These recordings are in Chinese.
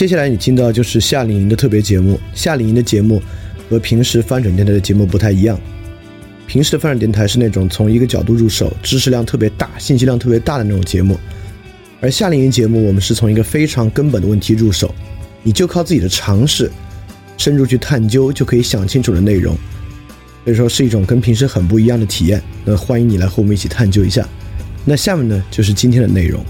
接下来你听到就是夏令营的特别节目。夏令营的节目和平时翻转电台的节目不太一样。平时的翻转电台是那种从一个角度入手，知识量特别大、信息量特别大的那种节目，而夏令营节目我们是从一个非常根本的问题入手，你就靠自己的常识深入去探究，就可以想清楚的内容。所以说是一种跟平时很不一样的体验。那欢迎你来和我们一起探究一下。那下面呢就是今天的内容。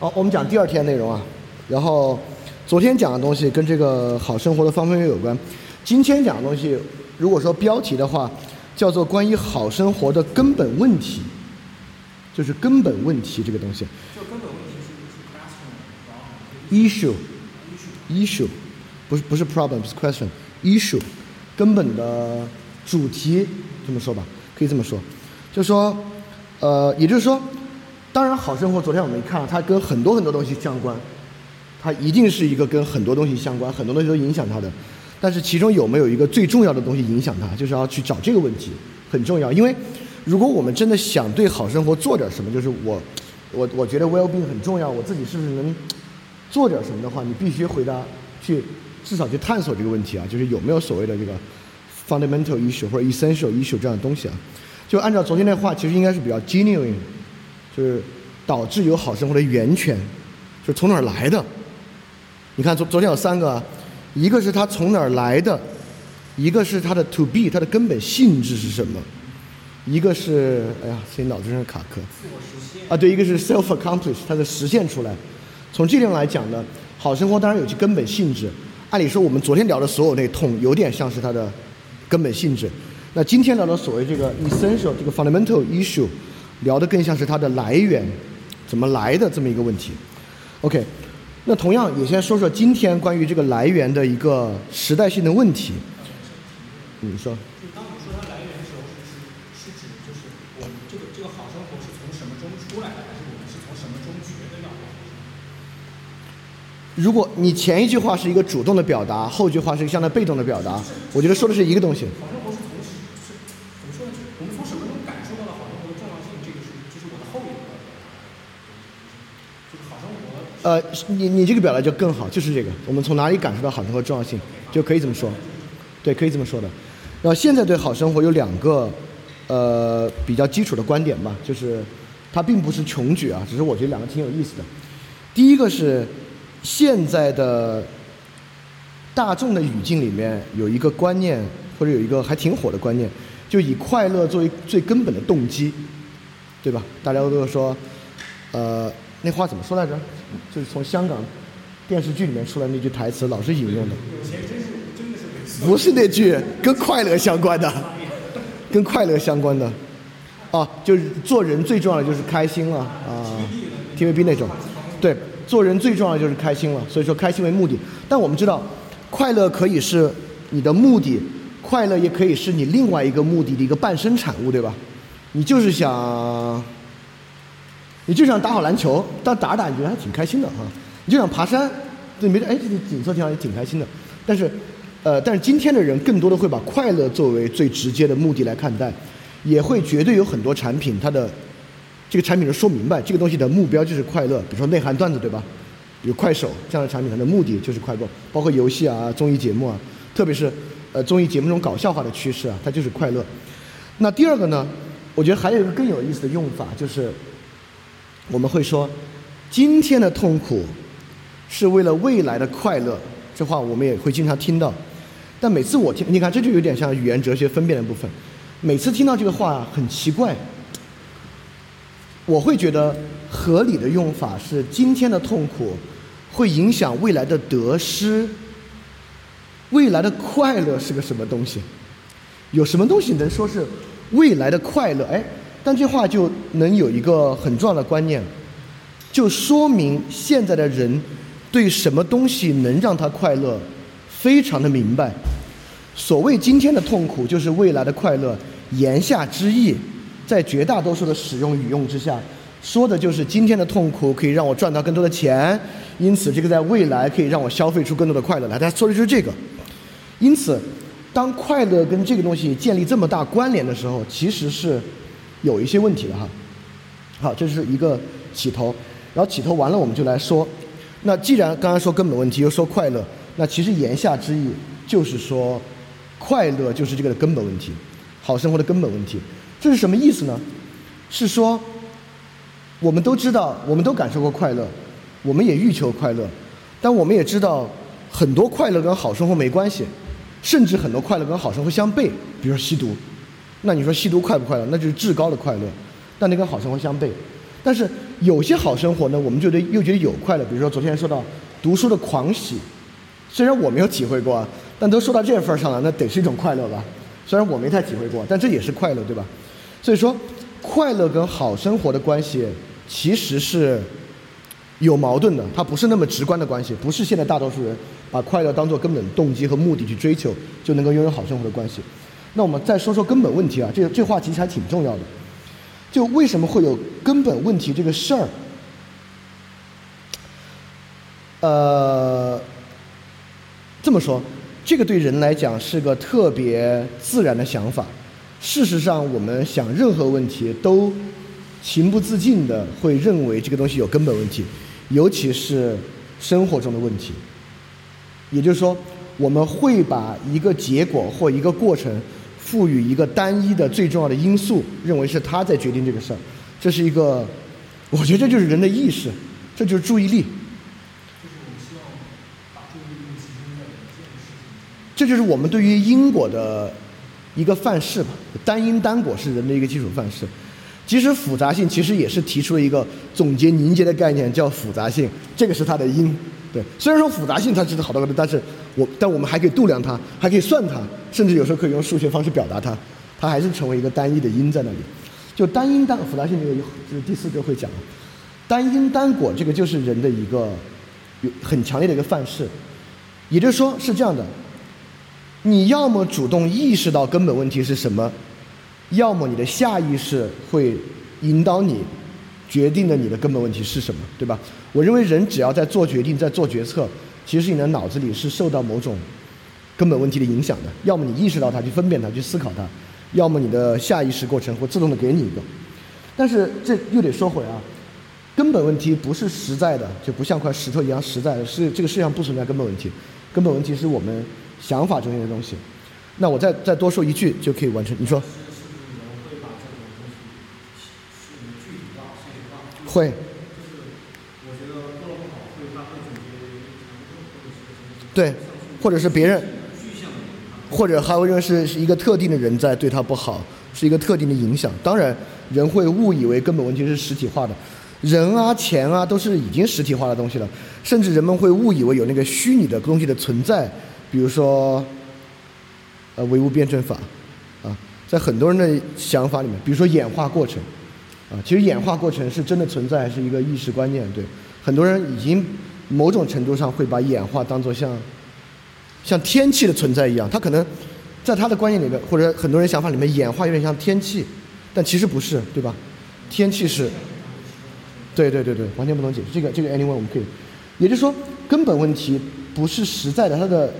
好，我们讲第二天内容啊。然后昨天讲的东西跟这个好生活的方方面面有关。今天讲的东西，如果说标题的话，叫做关于好生活的根本问题，就是根本问题这个东西。就根本问题是是 question，然后 issue，issue，不是不是 problem，是 question，issue，根本的主题这么说吧，可以这么说，就说，呃，也就是说。当然，好生活昨天我们看了，它跟很多很多东西相关，它一定是一个跟很多东西相关，很多东西都影响它的。但是其中有没有一个最重要的东西影响它，就是要去找这个问题很重要。因为如果我们真的想对好生活做点什么，就是我我我觉得 well-being 很重要，我自己是不是能做点什么的话，你必须回答去至少去探索这个问题啊，就是有没有所谓的这个 fundamental issue 或者 essential issue 这样的东西啊。就按照昨天那话，其实应该是比较 genuine。就是导致有好生活的源泉，就是从哪儿来的？你看昨昨天有三个，一个是它从哪儿来的，一个是它的 to be 它的根本性质是什么，一个是哎呀，现在脑子上卡壳。啊，对，一个是 self accomplish 它的实现出来。从这点来讲呢，好生活当然有其根本性质。按理说我们昨天聊的所有那痛，有点像是它的根本性质。那今天聊的所谓这个 essential 这个 fundamental issue。聊的更像是它的来源，怎么来的这么一个问题。OK，那同样也先说说今天关于这个来源的一个时代性的问题。你说。就当我们说它来源的时候，是是指就是我们这个这个好生活是从什么中出来的，还是我们是从什么中觉得要好？如果你前一句话是一个主动的表达，后句话是一个相对被动的表达，我觉得说的是一个东西。呃，你你这个表达就更好，就是这个，我们从哪里感受到好生活重要性，就可以这么说，对，可以这么说的。然后现在对好生活有两个，呃，比较基础的观点吧，就是它并不是穷举啊，只是我觉得两个挺有意思的。第一个是现在的大众的语境里面有一个观念，或者有一个还挺火的观念，就以快乐作为最根本的动机，对吧？大家都说，呃。那话怎么说来着？就是从香港电视剧里面出来那句台词，老是引用的。不是那句，跟快乐相关的，跟快乐相关的。啊，就是做人最重要的就是开心了啊，TVB 那种。对，做人最重要的就是开心了，所以说开心为目的。但我们知道，快乐可以是你的目的，快乐也可以是你另外一个目的的一个伴生产物，对吧？你就是想。你就想打好篮球，但打着打你觉得还挺开心的哈。你就想爬山，对，没得哎，这个景色挺好，也挺开心的。但是，呃，但是今天的人更多的会把快乐作为最直接的目的来看待，也会绝对有很多产品，它的这个产品是说明白这个东西的目标就是快乐，比如说内涵段子对吧？有快手这样的产品，它的目的就是快乐，包括游戏啊、综艺节目啊，特别是呃综艺节目中搞笑化的趋势啊，它就是快乐。那第二个呢，我觉得还有一个更有意思的用法就是。我们会说，今天的痛苦是为了未来的快乐，这话我们也会经常听到。但每次我听，你看这就有点像语言哲学分辨的部分。每次听到这个话很奇怪，我会觉得合理的用法是：今天的痛苦会影响未来的得失，未来的快乐是个什么东西？有什么东西能说是未来的快乐？哎。但这话就能有一个很重要的观念，就说明现在的人对什么东西能让他快乐，非常的明白。所谓今天的痛苦，就是未来的快乐。言下之意，在绝大多数的使用语用之下，说的就是今天的痛苦可以让我赚到更多的钱，因此这个在未来可以让我消费出更多的快乐来。他说的就是这个。因此，当快乐跟这个东西建立这么大关联的时候，其实是有一些问题了哈。好，这是一个起头，然后起头完了，我们就来说，那既然刚刚说根本问题，又说快乐，那其实言下之意就是说，快乐就是这个的根本问题，好生活的根本问题。这是什么意思呢？是说，我们都知道，我们都感受过快乐，我们也欲求快乐，但我们也知道，很多快乐跟好生活没关系，甚至很多快乐跟好生活相悖，比如说吸毒，那你说吸毒快不快乐？那就是至高的快乐。但那跟好生活相悖，但是有些好生活呢，我们觉得又觉得有快乐。比如说昨天说到读书的狂喜，虽然我没有体会过，但都说到这份儿上了，那得是一种快乐吧？虽然我没太体会过，但这也是快乐，对吧？所以说，快乐跟好生活的关系其实是有矛盾的，它不是那么直观的关系，不是现在大多数人把快乐当做根本动机和目的去追求就能够拥有好生活的关系。那我们再说说根本问题啊，这这话其实还挺重要的。就为什么会有根本问题这个事儿？呃，这么说，这个对人来讲是个特别自然的想法。事实上，我们想任何问题都情不自禁的会认为这个东西有根本问题，尤其是生活中的问题。也就是说，我们会把一个结果或一个过程。赋予一个单一的最重要的因素，认为是他在决定这个事儿，这是一个，我觉得这就是人的意识，这就是注意力。这就是我们对于因果的一个范式吧，单因单果是人的一个基础范式。即使复杂性其实也是提出了一个总结凝结的概念，叫复杂性，这个是它的因。对，虽然说复杂性它知道好多个，但是我但我们还可以度量它，还可以算它，甚至有时候可以用数学方式表达它，它还是成为一个单一的因在那里。就单因单复杂性这个，就是第四个会讲，单因单果这个就是人的一个有很强烈的一个范式，也就是说是这样的，你要么主动意识到根本问题是什么，要么你的下意识会引导你。决定了你的根本问题是什么，对吧？我认为人只要在做决定、在做决策，其实你的脑子里是受到某种根本问题的影响的。要么你意识到它，去分辨它，去思考它；要么你的下意识过程会自动的给你一个。但是这又得说回啊，根本问题不是实在的，就不像块石头一样实在的，是这个世界上不存在根本问题。根本问题是我们想法中间的东西。那我再再多说一句就可以完成。你说。会，对，或者是别人，或者还会认为是是一个特定的人在对他不好，是一个特定的影响。当然，人会误以为根本问题是实体化的，人啊、钱啊都是已经实体化的东西了，甚至人们会误以为有那个虚拟的东西的存在，比如说，呃，唯物辩证法，啊，在很多人的想法里面，比如说演化过程。啊，其实演化过程是真的存在，是一个意识观念。对，很多人已经某种程度上会把演化当做像像天气的存在一样。他可能在他的观念里面，或者很多人想法里面，演化有点像天气，但其实不是，对吧？天气是，对对对对，完全不能解释。这个这个 anyway 我们可以，也就是说，根本问题不是实在的，它的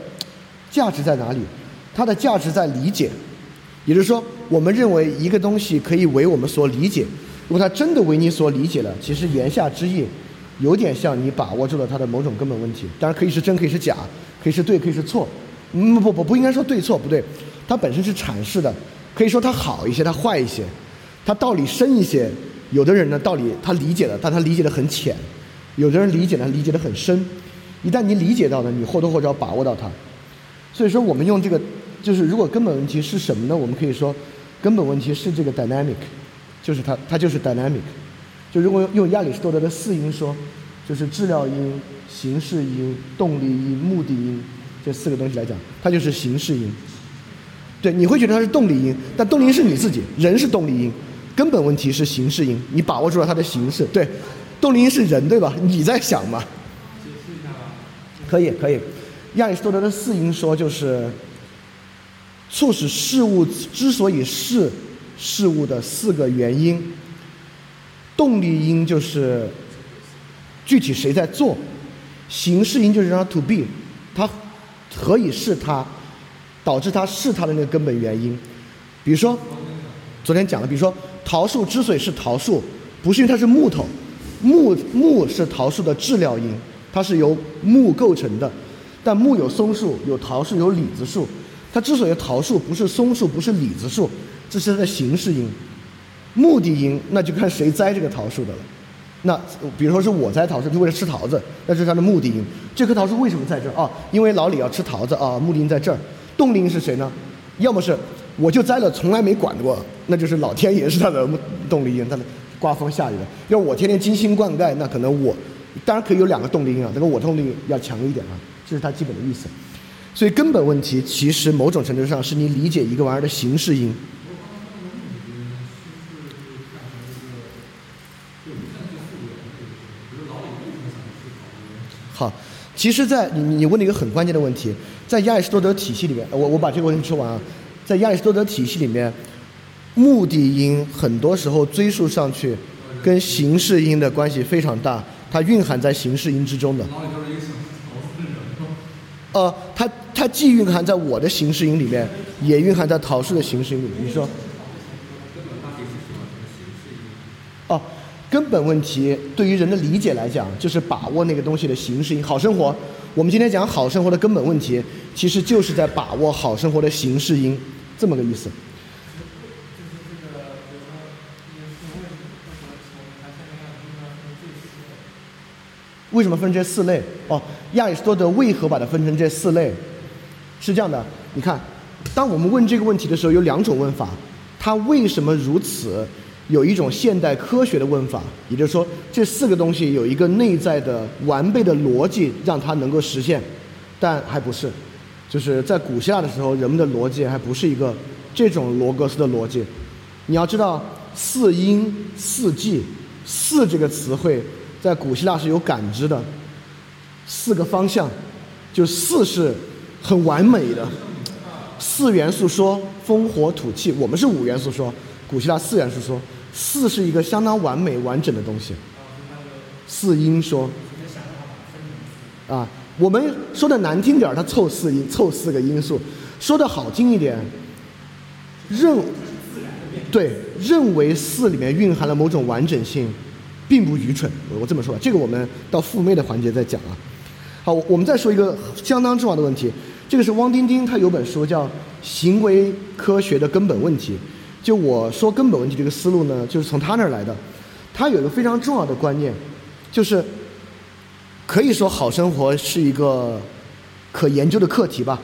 价值在哪里？它的价值在理解，也就是说，我们认为一个东西可以为我们所理解。如果他真的为你所理解了，其实言下之意，有点像你把握住了他的某种根本问题。当然可以是真，可以是假，可以是对，可以是错。嗯，不不不应该说对错不对，它本身是阐释的。可以说它好一些，它坏一些，它道理深一些。有的人呢，道理他理解了，但他理解的很浅；有的人理解呢，理解的很深。一旦你理解到了，你或多或少把握到它。所以说，我们用这个，就是如果根本问题是什么呢？我们可以说，根本问题是这个 dynamic。就是它，它就是 dynamic。就如果用亚里士多德的四因说，就是质料因、形式因、动力因、目的因这四个东西来讲，它就是形式因。对，你会觉得它是动力因，但动力因是你自己，人是动力因，根本问题是形式因。你把握住了它的形式，对，动力因是人，对吧？你在想嘛？可以，可以。亚里士多德的四因说就是促使事物之所以是。事物的四个原因，动力因就是具体谁在做，形式因就是让它 to be，它何以是它，导致它是它的那个根本原因。比如说，昨天讲了，比如说桃树之所以是桃树，不是因为它是木头，木木是桃树的质料因，它是由木构成的。但木有松树，有桃树，有李子树。它之所以桃树不是松树，不是李子树，这是它的形式因。目的因那就看谁栽这个桃树的了。那比如说是我栽桃树，就为了吃桃子，那是它的目的因。这棵桃树为什么在这儿啊？因为老李要吃桃子啊，目的因在这儿。动力因是谁呢？要么是我就栽了，从来没管过，那就是老天爷是它的动力因，它的刮风下雨的。要我天天精心灌溉，那可能我当然可以有两个动力因啊，这个我动力要强一点啊。这是它基本的意思，所以根本问题其实某种程度上是你理解一个玩意儿的形式因。好，其实，在你你问了一个很关键的问题，在亚里士多德体系里面，我我把这个问题说完啊，在亚里士多德体系里面，目的因很多时候追溯上去，跟形式因的关系非常大，它蕴含在形式因之中的。呃，它它既蕴含在我的形式因里面，也蕴含在桃树的形式因里面。你说？哦，根本问题对于人的理解来讲，就是把握那个东西的形式因。好生活，我们今天讲好生活的根本问题，其实就是在把握好生活的形式因，这么个意思。为什么分这四类？哦，亚里士多德为何把它分成这四类？是这样的，你看，当我们问这个问题的时候，有两种问法。它为什么如此？有一种现代科学的问法，也就是说，这四个东西有一个内在的完备的逻辑，让它能够实现，但还不是。就是在古希腊的时候，人们的逻辑还不是一个这种罗格斯的逻辑。你要知道，四因四季，四这个词汇。在古希腊是有感知的，四个方向，就四是很完美的，四元素说风火土气，我们是五元素说，古希腊四元素说，四是一个相当完美完整的东西，四因说，啊，我们说的难听点儿，它凑四因，凑四个因素；说的好听一点，认，对，认为四里面蕴含了某种完整性。并不愚蠢，我我这么说吧，这个我们到复妹的环节再讲啊。好，我们再说一个相当重要的问题，这个是汪丁丁他有本书叫《行为科学的根本问题》，就我说根本问题这个思路呢，就是从他那儿来的。他有一个非常重要的观念，就是可以说好生活是一个可研究的课题吧。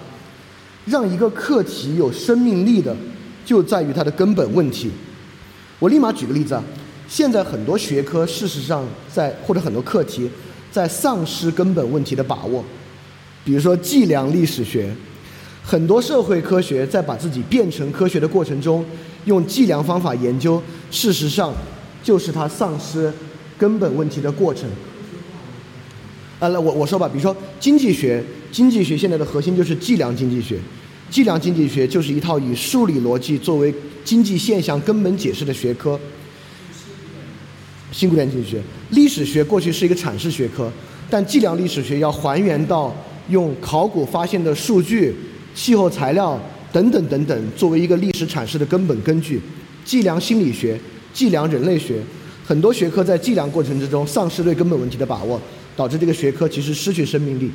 让一个课题有生命力的，就在于它的根本问题。我立马举个例子啊。现在很多学科事实上在或者很多课题在丧失根本问题的把握，比如说计量历史学，很多社会科学在把自己变成科学的过程中，用计量方法研究，事实上就是它丧失根本问题的过程。啊，那我我说吧，比如说经济学，经济学现在的核心就是计量经济学，计量经济学就是一套以数理逻辑作为经济现象根本解释的学科。新古典经济学，历史学过去是一个阐释学科，但计量历史学要还原到用考古发现的数据、气候材料等等等等作为一个历史阐释的根本根据。计量心理学、计量人类学，很多学科在计量过程之中丧失对根本问题的把握，导致这个学科其实失去生命力。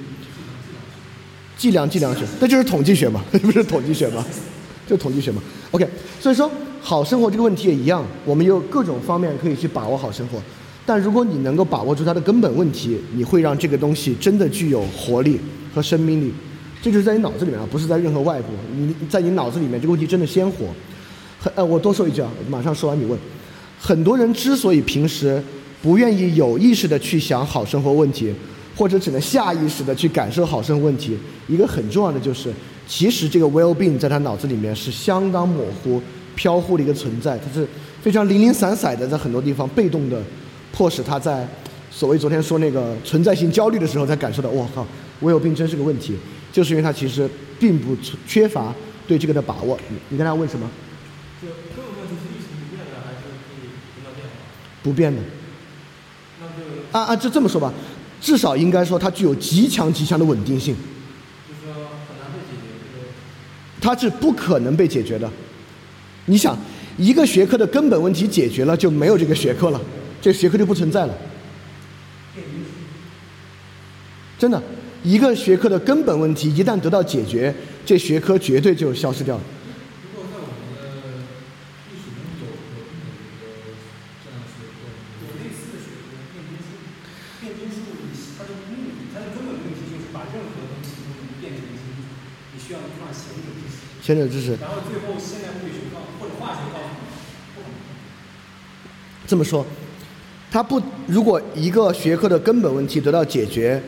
计量计量学，那就是统计学嘛，不是统计学吗？就统计学嘛。OK，所以说。好生活这个问题也一样，我们有各种方面可以去把握好生活，但如果你能够把握住它的根本问题，你会让这个东西真的具有活力和生命力。这就是在你脑子里面啊，不是在任何外部。你在你脑子里面这个问题真的鲜活。很呃，我多说一句啊，马上说完你问。很多人之所以平时不愿意有意识的去想好生活问题，或者只能下意识的去感受好生活问题，一个很重要的就是，其实这个 well-being 在他脑子里面是相当模糊。飘忽的一个存在，它是非常零零散散的，在很多地方被动的，迫使他在所谓昨天说那个存在性焦虑的时候，才感受到，我靠，我有病真是个问题，就是因为他其实并不缺乏对这个的把握。你你跟他问什么？就根本问题是一成不变的，还是可以变化？不变的。那就啊啊，就这么说吧，至少应该说它具有极强极强的稳定性。就是说很难被解决。它是不可能被解决的。你想，一个学科的根本问题解决了，就没有这个学科了，这学科就不存在了。真的，一个学科的根本问题一旦得到解决，这学科绝对就消失掉了。如果在我们的历史中有有这么一个这样学科，有类似的学科，变金术。变金术，它的目的，它的根本问题就是把任何东西都能变成金属，你需要一段前者知识。然后最后现代物理学告或者化学告诉你。这么说，它不，如果一个学科的根本问题得到解决，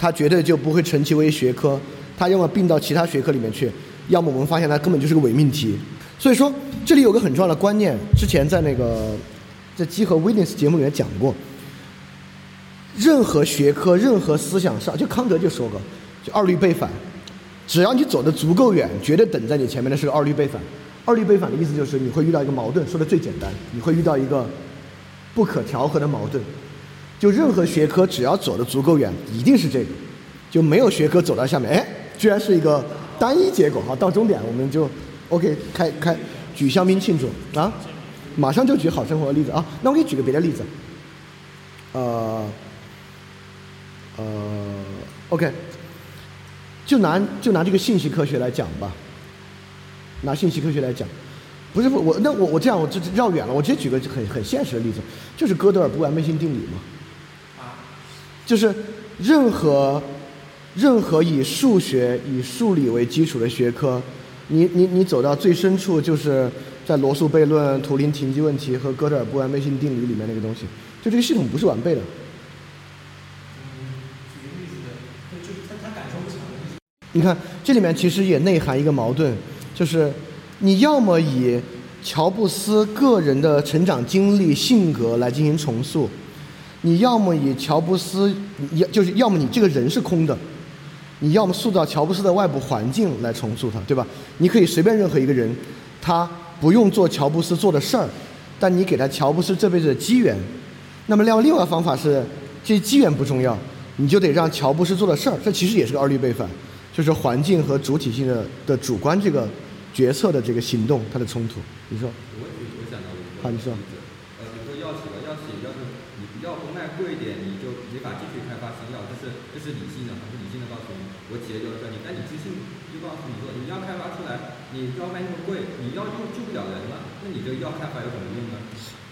它绝对就不会成其为学科，它要么并到其他学科里面去，要么我们发现它根本就是个伪命题。所以说，这里有个很重要的观念，之前在那个在基和威廉斯节目里面讲过，任何学科、任何思想上，就康德就说过，就二律背反，只要你走得足够远，绝对等在你前面的是个二律背反。二律背反的意思就是你会遇到一个矛盾，说的最简单，你会遇到一个不可调和的矛盾。就任何学科只要走得足够远，一定是这个，就没有学科走到下面，哎，居然是一个单一结果。好，到终点我们就 OK 开开举香槟庆祝啊，马上就举好生活的例子啊。那我给你举个别的例子，呃呃 OK，就拿就拿这个信息科学来讲吧，拿信息科学来讲。不是不我那我我这样我这这绕远了，我直接举个很很现实的例子，就是哥德尔不完备性定理嘛。就是任何任何以数学、以数理为基础的学科，你你你走到最深处，就是在罗素悖论、图灵停机问题和哥德尔不完备性定理里面那个东西，就这个系统不是完备的。举个例子，就就他他感受不强的你看，这里面其实也内含一个矛盾，就是你要么以乔布斯个人的成长经历、性格来进行重塑，你要么以乔布斯，要就是要么你这个人是空的，你要么塑造乔布斯的外部环境来重塑他，对吧？你可以随便任何一个人，他不用做乔布斯做的事儿，但你给他乔布斯这辈子的机缘。那么另外另外方法是，这机缘不重要，你就得让乔布斯做的事儿，这其实也是个二律背反，就是环境和主体性的的主观这个决策的这个行动它的冲突。你说？我我想到的一个好你说例子，呃，比如说药企吧，药企要是你药不卖贵一点，你就没法继续开发新药，这是这是理性的，还是理性的告诉你，我企业就是赚钱，但你知性又告诉你说，你药开发出来，你药卖那么贵，你药又救不了人了，那你这个药开发有什么用呢？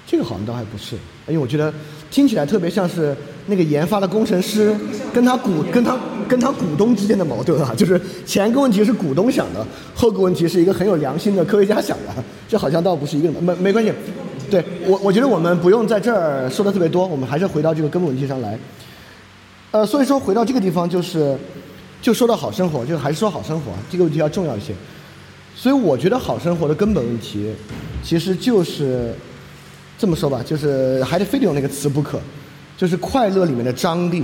这个好像倒还不是，因为我觉得听起来特别像是那个研发的工程师 跟他股跟他跟他股东之间的矛盾啊，就是前个问题是股东想的，后个问题是一个很有良心的科学家想的，这好像倒不是一个没没关系。对我我觉得我们不用在这儿说的特别多，我们还是回到这个根本问题上来。呃，所以说回到这个地方就是，就说到好生活，就还是说好生活，这个问题要重要一些。所以我觉得好生活的根本问题，其实就是这么说吧，就是还得非得用那个词不可，就是快乐里面的张力。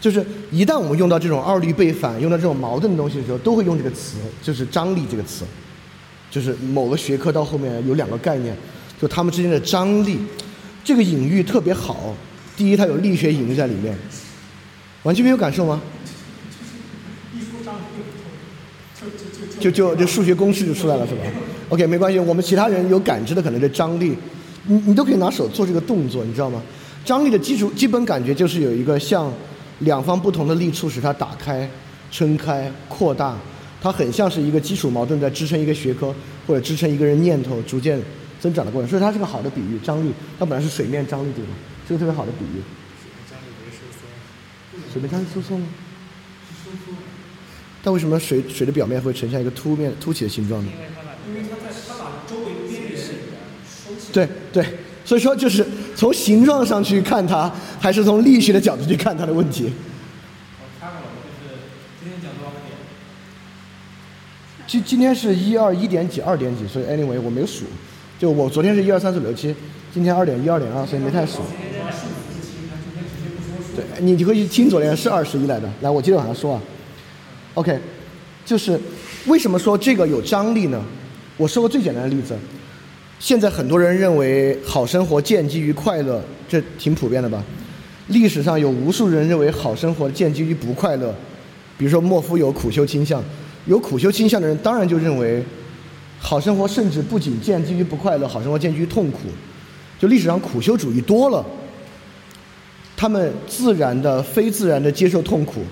就是一旦我们用到这种二律背反，用到这种矛盾的东西的时候，都会用这个词，就是张力这个词。就是某个学科到后面有两个概念，就它们之间的张力，这个隐喻特别好。第一，它有力学隐喻在里面，完全没有感受吗？一说张力就就就数学公式就出来了是吧？OK，没关系，我们其他人有感知的可能这张力，你你都可以拿手做这个动作，你知道吗？张力的基础基本感觉就是有一个像两方不同的力促使它打开、撑开、扩大，它很像是一个基础矛盾在支撑一个学科或者支撑一个人念头逐渐增长的过程，所以它是个好的比喻。张力它本来是水面张力对吧？是个特别好的比喻。水面张力收缩水面张力收缩吗？但为什么水水的表面会呈现一个凸面凸起的形状呢？因为它在它把周围边缘收起来。对对，所以说就是从形状上去看它，还是从力学的角度去看它的问题。我看了，就是今天讲多少个点？今今天是一二一点几二点几，所以 anyway 我没有数，就我昨天是一二三四五六七，今天二点一二点二，所以没太数。对，你就可以听昨天是二十一来的。来，我接着往下说啊。OK，就是为什么说这个有张力呢？我说个最简单的例子，现在很多人认为好生活建基于快乐，这挺普遍的吧？历史上有无数人认为好生活建基于不快乐，比如说莫夫有苦修倾向，有苦修倾向的人，当然就认为好生活甚至不仅建基于不快乐，好生活建基于痛苦。就历史上苦修主义多了，他们自然的、非自然的接受痛苦，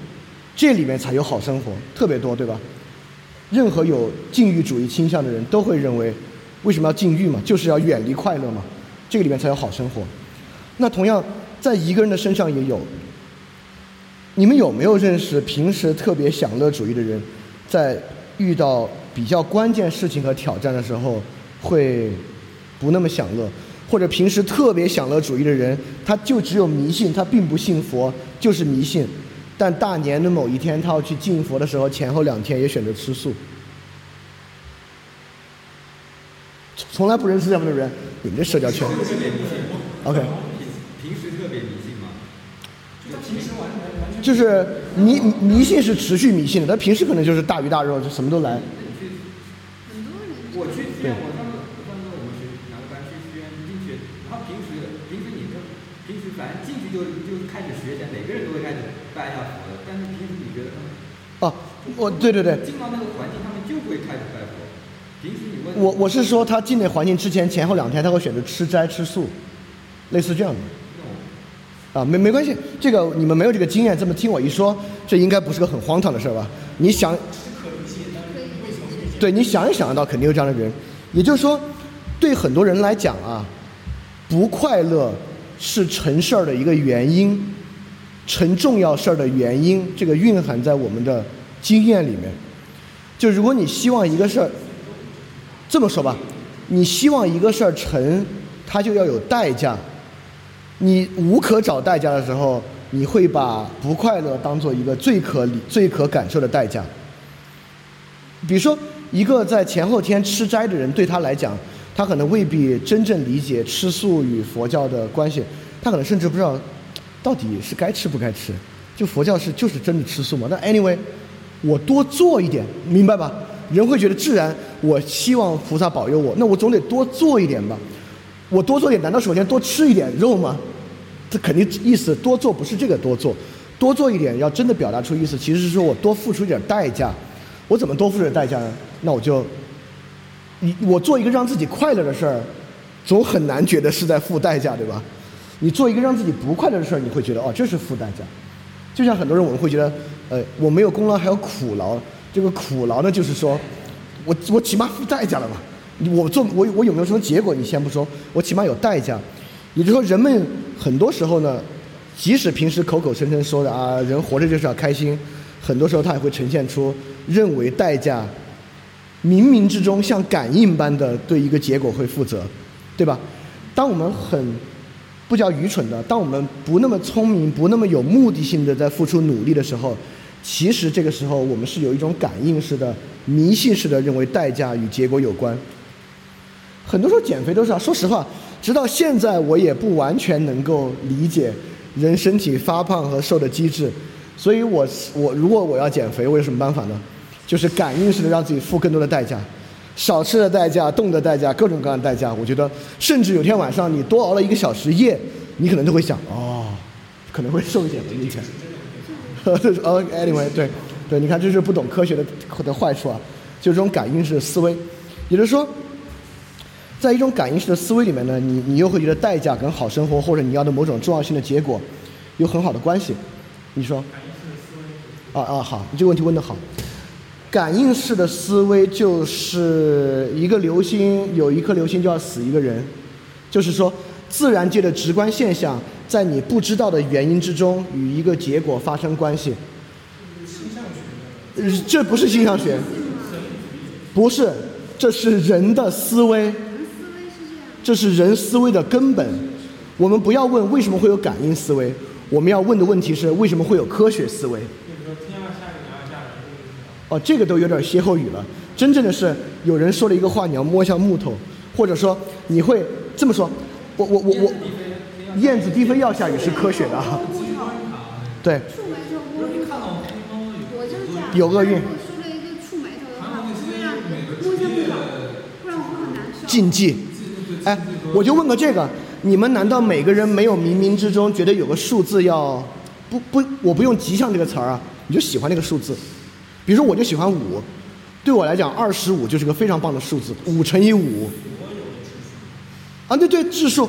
这里面才有好生活，特别多，对吧？任何有禁欲主义倾向的人都会认为，为什么要禁欲嘛？就是要远离快乐嘛，这个里面才有好生活。那同样，在一个人的身上也有。你们有没有认识平时特别享乐主义的人，在遇到比较关键事情和挑战的时候，会不那么享乐？或者平时特别享乐主义的人，他就只有迷信，他并不信佛，就是迷信。但大年的某一天，他要去敬佛的时候，前后两天也选择吃素。从从来不认识这样的人，你们这社交圈。，OK，平时特别迷信吗？就他平时完全就是迷迷信是持续迷信的，他平时可能就是大鱼大肉，就什么都来。很多人我去剧院，我上次我上次我们学哪个班去剧院进去，然后平时平时你跟平时反正进去就就开始学起来，每个人都会开始拜一下佛的。但是平时你觉得他们哦，我对对对，进到那个环境，他们就会开始拜佛。平时你问我我是说他进那环境之前前后两天他会选择吃斋吃素，类似这样的。啊，没没关系，这个你们没有这个经验，这么听我一说，这应该不是个很荒唐的事儿吧？你想，对，你想也想得到，肯定有这样的人。也就是说，对很多人来讲啊，不快乐是成事儿的一个原因，成重要事儿的原因，这个蕴含在我们的经验里面。就如果你希望一个事儿，这么说吧，你希望一个事儿成，它就要有代价。你无可找代价的时候，你会把不快乐当做一个最可理、最可感受的代价。比如说，一个在前后天吃斋的人，对他来讲，他可能未必真正理解吃素与佛教的关系，他可能甚至不知道到底是该吃不该吃。就佛教是就是真的吃素吗？那 anyway，我多做一点，明白吧？人会觉得自然，我希望菩萨保佑我，那我总得多做一点吧。我多做点，难道首先多吃一点肉吗？这肯定意思多做不是这个多做，多做一点要真的表达出意思，其实是说我多付出一点代价。我怎么多付出点代价呢？那我就，你我做一个让自己快乐的事儿，总很难觉得是在付代价，对吧？你做一个让自己不快乐的事儿，你会觉得哦，这是付代价。就像很多人我们会觉得，呃，我没有功劳还有苦劳，这个苦劳呢，就是说我我起码付代价了嘛。我做我我有没有什么结果？你先不说，我起码有代价。也就是说，人们很多时候呢，即使平时口口声声说的啊，人活着就是要开心，很多时候他也会呈现出认为代价冥冥之中像感应般的对一个结果会负责，对吧？当我们很不叫愚蠢的，当我们不那么聪明、不那么有目的性的在付出努力的时候，其实这个时候我们是有一种感应式的、迷信式的认为代价与结果有关。很多时候减肥都是啊，说实话，直到现在我也不完全能够理解人身体发胖和瘦的机制，所以我我如果我要减肥，我有什么办法呢？就是感应式的让自己付更多的代价，少吃的代价、动的代价、各种各样的代价。我觉得，甚至有天晚上你多熬了一个小时夜，你可能都会想，哦，可能会瘦一点的以前。呃，anyway，对，对，你看这是不懂科学的的坏处啊，就这种感应式的思维，也就是说。在一种感应式的思维里面呢，你你又会觉得代价跟好生活或者你要的某种重要性的结果有很好的关系。你说？感应式的思维啊啊好，你这个问题问得好。感应式的思维就是一个流星有一颗流星就要死一个人，就是说自然界的直观现象在你不知道的原因之中与一个结果发生关系。呃这不是星象学，不是，这是人的思维。这是人思维的根本。我们不要问为什么会有感应思维，我们要问的问题是为什么会有科学思维。哦，这个都有点歇后语了。真正的是有人说了一个话，你要摸一下木头，或者说你会这么说。我我我我，燕子低飞要下雨是科学的啊。对。有厄运。禁忌。哎，我就问个这个，你们难道每个人没有冥冥之中觉得有个数字要不不，我不用吉祥这个词儿啊，你就喜欢那个数字，比如说我就喜欢五，对我来讲，二十五就是个非常棒的数字，五乘以五。啊，对对，质数，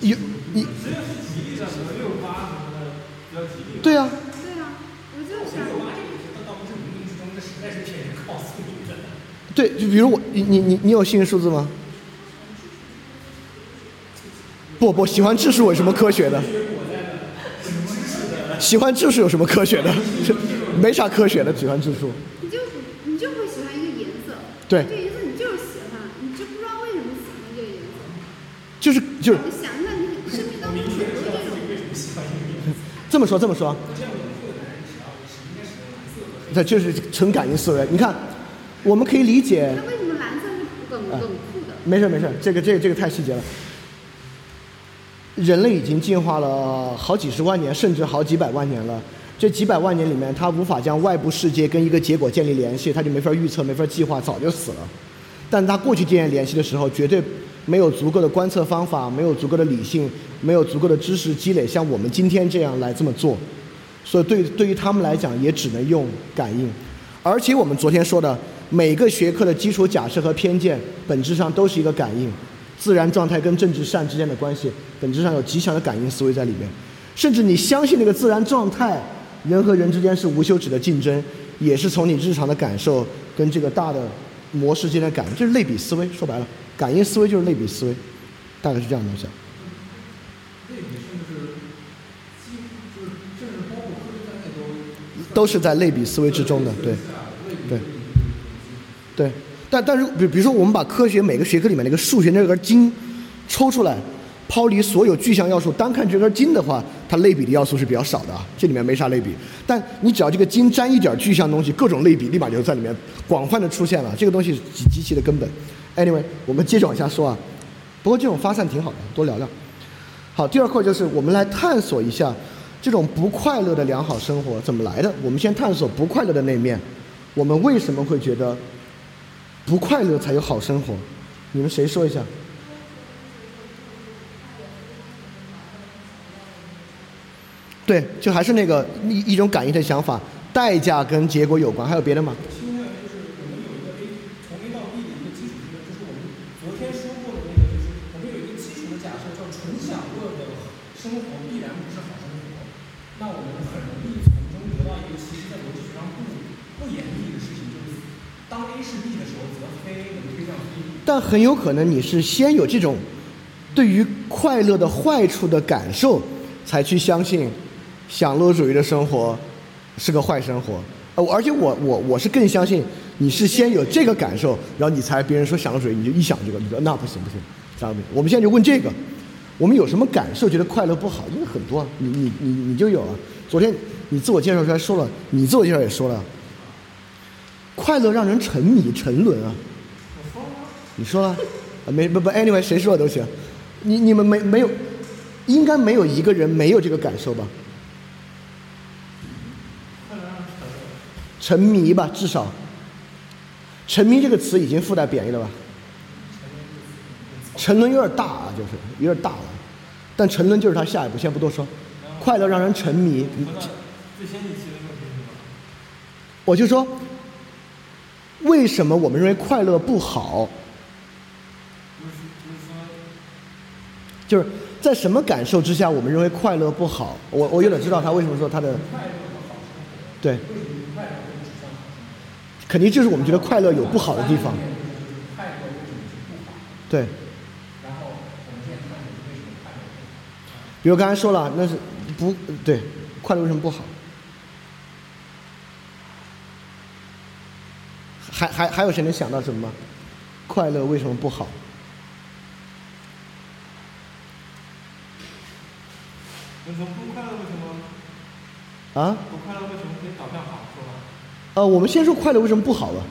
有你。只要是吉利的，什么六八什么的，比较吉利。对啊。对啊，我就想。六八这个这倒不是冥冥之中，这实在是骗人告诉你的。对，就比如我，你你你你有幸运数字吗？不不，喜欢质数有什么科学的？喜欢质数有什么科学的？没啥科学的，喜欢质数。你就你就会喜欢一个颜色。对。这颜色你就是喜欢，你就不知道为什么喜欢这个颜色。就是就是。这么说这么说。这就是纯感应思维。你看，我们可以理解。那为什么蓝色是冷冷酷的？没事没事，这个这个、这个太细节了。人类已经进化了好几十万年，甚至好几百万年了。这几百万年里面，它无法将外部世界跟一个结果建立联系，它就没法预测，没法计划，早就死了。但它过去建立联系的时候，绝对没有足够的观测方法，没有足够的理性，没有足够的知识积累，像我们今天这样来这么做。所以，对对于他们来讲，也只能用感应。而且，我们昨天说的每个学科的基础假设和偏见，本质上都是一个感应。自然状态跟政治善之间的关系，本质上有极强的感应思维在里面。甚至你相信那个自然状态，人和人之间是无休止的竞争，也是从你日常的感受跟这个大的模式之间的感应，就是类比思维。说白了，感应思维就是类比思维，大概是这样的东西。类比甚至几就是甚至包括科学在内都都是在类比思维之中的，对，对，对。但但是，比比如说，我们把科学每个学科里面那个数学那根筋抽出来，抛离所有具象要素，单看这根筋的话，它类比的要素是比较少的啊，这里面没啥类比。但你只要这个筋沾一点具象东西，各种类比立马就在里面广泛的出现了。这个东西极极其的根本。Anyway，我们接着往下说啊。不过这种发散挺好的，多聊聊。好，第二块就是我们来探索一下这种不快乐的良好生活怎么来的。我们先探索不快乐的那面，我们为什么会觉得？不快乐才有好生活，你们谁说一下？对，就还是那个一一种感应的想法，代价跟结果有关，还有别的吗？其实呢，就是我们有一个 A 从 A 到 B 的一个基础理论，就是我们昨天说过的那个，就是我们有一个基础的假设，叫纯享乐的生活必然不是好生活。那我们很容易从中得到一个，其实在逻辑学上不不严厉的事情，就是当 A 是 B 的时候，则非 A 能推向 B。但很有可能你是先有这种对于快乐的坏处的感受，才去相信。享乐主义的生活是个坏生活，呃，而且我我我是更相信你是先有这个感受，然后你才别人说享乐主义，你就一想这个，你说那不行不行，咋不行？我们现在就问这个，我们有什么感受觉得快乐不好？因为很多，你你你你就有啊。昨天你自我介绍出来说了，你自我介绍也说了，快乐让人沉迷沉沦啊。你说了，没不不，anyway 谁说的都行，你你们没没有，应该没有一个人没有这个感受吧？沉迷吧，至少。沉迷这个词已经附带贬义了吧？沉沦有点大啊，就是有点大了。但沉沦就是他下一步，先不多说。快乐让人沉迷。我就说，为什么我们认为快乐不好？就是在什么感受之下，我们认为快乐不好？我我有点知道他为什么说他的。对。肯定就是我们觉得快乐有不好的地方。对。比如刚才说了，那是不对，快乐为什么不好？还还还有谁能想到什么吗？快乐为什么不好？不快乐为什么？啊？不快乐为什么可以导向好？呃，我们先说快乐为什么不好吧？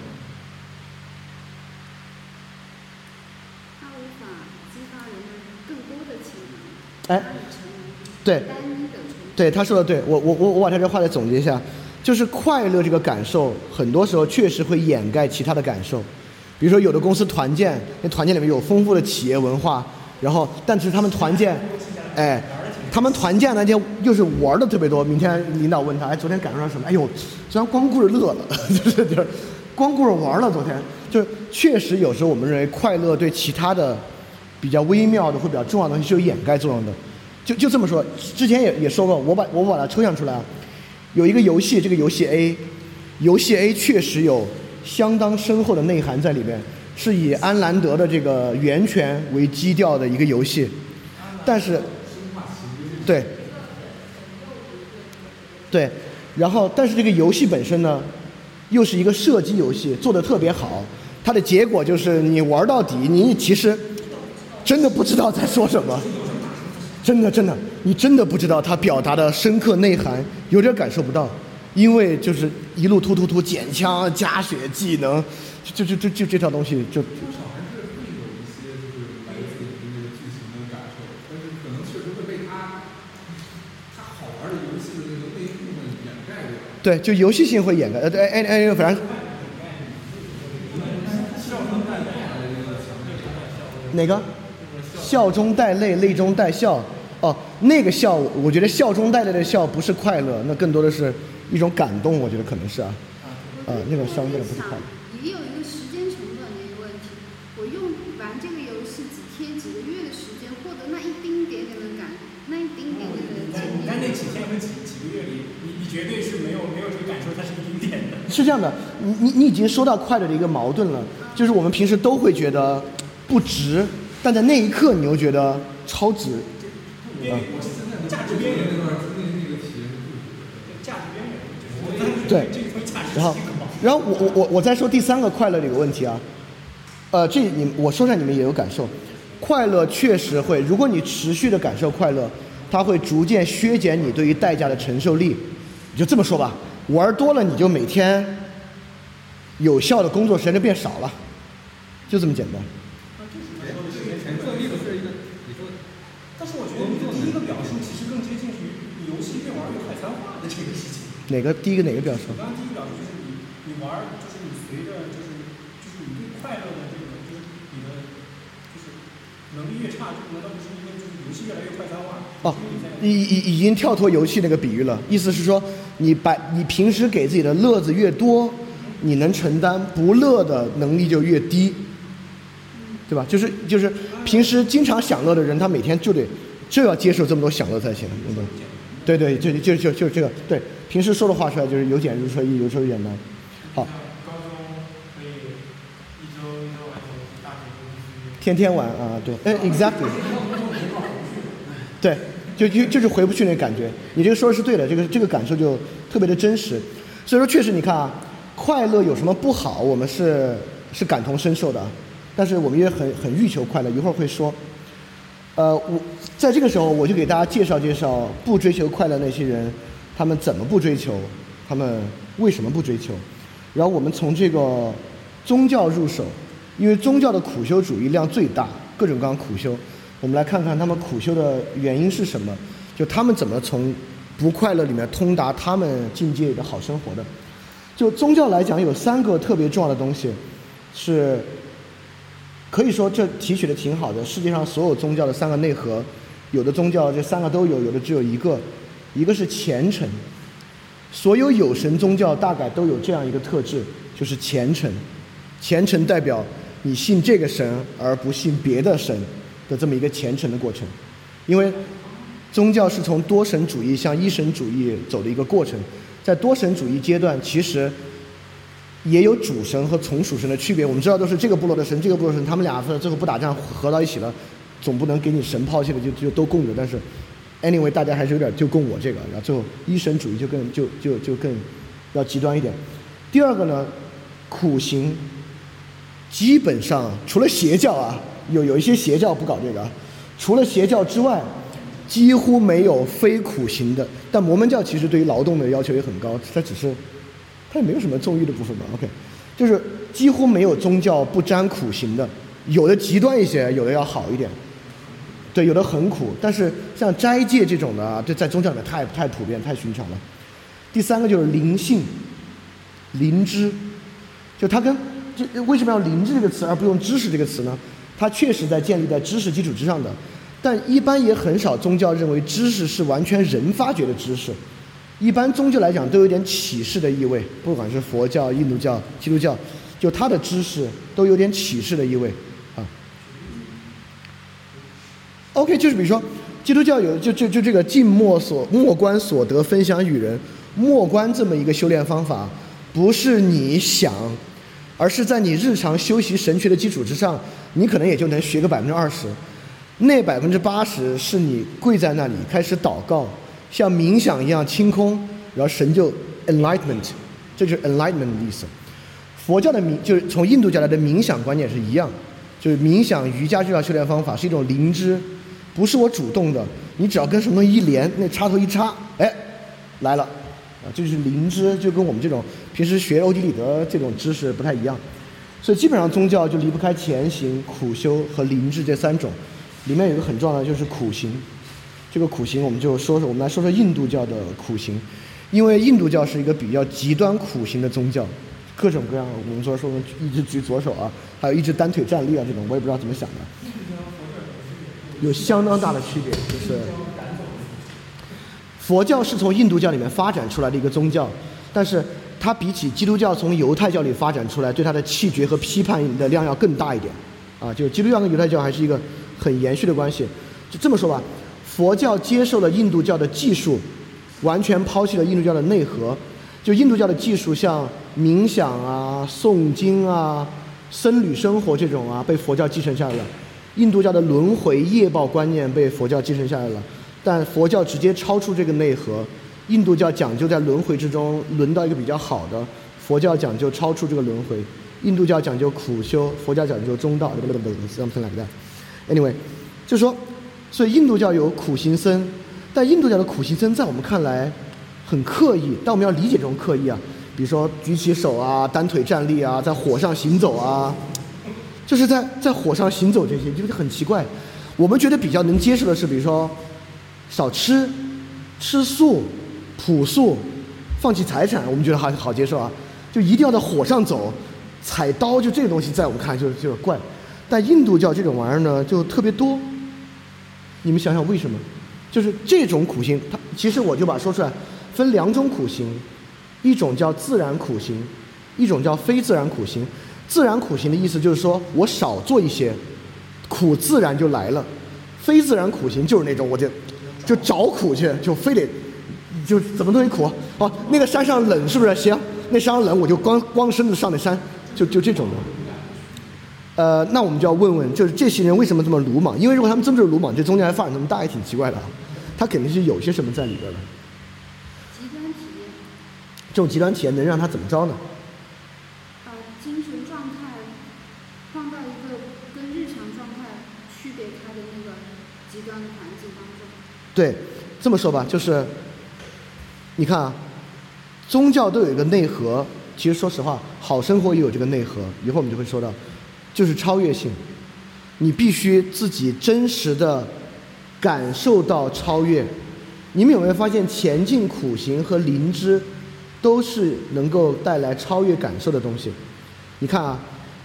它无法激发人们更多的潜能。哎，对，对，他说的对，我我我我把他这话再总结一下，就是快乐这个感受，很多时候确实会掩盖其他的感受。比如说，有的公司团建，那团建里面有丰富的企业文化，然后，但是他们团建，哎。他们团建那天又是玩的特别多。明天领导问他：“哎，昨天感受到什么？”哎呦，昨天光顾着乐了，就是就是，光顾着玩了。昨天就是确实有时候我们认为快乐对其他的比较微妙的或比较重要的东西是有掩盖作用的。就就这么说，之前也也说过，我把我把它抽象出来啊，有一个游戏，这个游戏 A，游戏 A 确实有相当深厚的内涵在里面，是以安兰德的这个源泉为基调的一个游戏，但是，对，对，然后但是这个游戏本身呢，又是一个射击游戏，做的特别好，它的结果就是你玩到底，你其实真的不知道在说什么。真的，真的，你真的不知道它表达的深刻内涵，有点感受不到，因为就是一路突突突捡枪加血技能，就就就就这套东西就。多少还是会有一些就是来自于那个剧情的感受，但是可能确实会被他他好玩的游戏的那个那一部分掩盖掉。对，就游戏性会掩盖，呃，对，哎哎，反正。哪个？笑中带泪，泪中带笑。哦，那个笑，我觉得笑中带泪的笑不是快乐，那更多的是一种感动，我觉得可能是啊，啊，那个笑的不是快乐。也有一个时间成本的一个问题，我用玩这个游戏几天、几个月的时间，获得那一丁点点的感，那一丁点点的经历。但那几天和几几个月里，你你绝对是没有没有这个感受，它是一丁点的。是这样的，你你你已经说到快乐的一个矛盾了，就是我们平时都会觉得不值，但在那一刻你又觉得超值。啊，价值边缘那段那那个体验价值边缘，对，然后，然后我我我我再说第三个快乐的一个问题啊，呃，这你我说出来你们也有感受，快乐确实会，如果你持续的感受快乐，它会逐渐削减你对于代价的承受力，你就这么说吧，玩多了你就每天有效的工作时间就变少了，就这么简单。但是我觉得你这个表述其实更贴近于游戏变玩儿越快餐化的这个事情哪个第一个哪个表述？刚刚第一个表述就是你你玩就是你随着就是就是你对快乐的这个就是你的就是能力越差，难道不是因为就是游戏越来越快餐化？哦，已已已经跳脱游戏那个比喻了，意思是说你把你平时给自己的乐子越多，你能承担不乐的能力就越低，对吧？就是就是平时经常享乐的人，他每天就得就要接受这么多享乐才行，对不对？对对，就就就就这个对。平时说的话出来就是由俭入奢易，由奢入俭难。好。高中可以一周一周玩大学天天玩啊，对，哎，exactly。对，就就就是回不去那感觉。你这个说的是对的，这个这个感受就特别的真实。所以说，确实你看啊，快乐有什么不好？我们是是感同身受的，但是我们也很很欲求快乐。一会儿会说。呃，我在这个时候我就给大家介绍介绍不追求快乐那些人。他们怎么不追求？他们为什么不追求？然后我们从这个宗教入手，因为宗教的苦修主义量最大，各种各样苦修。我们来看看他们苦修的原因是什么？就他们怎么从不快乐里面通达他们境界里的好生活的？就宗教来讲，有三个特别重要的东西，是可以说这提取的挺好的。世界上所有宗教的三个内核，有的宗教这三个都有，有的只有一个。一个是虔诚，所有有神宗教大概都有这样一个特质，就是虔诚。虔诚代表你信这个神而不信别的神的这么一个虔诚的过程。因为宗教是从多神主义向一神主义走的一个过程，在多神主义阶段，其实也有主神和从属神的区别。我们知道都是这个部落的神，这个部落神，他们俩最后不打仗合到一起了，总不能给你神抛弃了就就都供着，但是。Anyway，大家还是有点就供我这个，然后最后一神主义就更就就就更要极端一点。第二个呢，苦行基本上除了邪教啊，有有一些邪教不搞这个啊，除了邪教之外，几乎没有非苦行的。但摩门教其实对于劳动的要求也很高，它只是它也没有什么纵欲的部分吧。OK，就是几乎没有宗教不沾苦行的，有的极端一些，有的要好一点。对，有的很苦，但是像斋戒这种的啊，这在宗教里面太太普遍、太寻常了。第三个就是灵性、灵知，就它跟这为什么要灵智这个词而不用知识这个词呢？它确实在建立在知识基础之上的，但一般也很少宗教认为知识是完全人发掘的知识，一般宗教来讲都有点启示的意味，不管是佛教、印度教、基督教，就它的知识都有点启示的意味啊。OK，就是比如说，基督教有就就就这个静默所默观所得分享与人，默观这么一个修炼方法，不是你想，而是在你日常修习神学的基础之上，你可能也就能学个百分之二十，那百分之八十是你跪在那里开始祷告，像冥想一样清空，然后神就 enlightenment，这就是 enlightenment 的意思。佛教的冥就是从印度教来的冥想观念是一样，就是冥想瑜伽这套修炼方法是一种灵知，不是我主动的，你只要跟什么东西一连，那插头一插，哎，来了，啊，这就是灵知，就跟我们这种平时学欧几里得这种知识不太一样，所以基本上宗教就离不开前行、苦修和灵智这三种，里面有一个很重要的就是苦行，这个苦行我们就说说，我们来说说印度教的苦行，因为印度教是一个比较极端苦行的宗教。各种各样，我们说说一直举左手啊，还有一直单腿站立啊，这种我也不知道怎么想的，有相当大的区别。就是佛教是从印度教里面发展出来的一个宗教，但是它比起基督教从犹太教里发展出来，对它的气绝和批判的量要更大一点。啊，就基督教跟犹太教还是一个很延续的关系。就这么说吧，佛教接受了印度教的技术，完全抛弃了印度教的内核。就印度教的技术，像冥想啊、诵经啊、僧侣生活这种啊，被佛教继承下来了。印度教的轮回业报观念被佛教继承下来了，但佛教直接超出这个内核。印度教讲究在轮回之中轮到一个比较好的，佛教讲究超出这个轮回。印度教讲究苦修，佛教讲究中道。something like that. Anyway，就说，所以印度教有苦行僧，但印度教的苦行僧在我们看来。很刻意，但我们要理解这种刻意啊。比如说举起手啊，单腿站立啊，在火上行走啊，就是在在火上行走这些，就是很奇怪。我们觉得比较能接受的是，比如说少吃、吃素、朴素、放弃财产，我们觉得还好接受啊。就一定要在火上走、踩刀，就这个东西在我们看就就是怪。但印度教这种玩意儿呢，就特别多。你们想想为什么？就是这种苦行，它其实我就把说出来。分两种苦行，一种叫自然苦行，一种叫非自然苦行。自然苦行的意思就是说我少做一些，苦自然就来了；非自然苦行就是那种我就就找苦去，就非得就怎么都得苦。哦，那个山上冷是不是？行，那山上冷我就光光身子上那山，就就这种的。呃，那我们就要问问，就是这些人为什么这么鲁莽？因为如果他们真的是鲁莽，这中间还发展这么大，也挺奇怪的。他肯定是有些什么在里边的。这种极端体验能让他怎么着呢？把精神状态放到一个跟日常状态区别开的那个极端的环境当中。对，这么说吧，就是你看啊，宗教都有一个内核，其实说实话，好生活也有这个内核。一会儿我们就会说到，就是超越性，你必须自己真实的感受到超越。你们有没有发现，前进苦行和灵知？都是能够带来超越感受的东西。你看啊，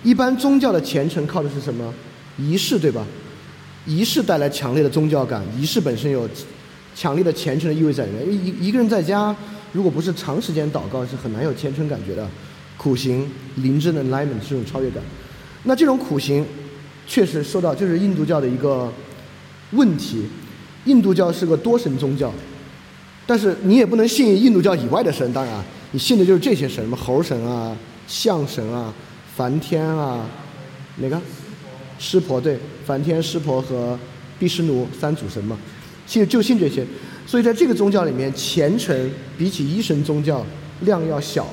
一般宗教的虔诚靠的是什么？仪式，对吧？仪式带来强烈的宗教感，仪式本身有强烈的虔诚的意味在里面。因为一一个人在家，如果不是长时间祷告，是很难有虔诚感觉的。苦行、灵智的 alignment，这种超越感。那这种苦行，确实受到就是印度教的一个问题。印度教是个多神宗教。但是你也不能信印度教以外的神，当然，你信的就是这些神，什么猴神啊、象神啊、梵天啊，哪个？湿婆对，梵天、湿婆和毗湿奴三主神嘛，其实就信这些。所以在这个宗教里面，虔诚比起一神宗教量要小。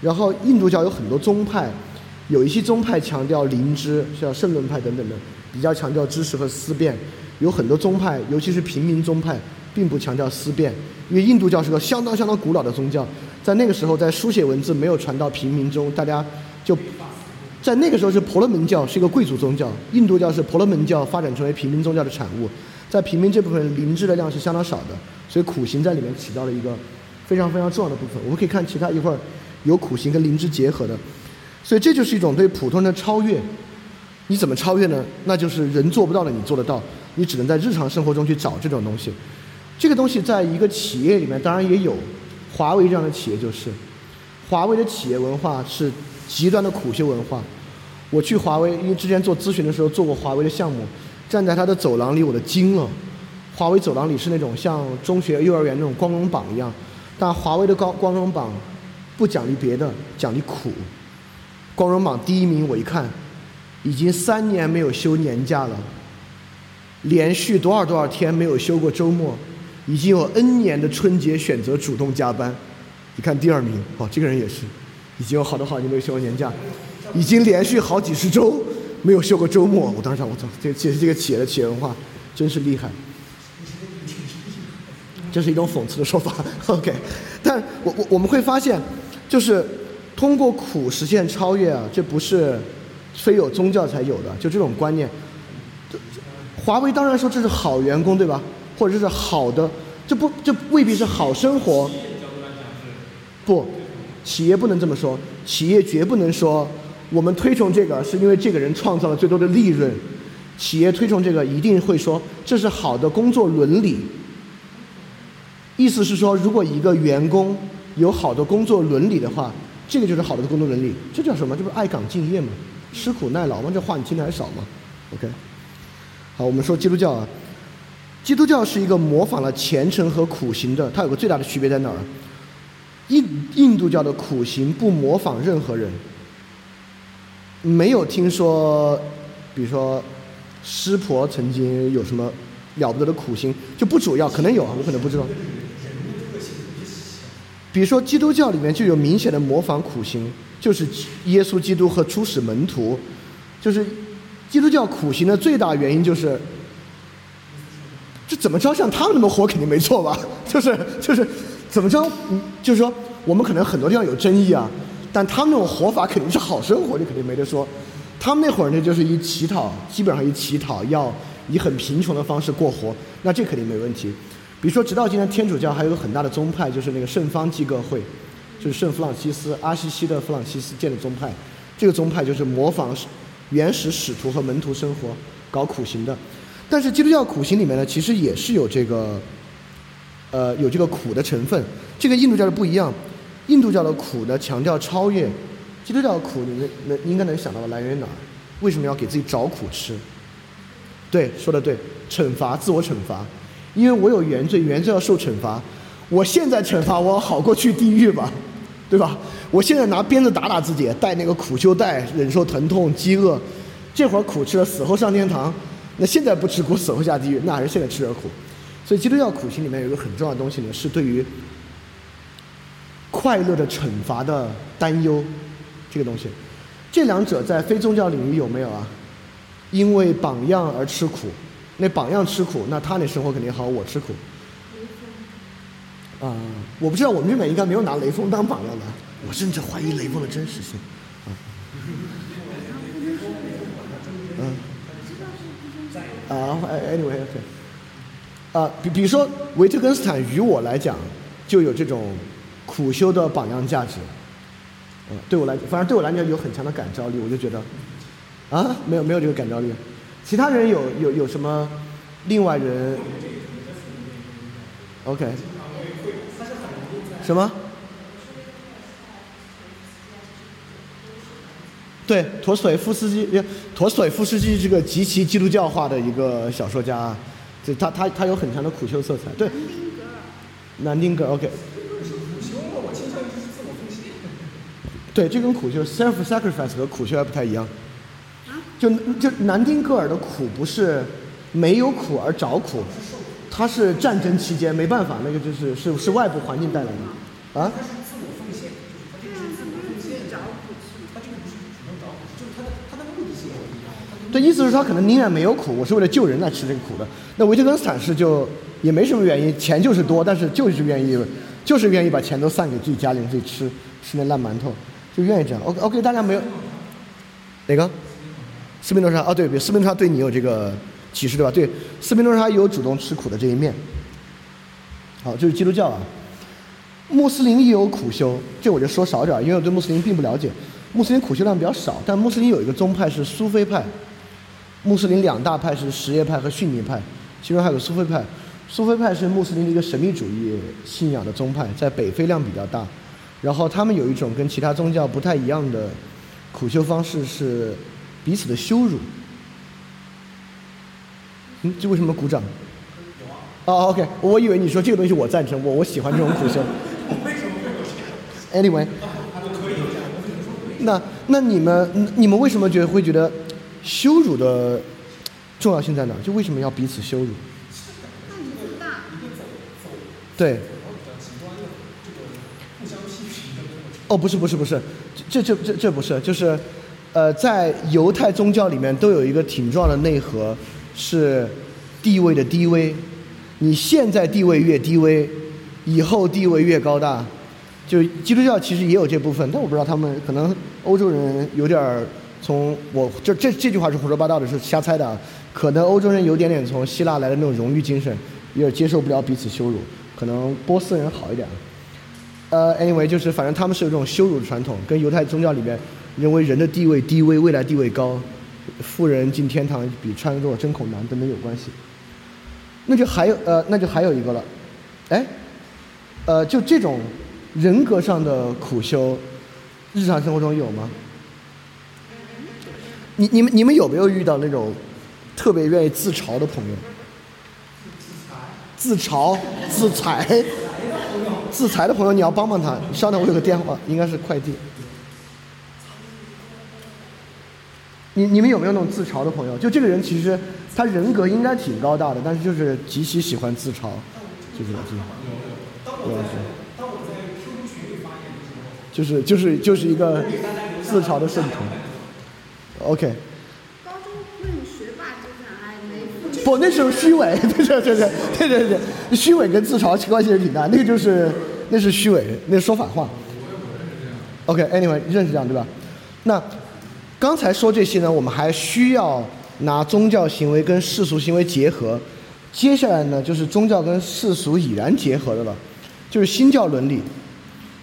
然后印度教有很多宗派，有一些宗派强调灵知，像圣论派等等的，比较强调知识和思辨。有很多宗派，尤其是平民宗派。并不强调思辨，因为印度教是个相当相当古老的宗教，在那个时候，在书写文字没有传到平民中，大家就在那个时候是婆罗门教是一个贵族宗教，印度教是婆罗门教发展成为平民宗教的产物，在平民这部分灵智的量是相当少的，所以苦行在里面起到了一个非常非常重要的部分。我们可以看其他一会儿有苦行跟灵智结合的，所以这就是一种对普通人的超越。你怎么超越呢？那就是人做不到的，你做得到，你只能在日常生活中去找这种东西。这个东西在一个企业里面当然也有，华为这样的企业就是，华为的企业文化是极端的苦修文化。我去华为，因为之前做咨询的时候做过华为的项目，站在他的走廊里，我都惊了。华为走廊里是那种像中学、幼儿园那种光荣榜一样，但华为的光光荣榜不奖励别的，奖励苦。光荣榜第一名，我一看，已经三年没有休年假了，连续多少多少天没有休过周末，已经有 N 年的春节选择主动加班。你看第二名，哦，这个人也是，已经有好多好几年没有休过年假，已经连续好几十周没有休过周末。我当时想，我操，这这这个企业的企业文化真是厉害。这是一种讽刺的说法，OK。但我我我们会发现，就是通过苦实现超越啊，这不是非有宗教才有的，就这种观念。华为当然说这是好员工，对吧？或者这是好的，这不这未必是好生活。不，企业不能这么说，企业绝不能说我们推崇这个是因为这个人创造了最多的利润。企业推崇这个一定会说这是好的工作伦理。意思是说，如果一个员工有好的工作伦理的话，这个就是好的工作伦理。这叫什么？这不是爱岗敬业吗？吃苦耐劳吗？这话你听的还少吗？OK。好，我们说基督教啊，基督教是一个模仿了虔诚和苦行的，它有个最大的区别在哪儿？印印度教的苦行不模仿任何人，没有听说，比如说湿婆曾经有什么了不得的苦行，就不主要，可能有啊，我可能不知道。比如说基督教里面就有明显的模仿苦行，就是耶稣基督和初始门徒，就是基督教苦行的最大原因就是，这怎么着像他们那么活肯定没错吧？就是就是怎么着，就是说我们可能很多地方有争议啊，但他们那种活法肯定是好生活，这肯定没得说。他们那会儿呢，就是一乞讨，基本上一乞讨要以很贫穷的方式过活，那这肯定没问题。比如说，直到今天，天主教还有个很大的宗派，就是那个圣方济各会，就是圣弗朗西斯阿西西的弗朗西斯建的宗派。这个宗派就是模仿原始使徒和门徒生活，搞苦行的。但是基督教苦行里面呢，其实也是有这个，呃，有这个苦的成分。这跟印度教的不一样，印度教的苦呢强调超越，基督教的苦你们能应该能想到来源于哪儿？为什么要给自己找苦吃？对，说的对，惩罚，自我惩罚。因为我有原罪，原罪要受惩罚。我现在惩罚我好过去地狱吧，对吧？我现在拿鞭子打打自己，带那个苦修带，忍受疼痛、饥饿，这会儿苦吃了，死后上天堂。那现在不吃苦，死后下地狱，那还是现在吃点苦。所以基督教苦行里面有一个很重要的东西呢，是对于快乐的惩罚的担忧，这个东西。这两者在非宗教领域有没有啊？因为榜样而吃苦。那榜样吃苦，那他那生活肯定好，我吃苦。啊、我不知道，我们日本应该没有拿雷锋当榜样的，我甚至怀疑雷锋的真实性。啊，嗯，啊，anyway，对，啊，比比如说维特根斯坦，于我来讲就有这种苦修的榜样价值。嗯，对我来，反正对我来讲有很强的感召力，我就觉得，啊，没有没有这个感召力。其他人有有有什么？另外人，OK，什么？对，陀思妥耶夫斯基，陀思妥耶夫斯基这个极其基督教化的一个小说家啊，这他他他有很强的苦修色彩。对，南丁格尔，OK，对，这跟苦修 self sacrifice 和苦修还不太一样。就就南丁格尔的苦不是没有苦而找苦，他是战争期间没办法，那个就是是是外部环境带来的，啊？对，意思是他可能宁愿没有苦，我是为了救人来吃这个苦的。那维特根斯坦是就也没什么原因，钱就是多，但是就是愿意，就是愿意把钱都散给自己家里人自己吃吃那烂馒头，就愿意这样。OK OK，大家没有哪个？斯宾诺莎哦，对，斯宾诺莎对你有这个启示对吧？对，斯宾诺莎有主动吃苦的这一面。好，这是基督教啊。穆斯林也有苦修，这我就说少点，因为我对穆斯林并不了解。穆斯林苦修量比较少，但穆斯林有一个宗派是苏菲派。穆斯林两大派是什叶派和逊尼派，其中还有个苏菲派。苏菲派是穆斯林的一个神秘主义信仰的宗派，在北非量比较大。然后他们有一种跟其他宗教不太一样的苦修方式，是彼此的羞辱。嗯，这为什么鼓掌？哦，OK，我以为你说这个东西我赞成，我我喜欢这种苦修。Anyway，那那你们你们为什么觉得会觉得羞辱的重要性在哪？就为什么要彼此羞辱？那你自大，对。哦，不是不是不是，这这这这不是，就是，呃，在犹太宗教里面都有一个挺重要的内核，是地位的低微。你现在地位越低微，以后地位越高大。就基督教其实也有这部分，但我不知道他们可能欧洲人有点儿从我就这这句话是胡说八道的，是瞎猜的啊。可能欧洲人有点点从希腊来的那种荣誉精神，有点接受不了彼此羞辱。可能波斯人好一点。呃，anyway，就是反正他们是有这种羞辱的传统，跟犹太宗教里面认为人的地位低微，未来地位高，富人进天堂比穿肉针孔难等等有关系。那就还有呃，那就还有一个了，哎，呃，就这种人格上的苦修，日常生活中有吗？你你们你们有没有遇到那种特别愿意自嘲的朋友？自嘲、自裁、自裁的朋友，你要帮帮他。稍等，我有个电话，应该是快递。你你们有没有那种自嘲的朋友？就这个人其实他人格应该挺高大的，但是就是极其喜欢自嘲，就是。就是就是就是一个自嘲的圣徒。OK，高中论学霸就讲哎没父不，那是虚伪，对对对对对对对，虚伪跟自嘲关系是挺大，那个就是那是虚伪，那是说反话。OK，Anyway，、认识这样对吧？那刚才说这些呢，我们还需要拿宗教行为跟世俗行为结合。接下来呢，就是宗教跟世俗已然结合的了，就是新教伦理。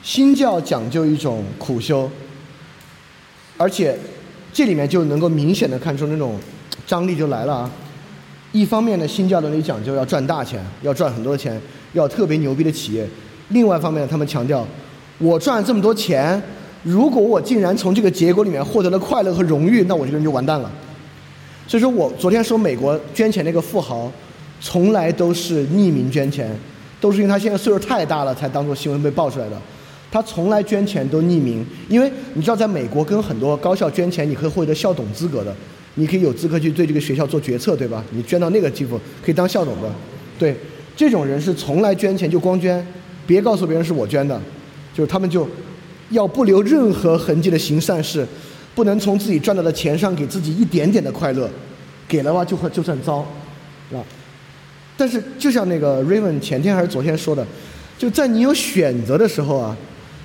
新教讲究一种苦修，而且这里面就能够明显的看出那种张力就来了啊。一方面呢，新教伦理讲究要赚大钱，要赚很多钱，要特别牛逼的企业；另外一方面，他们强调，我赚了这么多钱，如果我竟然从这个结果里面获得了快乐和荣誉，那我这个人就完蛋了。所以说我昨天说美国捐钱那个富豪，从来都是匿名捐钱，都是因为他现在岁数太大了才当做新闻被爆出来的。他从来捐钱都匿名，因为你知道，在美国跟很多高校捐钱，你可以获得校董资格的，你可以有资格去对这个学校做决策，对吧？你捐到那个地方可以当校董的，对，这种人是从来捐钱就光捐，别告诉别人是我捐的，就是他们就要不留任何痕迹的行善事，不能从自己赚到的钱上给自己一点点的快乐，给了话就会就算糟，啊。但是就像那个 Raven 前天还是昨天说的，就在你有选择的时候啊，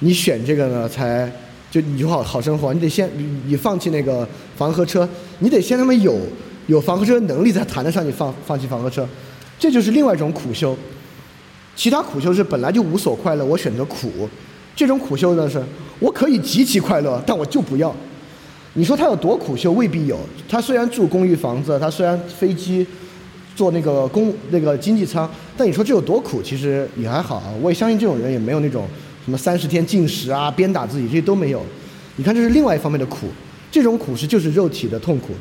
你选这个呢才就你就好好生活，你得先你你放弃那个房和车，你得先他妈有有房和车能力才谈得上你放放弃房和车，这就是另外一种苦修。其他苦修是本来就无所快乐，我选择苦，这种苦修呢是我可以极其快乐，但我就不要。你说他有多苦修，未必有。他虽然住公寓房子，他虽然飞机坐那个公那个经济舱，但你说这有多苦，其实也还好啊。我也相信这种人也没有那种什么三十天禁食啊、鞭打自己这些都没有。你看这是另外一方面的苦，这种苦是就是肉体的痛苦。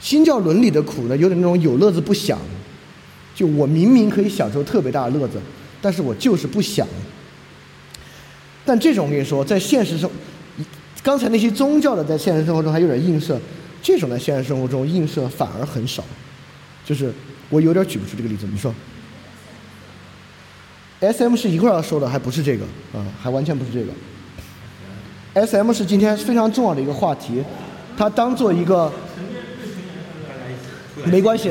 新教伦理的苦呢，有点那种有乐子不享，就我明明可以享受特别大的乐子，但是我就是不想。但这种我跟你说，在现实生，刚才那些宗教的在现实生活中还有点映射，这种在现实生活中映射反而很少。就是我有点举不出这个例子，你说？S M 是一会儿要说的，还不是这个啊、还完全不是这个。S M 是今天非常重要的一个话题，它当做一个没关系，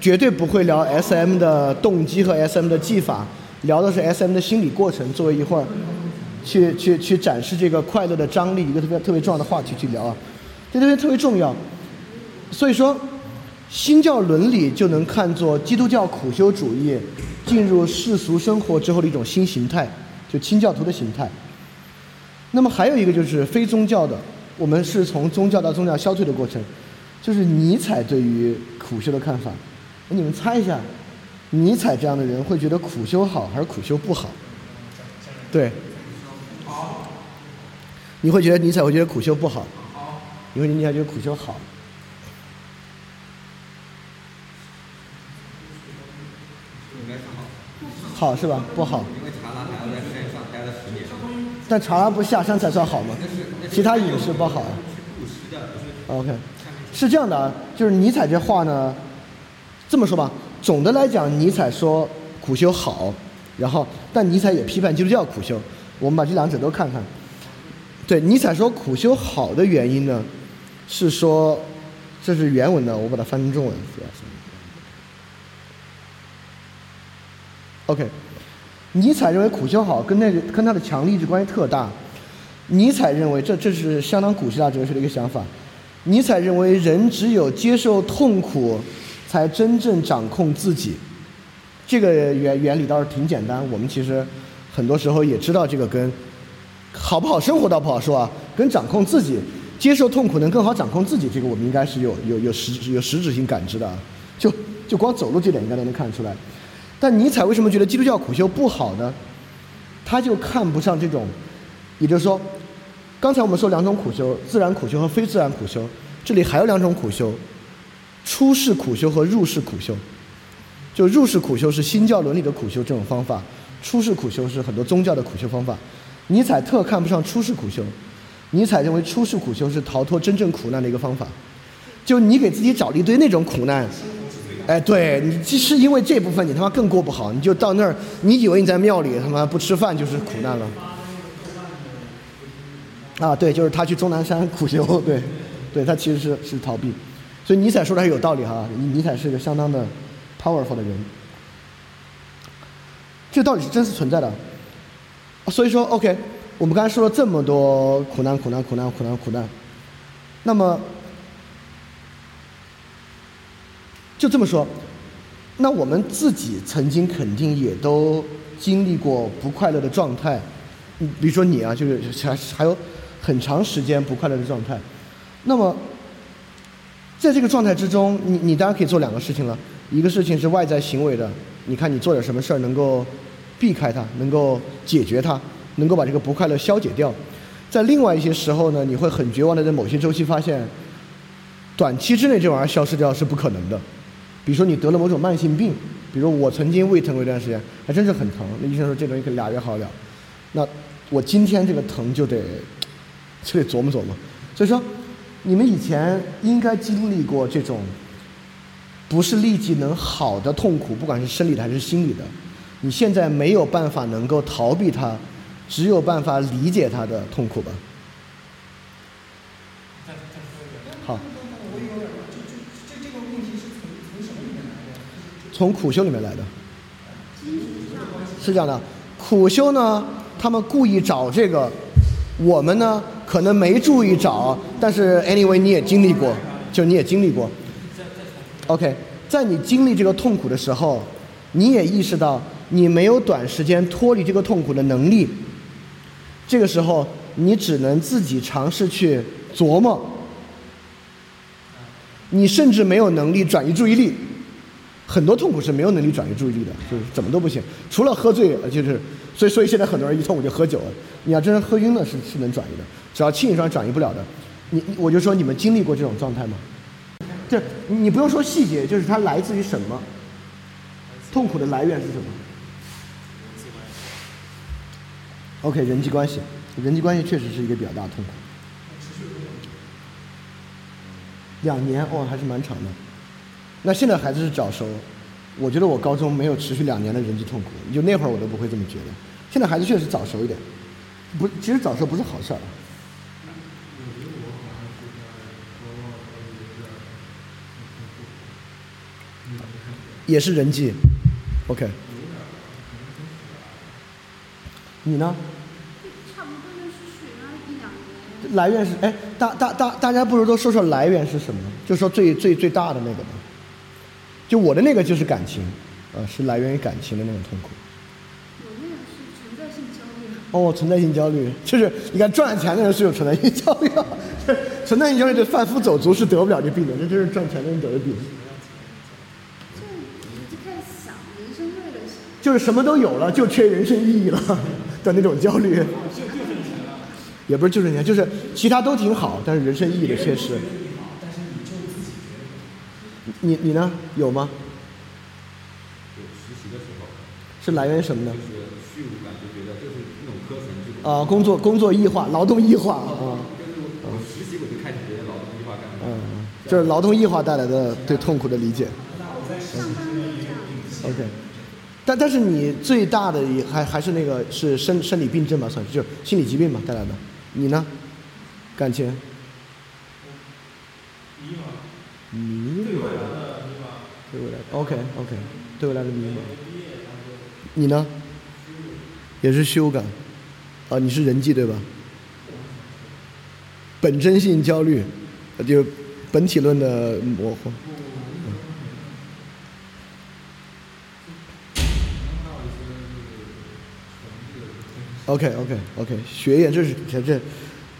绝对不会聊 S M 的动机和 S M 的技法，聊的是 S M 的心理过程，作为一会儿去去去展示这个快乐的张力，一个特别特别重要的话题去聊啊，这特别特别重要。所以说，新教伦理就能看作基督教苦修主义进入世俗生活之后的一种新形态，就清教徒的形态。那么还有一个就是非宗教的，我们是从宗教到宗教消退的过程，就是尼采对于苦修的看法。你们猜一下，尼采这样的人会觉得苦修好还是苦修不好？对，你会觉得尼采会觉得苦修不好，你会尼采觉得苦修好。应该是好，好是吧？不好。因为查拉还要在山上待了十年，但长安不下山才算好吗？其他饮食不好。OK，是这样的啊，就是尼采这话呢，这么说吧，总的来讲，尼采说苦修好，然后但尼采也批判基督教苦修。我们把这两者都看看。对，尼采说苦修好的原因呢，是说这是原文的，我把它翻成中文。OK，尼采认为苦修好跟那个跟他的强力质关系特大。尼采认为这这是相当古希腊哲学的一个想法。尼采认为人只有接受痛苦，才真正掌控自己。这个原原理倒是挺简单，我们其实很多时候也知道这个跟好不好生活倒不好说啊，跟掌控自己、接受痛苦能更好掌控自己，这个我们应该是有有有实有实质性感知的啊。就就光走路这点应该都能看出来。但尼采为什么觉得基督教苦修不好呢？他就看不上这种，也就是说，刚才我们说两种苦修：自然苦修和非自然苦修。这里还有两种苦修：出世苦修和入世苦修。就入世苦修是新教伦理的苦修这种方法，出世苦修是很多宗教的苦修方法。尼采特看不上出世苦修，尼采认为出世苦修是逃脱真正苦难的一个方法。就你给自己找了一堆那种苦难，哎，对你即是因为这部分你他妈更过不好，你就到那儿，你以为你在庙里他妈不吃饭就是苦难了。啊，对，就是他去终南山苦修，对，对他其实是是逃避，所以尼采说的还有道理哈，尼尼采是个相当的 powerful 的人，这道理是真实存在的。所以说，OK，我们刚才说了这么多苦难、苦难、苦难、苦难、苦难，那么就这么说，那我们自己曾经肯定也都经历过不快乐的状态，嗯，比如说你啊，就是还还有很长时间不快乐的状态，那么在这个状态之中，你你当然可以做两个事情了，一个事情是外在行为的，你看你做点什么事儿能够避开它，能够解决它，能够把这个不快乐消解掉。在另外一些时候呢，你会很绝望的在某些周期发现，短期之内这玩意儿消失掉是不可能的。比如说你得了某种慢性病，比如我曾经胃疼过一段时间，还真是很疼，那医生说这东西可俩月好了。那我今天这个疼就得就得琢磨琢磨。所以说，你们以前应该经历过这种不是立即能好的痛苦，不管是生理的还是心理的。你现在没有办法能够逃避它，只有办法理解它的痛苦吧。再再说一遍。好，我有点儿就就这这个问题是从从什么里面来的？从苦修里面来的。是这样的，苦修呢，他们故意找这个，我们呢可能没注意找，但是 anyway 你也经历过，就你也经历过。OK，在你经历这个痛苦的时候，你也意识到你没有短时间脱离这个痛苦的能力。这个时候，你只能自己尝试去琢磨，你甚至没有能力转移注意力。很多痛苦是没有能力转移注意力的，就是怎么都不行，除了喝醉，就是所以所以现在很多人一痛苦就喝酒了。你要真是喝晕了是是能转移的，只要轻易上转移不了的。你我就说你们经历过这种状态吗？这你不用说细节，就是它来自于什么？痛苦的来源是什么？OK，人际关系，人际关系确实是一个比较大的痛苦。两年哦，还是蛮长的。那现在孩子是早熟，我觉得我高中没有持续两年的人际痛苦，就那会儿我都不会这么觉得。现在孩子确实早熟一点，不，其实早熟不是好事儿。也是人际，OK。你呢？差不多就是学了一两年。来源是哎，大大大大家不如都说说来源是什么？就说最最最大的那个吧。就我的那个就是感情，呃，是来源于感情的那种痛苦。我那个是存在性焦虑。哦，存在性焦虑，就是你看赚钱的人是有存在性焦虑啊，存在性焦虑对贩夫走卒是得不了这病的，这真是赚钱的人得的病。就你就开始想，你就是什么都有了，就缺人生意义了 的那种焦虑。也不是就挣钱，就是其他都挺好，但是人生意义的缺失。你你呢？有吗？有实习的时候，是来源于什么呢？就是虚无感，就觉得就是那种科层就啊，工作工作异化，劳动异化啊，就是我我实习我就开始觉得劳动异化干嘛？嗯，就是劳动异化带来的对痛苦的理解。OK，但但是你最大的也还还是那个是生生理病症吧，算是就是心理疾病吧带来的。你呢？感情？迷茫。OK OK，对我来说迷茫。你呢？也是羞感。啊，你是人际对吧？本真性焦虑，呃就本体论的模糊。OK OK OK，学业这是这这，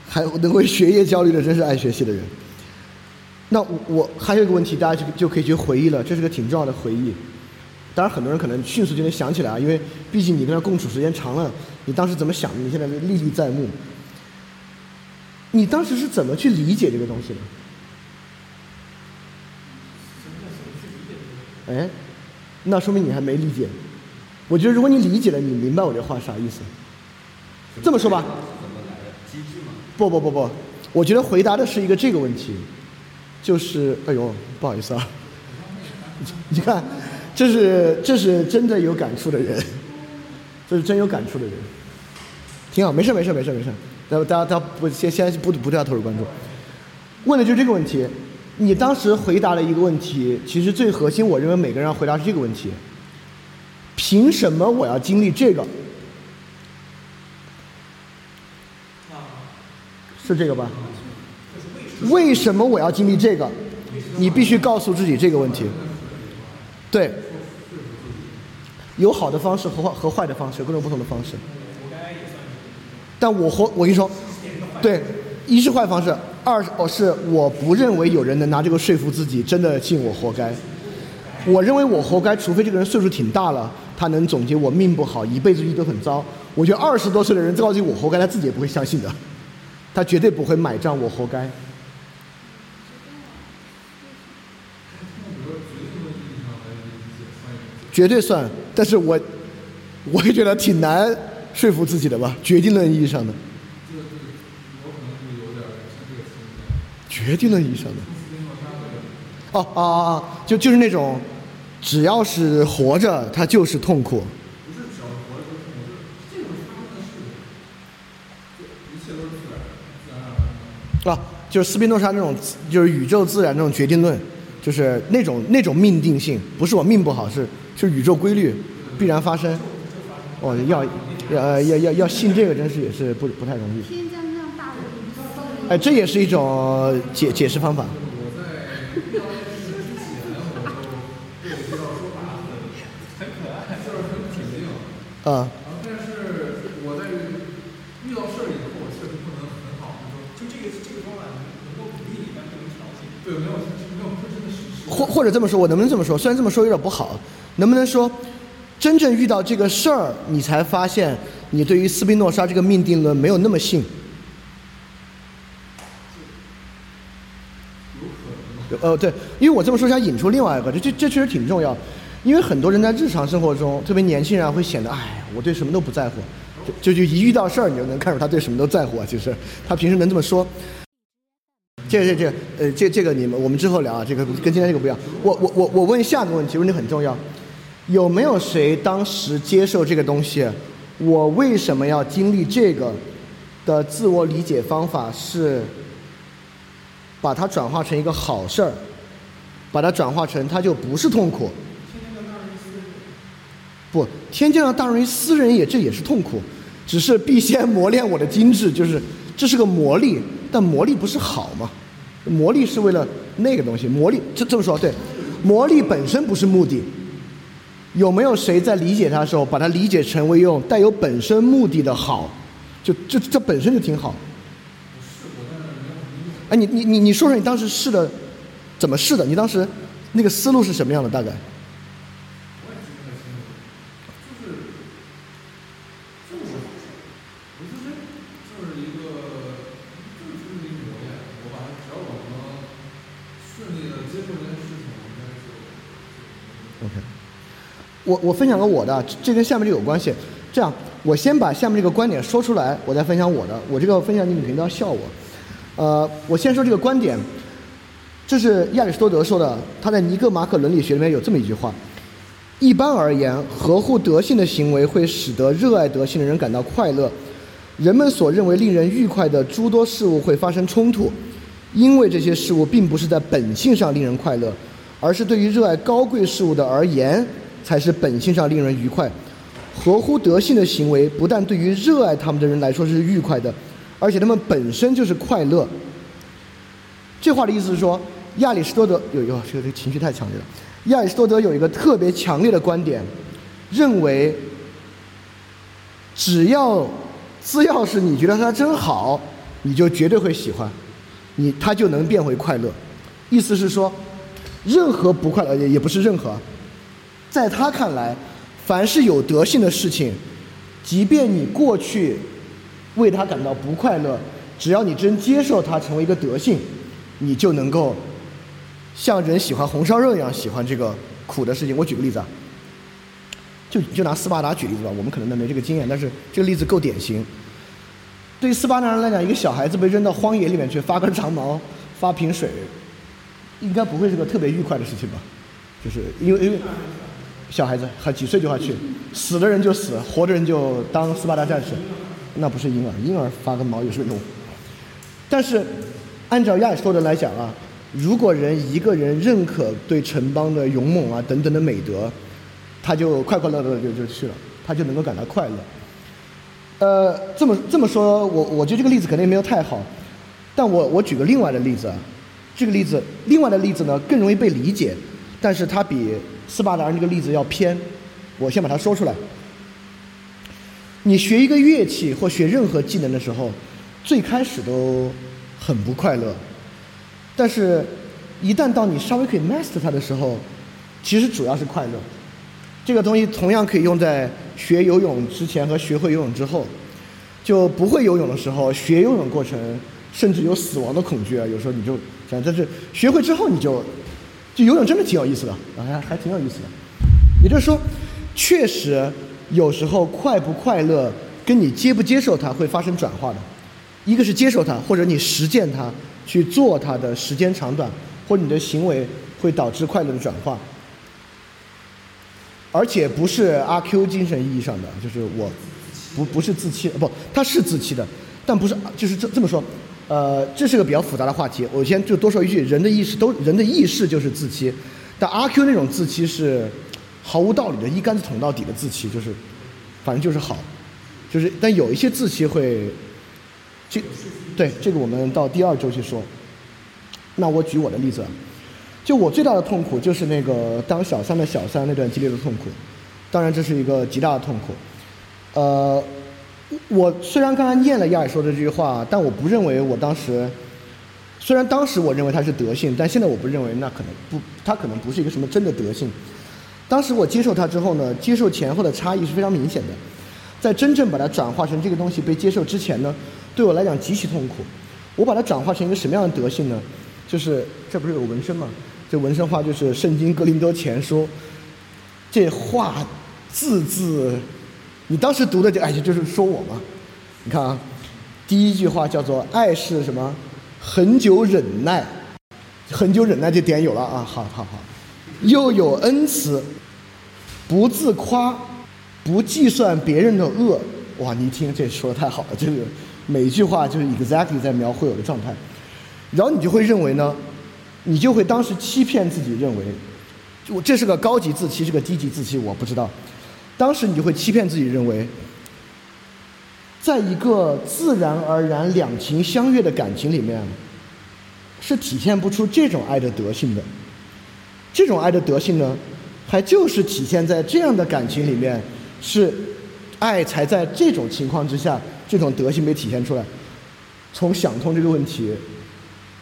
还能为学业焦虑的，真是爱学习的人。那我我还有一个问题，大家就就可以去回忆了，这是个挺重要的回忆。当然，很多人可能迅速就能想起来啊，因为毕竟你跟他共处时间长了，你当时怎么想的，你现在历历在目。你当时是怎么去理解这个东西的？哎，那说明你还没理解。我觉得如果你理解了，你明白我这话啥意思。这么说吧。不不不不，我觉得回答的是一个这个问题，就是哎呦，不好意思啊，你看，这是这是真的有感触的人，这是真有感触的人，挺好，没事没事没事没事，大家大家大家不先先不不对他投入关注，问的就是这个问题，你当时回答了一个问题，其实最核心，我认为每个人回答是这个问题，凭什么我要经历这个？是这个吧？为什么我要经历这个？你必须告诉自己这个问题。对，有好的方式和坏和坏的方式，各种不同的方式。但我活，我跟你说，对，一是坏方式，二是哦是我不认为有人能拿这个说服自己，真的信我活该。我认为我活该，除非这个人岁数挺大了，他能总结我命不好，一辈子运都很糟。我觉得二十多岁的人告诉我活该，他自己也不会相信的，他绝对不会买账我活该。绝对算，但是我我也觉得挺难说服自己的吧，决定论意义上的。决定论意义上的。哦哦哦，就就是那种，只要是活着，他就是痛苦。啊，就是斯宾诺莎那种，就是宇宙自然那种决定论，就是那种那种命定性，不是我命不好，是是宇宙规律必然发生。哦，要要要要要信这个，真是也是不不太容易。哎，这也是一种解解释方法。啊，但是我在遇到事儿以后，我确实不能很好的就这个这个方法能能够鼓励你，但不能调节。对，没有没有真的实施。或者这么说，我能不能这么说？虽然这么说有点不好，能不能说，真正遇到这个事儿，你才发现你对于斯宾诺莎这个命定论没有那么信？呃，对，因为我这么说想引出另外一个，这这这确实挺重要，因为很多人在日常生活中，特别年轻人，会显得，哎，我对什么都不在乎，就就就一遇到事儿，你就能看出他对什么都在乎啊。其实他平时能这么说。这这这，呃，这这个你们我们之后聊啊，这个跟今天这个不一样。我我我我问下个问题，问题很重要，有没有谁当时接受这个东西？我为什么要经历这个的自我理解方法是？把它转化成一个好事儿，把它转化成它就不是痛苦。不，天降大任于斯人也，这也是痛苦，只是必先磨练我的精致，就是这是个磨砺，但磨砺不是好吗？魔力是为了那个东西，魔力这这么说对，魔力本身不是目的。有没有谁在理解它的时候，把它理解成为用带有本身目的的好？就这这本身就挺好。哎，你你你你说说你当时试的怎么试的？你当时那个思路是什么样的？大概？我我分享个我的，这跟下面这有关系。这样，我先把下面这个观点说出来，我再分享我的。我这个分享你们肯定都要笑我。呃，我先说这个观点，这是亚里士多德说的，他在《尼格马可伦理学》里面有这么一句话：一般而言，合乎德性的行为会使得热爱德性的人感到快乐。人们所认为令人愉快的诸多事物会发生冲突，因为这些事物并不是在本性上令人快乐，而是对于热爱高贵事物的而言，才是本性上令人愉快。合乎德性的行为，不但对于热爱他们的人来说是愉快的，而且他们本身就是快乐。这话的意思是说，亚里士多德有有这个这个情绪太强烈了。亚里士多德有一个特别强烈的观点，认为只要只要是你觉得它真好，你就绝对会喜欢，你它就能变回快乐。意思是说，任何不快乐也也不是任何，在他看来，凡是有德性的事情，即便你过去为他感到不快乐，只要你真接受它成为一个德性，你就能够像人喜欢红烧肉一样喜欢这个苦的事情。我举个例子啊，就就拿斯巴达举例子吧，我们可能都没这个经验，但是这个例子够典型。对于斯巴达人来讲，一个小孩子被扔到荒野里面去发根长毛、发瓶水，应该不会是个特别愉快的事情吧？就是因为因为小孩子还几岁就要去，死的人就死，活的人就当斯巴达战士，那不是婴儿，婴儿发个毛有什么用？但是按照亚里士多德来讲啊，如果人一个人认可对城邦的勇猛啊等等的美德，他就快快乐乐的就就去了，他就能够感到快乐。呃，这么这么说，我我觉得这个例子肯定没有太好，但我我举个另外的例子啊，这个例子另外的例子呢更容易被理解，但是它比斯巴达人这个例子要偏，我先把它说出来。你学一个乐器或学任何技能的时候，最开始都很不快乐，但是，一旦到你稍微可以 master 它的时候，其实主要是快乐。这个东西同样可以用在学游泳之前和学会游泳之后。就不会游泳的时候，学游泳过程甚至有死亡的恐惧啊。有时候你就想，但是学会之后你就，就游泳真的挺有意思的，啊还还挺有意思的。也就是说，确实有时候快不快乐跟你接不接受它会发生转化的。一个是接受它，或者你实践它去做它的时间长短，或者你的行为会导致快乐的转化。而且不是阿 Q 精神意义上的，就是我不不是自欺，不，他是自欺的，但不是，就是这这么说，呃，这是个比较复杂的话题。我先就多说一句，人的意识都人的意识就是自欺，但阿 Q 那种自欺是毫无道理的，一竿子捅到底的自欺，就是反正就是好，就是但有一些自欺会，这对这个我们到第二周去说。那我举我的例子，就我最大的痛苦就是那个当小三的小三那段激烈的痛苦，当然这是一个极大的痛苦。呃，我虽然刚才念了亚里说的这句话，但我不认为我当时，虽然当时我认为它是德性，但现在我不认为那可能不，它可能不是一个什么真的德性。当时我接受它之后呢，接受前后的差异是非常明显的。在真正把它转化成这个东西被接受之前呢，对我来讲极其痛苦。我把它转化成一个什么样的德性呢？就是这不是有纹身吗？这纹身画就是《圣经·格林多前书》，这画字字，你当时读的就哎，就是说我嘛。你看啊，第一句话叫做“爱是什么？恒久忍耐，恒久忍耐”这点有了啊，好好好。又有恩慈，不自夸，不计算别人的恶。哇，你一听这说的太好了，这个每一句话就是 exactly 在描绘我的状态。然后你就会认为呢，你就会当时欺骗自己，认为我这是个高级自欺，是个低级自欺，我不知道。当时你就会欺骗自己，认为，在一个自然而然两情相悦的感情里面，是体现不出这种爱的德性的。这种爱的德性呢，还就是体现在这样的感情里面，是爱才在这种情况之下，这种德性被体现出来。从想通这个问题。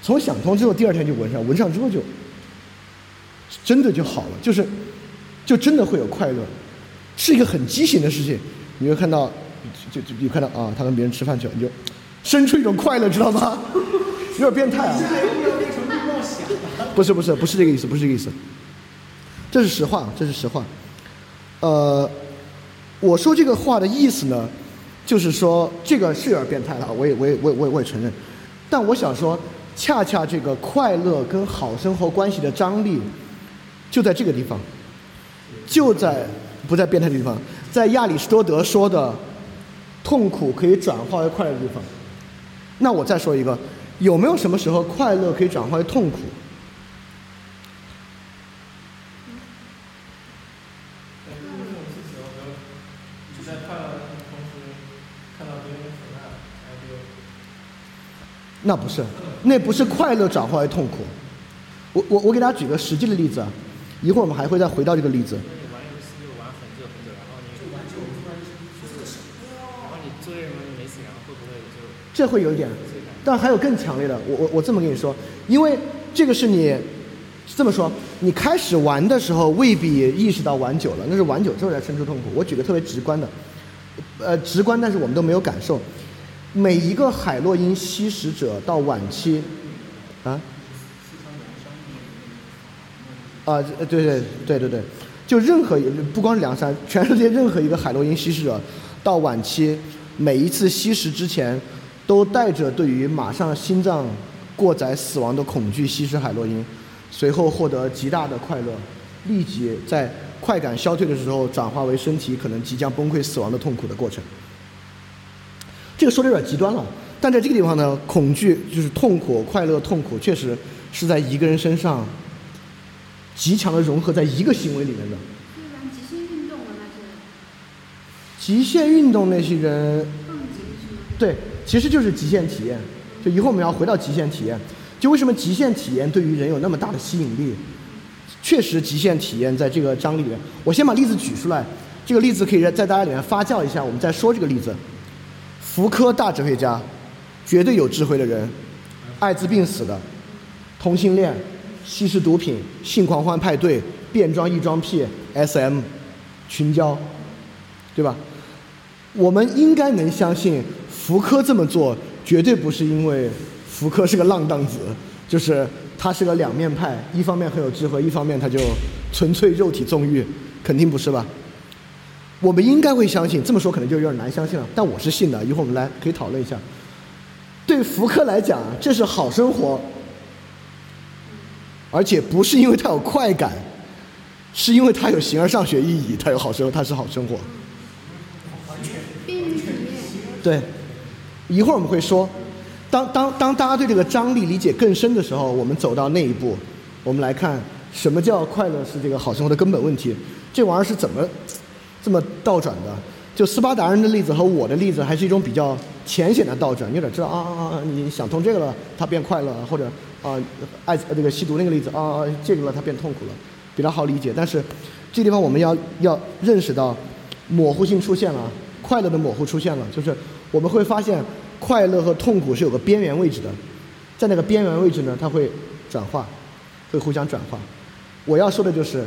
从想通之后，第二天就纹上，纹上之后就真的就好了，就是就真的会有快乐，是一个很畸形的事情。你会看到，就就你看到啊，他跟别人吃饭去了，你就生出一种快乐，知道吗？有点变态啊！不是不是不是这个意思，不是这个意思。这是实话，这是实话。呃，我说这个话的意思呢，就是说这个是有点变态了，我也我也我也我也我也承认。但我想说，恰恰这个快乐跟好生活关系的张力，就在这个地方，就在不在变态的地方，在亚里士多德说的痛苦可以转化为快乐的地方。那我再说一个，有没有什么时候快乐可以转化为痛苦？那不是，那不是快乐转化为痛苦。我我我给大家举个实际的例子啊，一会儿我们还会再回到这个例子。你玩游戏就玩很久很久，然后你就玩久，突然然后你作业什么你没写，然后会不会就这会有一点，但还有更强烈的。我我我这么跟你说，因为这个是你这么说，你开始玩的时候未必意识到玩久了，那是玩久之后才生出痛苦。我举个特别直观的，呃，直观，但是我们都没有感受。每一个海洛因吸食者到晚期，啊，啊，对对对对对，就任何不光是梁山，全世界任何一个海洛因吸食者到晚期，每一次吸食之前，都带着对于马上心脏过载死亡的恐惧吸食海洛因，随后获得极大的快乐，立即在快感消退的时候转化为身体可能即将崩溃死亡的痛苦的过程。这个说的有点极端了，但在这个地方呢，恐惧就是痛苦、快乐、痛苦，确实是在一个人身上极强的融合在一个行为里面的。极限运动的那些极限运动那些人？对，其实就是极限体验。就以后我们要回到极限体验，就为什么极限体验对于人有那么大的吸引力？确实，极限体验在这个章里面，我先把例子举出来，这个例子可以在在大家里面发酵一下，我们再说这个例子。福柯大哲学家，绝对有智慧的人，艾滋病死的，同性恋，吸食毒品，性狂欢派对，变装异装癖，SM，群交，对吧？我们应该能相信，福柯这么做绝对不是因为福柯是个浪荡子，就是他是个两面派，一方面很有智慧，一方面他就纯粹肉体纵欲，肯定不是吧？我们应该会相信，这么说可能就有点难相信了，但我是信的。一会儿我们来可以讨论一下。对福柯来讲，这是好生活，而且不是因为他有快感，是因为他有形而上学意义，他有好生活，他是好生活。对，一会儿我们会说，当当当大家对这个张力理解更深的时候，我们走到那一步，我们来看什么叫快乐是这个好生活的根本问题。这玩意儿是怎么这么倒转的？就斯巴达人的例子和我的例子，还是一种比较浅显的倒转。你有点知道啊啊啊！你想通这个了，他变快乐，或者啊爱这个吸毒那个例子啊啊这个了，他变痛苦了，比较好理解。但是这地方我们要要认识到模糊性出现了，快乐的模糊出现了，就是我们会发现快乐和痛苦是有个边缘位置的，在那个边缘位置呢，它会转化，会互相转化。我要说的就是，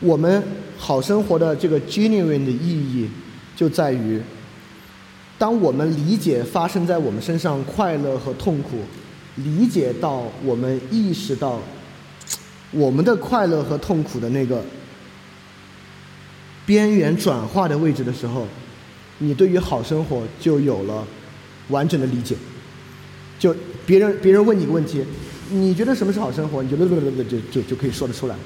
我们好生活的这个 genuine 的意义，就在于，当我们理解发生在我们身上快乐和痛苦，理解到我们意识到我们的快乐和痛苦的那个边缘转化的位置的时候，你对于好生活就有了完整的理解。就别人别人问你个问题，你觉得什么是好生活？你就就就就就可以说得出来。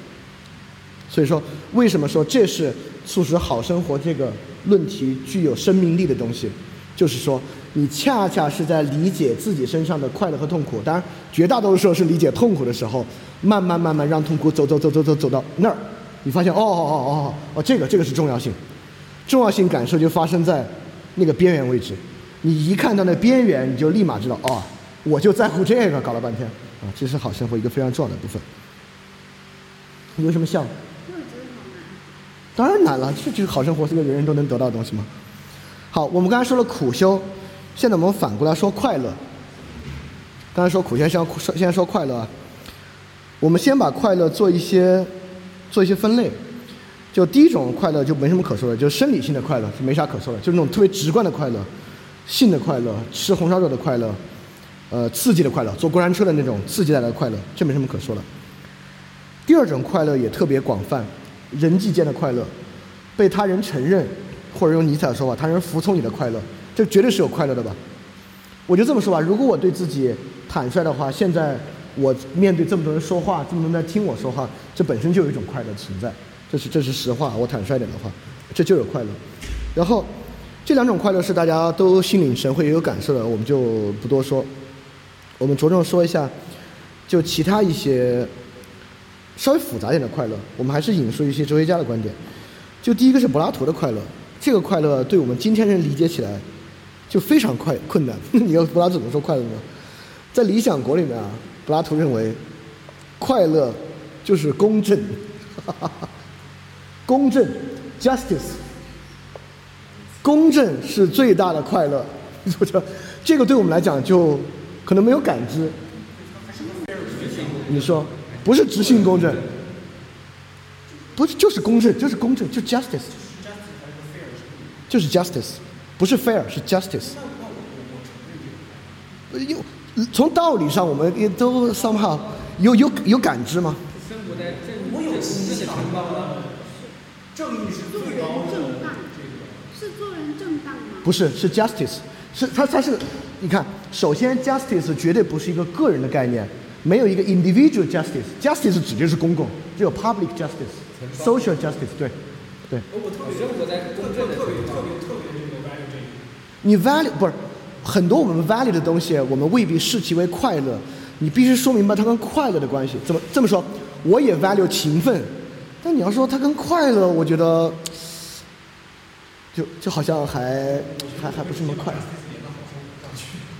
所以说，为什么说这是促使好生活这个论题具有生命力的东西？就是说，你恰恰是在理解自己身上的快乐和痛苦，当然绝大多数时候是理解痛苦的时候，慢慢慢慢让痛苦走走走走走走到那儿，你发现哦哦哦哦哦，这个这个是重要性，重要性感受就发生在那个边缘位置，你一看到那边缘，你就立马知道哦，我就在乎这个，搞了半天啊，这是好生活一个非常重要的部分。你为什么笑？因为我觉得好难。当然难了，这就是好生活是个人人都能得到的东西吗？好，我们刚才说了苦修，现在我们反过来说快乐。刚才说苦，现在说说现在说快乐啊。我们先把快乐做一些做一些分类。就第一种快乐就没什么可说的，就是生理性的快乐是没啥可说的，就是那种特别直观的快乐，性的快乐，吃红烧肉的快乐，呃，刺激的快乐，坐过山车的那种刺激带来的快乐，这没什么可说的。第二种快乐也特别广泛，人际间的快乐，被他人承认，或者用尼采的说法，他人服从你的快乐，这绝对是有快乐的吧？我就这么说吧，如果我对自己坦率的话，现在我面对这么多人说话，这么多人在听我说话，这本身就有一种快乐存在，这是这是实话。我坦率点的话，这就有快乐。然后这两种快乐是大家都心领神会也有感受的，我们就不多说。我们着重说一下，就其他一些稍微复杂一点的快乐，我们还是引述一些哲学家的观点。就第一个是柏拉图的快乐，这个快乐对我们今天人理解起来就非常快困难。你要柏拉图怎么说快乐呢？在《理想国》里面啊，柏拉图认为快乐就是公正，公正 （justice），公正是最大的快乐。我觉得这个对我们来讲就可能没有感知。你说不是直性公正，不是就是公正，就是公正，就 justice，就是 justice，不是 fair，是 justice。有从道理上，我们也都 somehow 有有有感知吗？我有思想正的城邦吗？正义是最高的正当，这个。是做人正当吗？不是，是 justice，是它它是，你看，首先 justice 绝对不是一个个人的概念，没有一个 individual justice，justice 指的是公共，只有 public justice，social justice，对，对。我特别生活在公正的特别特别特别这个 value 这一。你 value 不是很多我们 value 的东西，我们未必视其为快乐。你必须说明白它跟快乐的关系。怎么这么说？我也 value 勤奋，但你要说它跟快乐，我觉得就就好像还还还不是那么快。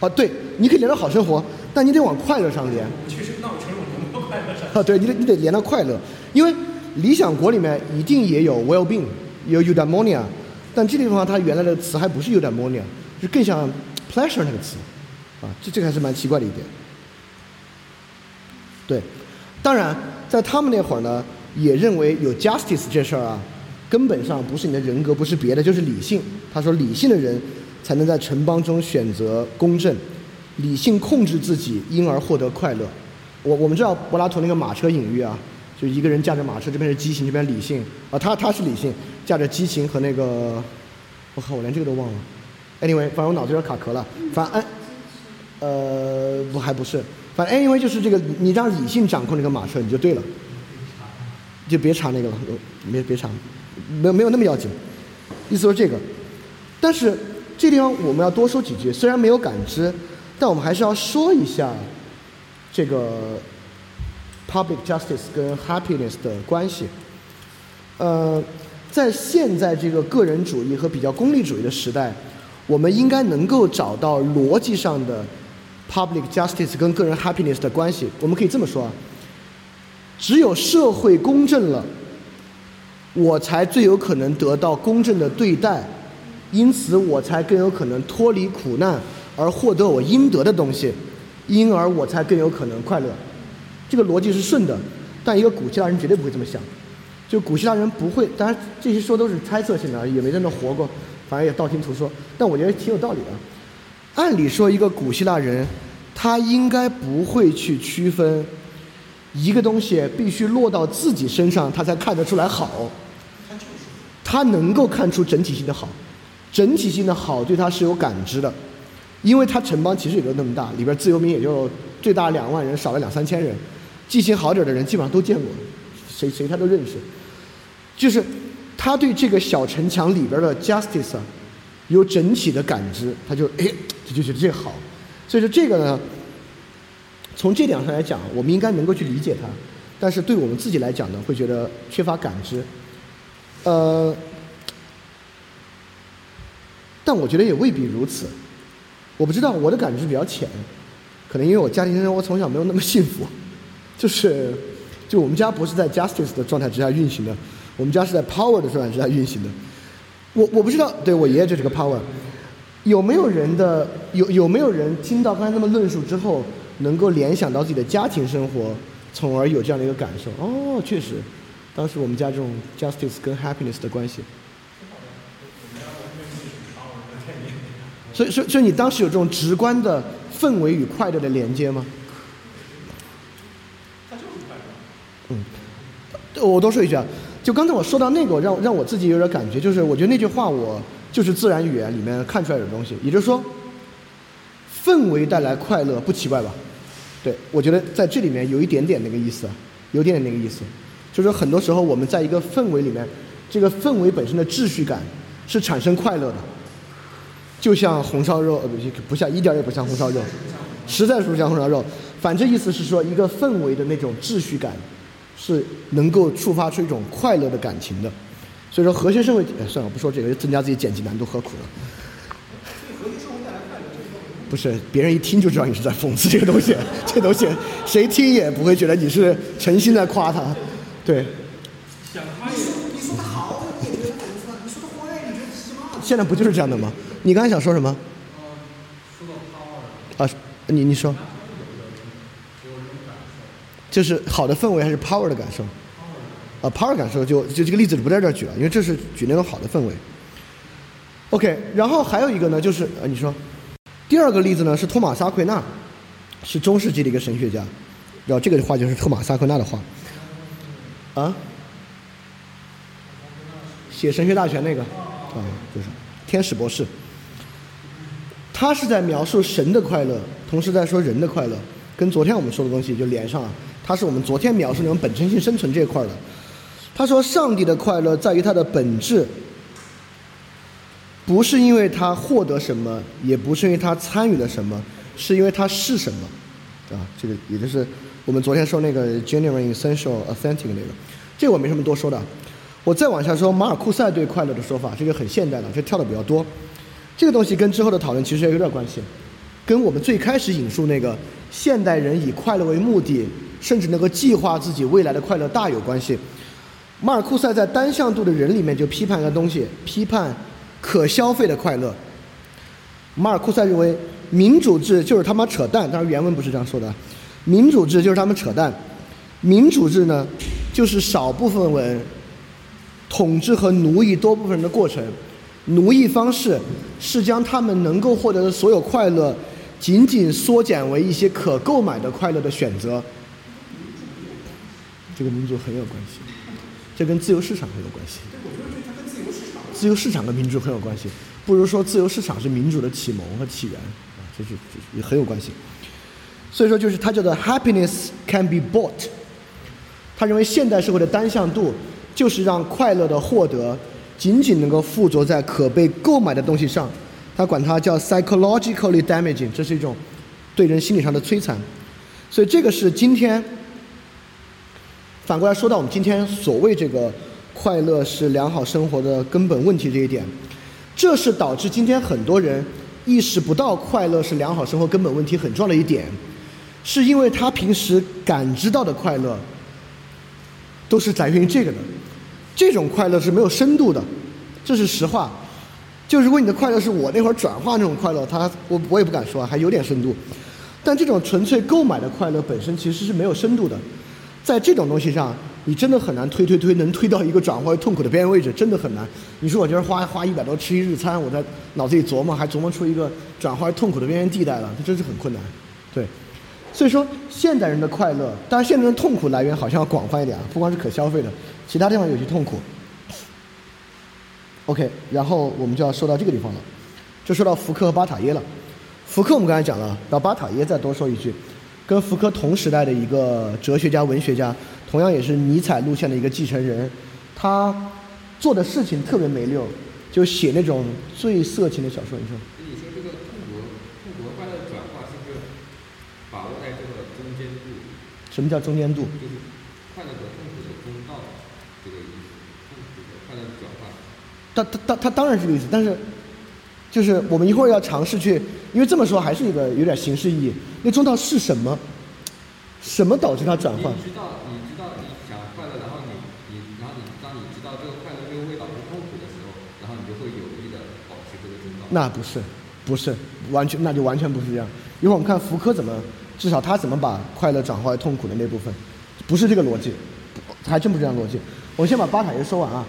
啊，对，你可以连到好生活，但你得往快乐上连。确实，那我承认我连不到快乐上。啊，对你得你得连到快乐，因为理想国里面一定也有 well-being，有 eudaimonia，但这地方它原来的词还不是 eudaimonia，是更像 pleasure 那个词，啊，这这个还是蛮奇怪的一点。对，当然在他们那会儿呢，也认为有 justice 这事儿啊，根本上不是你的人格，不是别的，就是理性。他说，理性的人才能在城邦中选择公正，理性控制自己，因而获得快乐。我我们知道柏拉图那个马车隐喻啊，就一个人驾着马车，这边是激情，这边理性啊，他他是理性，驾着激情和那个，我靠，我连这个都忘了。Anyway，反正我脑子有点卡壳了。反正，呃，不还不是，反正 anyway 就是这个，你让理性掌控这个马车，你就对了，就别查那个了，别别查，没有没有那么要紧。意思说这个，但是这地方我们要多说几句，虽然没有感知，但我们还是要说一下这个 public justice 跟 happiness 的关系。呃，在现在这个个人主义和比较功利主义的时代，我们应该能够找到逻辑上的 public justice 跟个人 happiness 的关系。我们可以这么说啊，只有社会公正了，我才最有可能得到公正的对待，因此我才更有可能脱离苦难而获得我应得的东西，因而我才更有可能快乐。这个逻辑是顺的，但一个古希腊人绝对不会这么想。就古希腊人不会，当然这些说都是猜测性的，也没在那活过，反正也道听途说。但我觉得挺有道理的。按理说，一个古希腊人，他应该不会去区分一个东西必须落到自己身上，他才看得出来好。他能够看出整体性的好，整体性的好对他是有感知的，因为他城邦其实也就那么大，里边自由民也就最大两万人，少了两三千人，记性好点的人基本上都见过，谁谁他都认识。就是他对这个小城墙里边的 justice，有整体的感知，他就哎，他就觉得这好。所以说这个呢，从这点上来讲，我们应该能够去理解他，但是对我们自己来讲呢，会觉得缺乏感知。呃，但我觉得也未必如此。我不知道，我的感知比较浅，可能因为我家庭生活从小没有那么幸福，就是，就我们家不是在 justice 的状态之下运行的，我们家是在 power 的状态之下运行的。我我不知道，对我爷爷就是个 power。有没有人的有有没有人听到刚才那么论述之后，能够联想到自己的家庭生活，从而有这样的一个感受？哦，确实，当时我们家这种 justice 跟 happiness 的关系。所以，所以，所以你当时有这种直观的氛围与快乐的连接吗？他就是快乐。嗯，我多说一句啊，就刚才我说到那个，让让我自己有点感觉，就是我觉得那句话我就是自然语言里面看出来的东西，也就是说，氛围带来快乐不奇怪吧？对，我觉得在这里面有一点点那个意思，有点点那个意思，就是很多时候我们在一个氛围里面，这个氛围本身的秩序感是产生快乐的，就像红烧肉，呃不不像一点也不像红烧肉，实在是不像红烧肉。反正意思是说，一个氛围的那种秩序感是能够触发出一种快乐的感情的。所以说，和谐社会，哎，算了，不说这个，增加自己剪辑难度，何苦呢？不是，别人一听就知道你是在讽刺这个东西，这东西谁听也不会觉得你是诚心在夸他，对。想他也，你说的好，你觉得怎么说？你说的坏，你觉得是什么？现在不就是这样的吗？你刚才想说什么？啊，你你说，就是好的氛围还是 power 的感受？啊，power 感受就就这个例子就不在这儿举了，因为这是举那种好的氛围。OK，然后还有一个呢，就是呃，你说，第二个例子呢是托马斯阿奎那，是中世纪的一个神学家，然后这个话就是托马斯阿奎那的话，啊，写神学大全那个，啊，就是天使博士。他是在描述神的快乐，同时在说人的快乐，跟昨天我们说的东西就连上了。他是我们昨天描述那种本真性生存这一块儿的。他说，上帝的快乐在于他的本质，不是因为他获得什么，也不是因为他参与了什么，是因为他是什么。啊，这个也就是我们昨天说那个 genuine, essential, authentic 那个，这个我没什么多说的。我再往下说，马尔库塞对快乐的说法，这个很现代了，这跳的比较多。这个东西跟之后的讨论其实也有点关系，跟我们最开始引述那个现代人以快乐为目的，甚至能够计划自己未来的快乐大有关系。马尔库塞在单向度的人里面就批判一个东西，批判可消费的快乐。马尔库塞认为民主制就是他妈扯淡，当然原文不是这样说的，民主制就是他们扯淡。民主制呢，就是少部分人统治和奴役多部分人的过程。奴役方式是将他们能够获得的所有快乐，仅仅缩减为一些可购买的快乐的选择。这个民主很有关系，这跟自由市场很有关系。自由市场跟民主很有关系，不如说自由市场是民主的启蒙和起源啊，这是也很有关系。所以说，就是他叫做 happiness can be bought。他认为现代社会的单向度就是让快乐的获得仅仅能够附着在可被购买的东西上，他管它叫 psychologically damaging，这是一种对人心理上的摧残。所以这个是今天反过来说到我们今天所谓这个快乐是良好生活的根本问题这一点，这是导致今天很多人意识不到快乐是良好生活根本问题很重要的一点，是因为他平时感知到的快乐都是来源于这个的。这种快乐是没有深度的，这是实话。就如果你的快乐是我那会儿转化那种快乐，他我我也不敢说，还有点深度。但这种纯粹购买的快乐本身其实是没有深度的，在这种东西上，你真的很难推推推能推到一个转化为痛苦的边缘位置，真的很难。你说我今儿花花一百多吃一日餐，我在脑子里琢磨，还琢磨出一个转化痛苦的边缘地带了，这真是很困难。对，所以说现代人的快乐，当然现代人的痛苦来源好像要广泛一点啊，不光是可消费的。其他地方有些痛苦。OK，然后我们就要说到这个地方了，就说到福柯和巴塔耶了。福柯我们刚才讲了，然后巴塔耶再多说一句，跟福柯同时代的一个哲学家、文学家，同样也是尼采路线的一个继承人，他做的事情特别没溜，就写那种最色情的小说。你说？那你说这个痛苦、痛苦和快乐的转化是不是把握在这个中间度？什么叫中间度？就是快乐和痛苦的中道，这个意思。痛苦的快乐的转换。他他他他当然是这个意思，但是就是我们一会儿要尝试去，因为这么说还是一个有点形式意义。那中道是什么？什么导致它转换？你知道，你知道你想快乐，然后你你然后你当你知道这个快乐又会导致痛苦的时候，然后你就会有意的保持这个中道。那不是，不是完全，那就完全不是这样。一会儿我们看福柯怎么，至少他怎么把快乐转化为痛苦的那部分，不是这个逻辑，还真不是这样逻辑。我先把巴塔耶说完啊。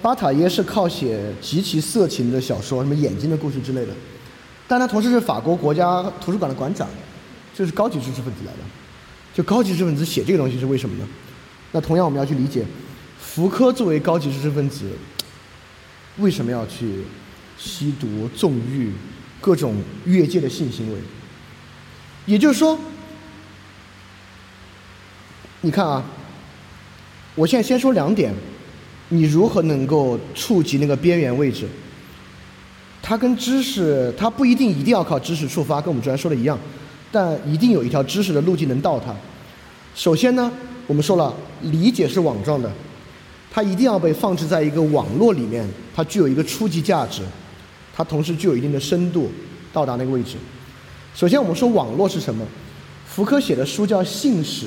巴塔耶是靠写极其色情的小说，什么眼睛的故事之类的，但他同时是法国国家图书馆的馆长，就是高级知识分子来的。就高级知识分子写这个东西是为什么呢？那同样我们要去理解，福柯作为高级知识分子，为什么要去吸毒、纵欲、各种越界的性行为？也就是说，你看啊，我现在先说两点，你如何能够触及那个边缘位置？它跟知识，它不一定一定要靠知识触发，跟我们昨天说的一样，但一定有一条知识的路径能到它。首先呢，我们说了，理解是网状的，它一定要被放置在一个网络里面，它具有一个初级价值，它同时具有一定的深度，到达那个位置。首先，我们说网络是什么？福柯写的书叫《性史》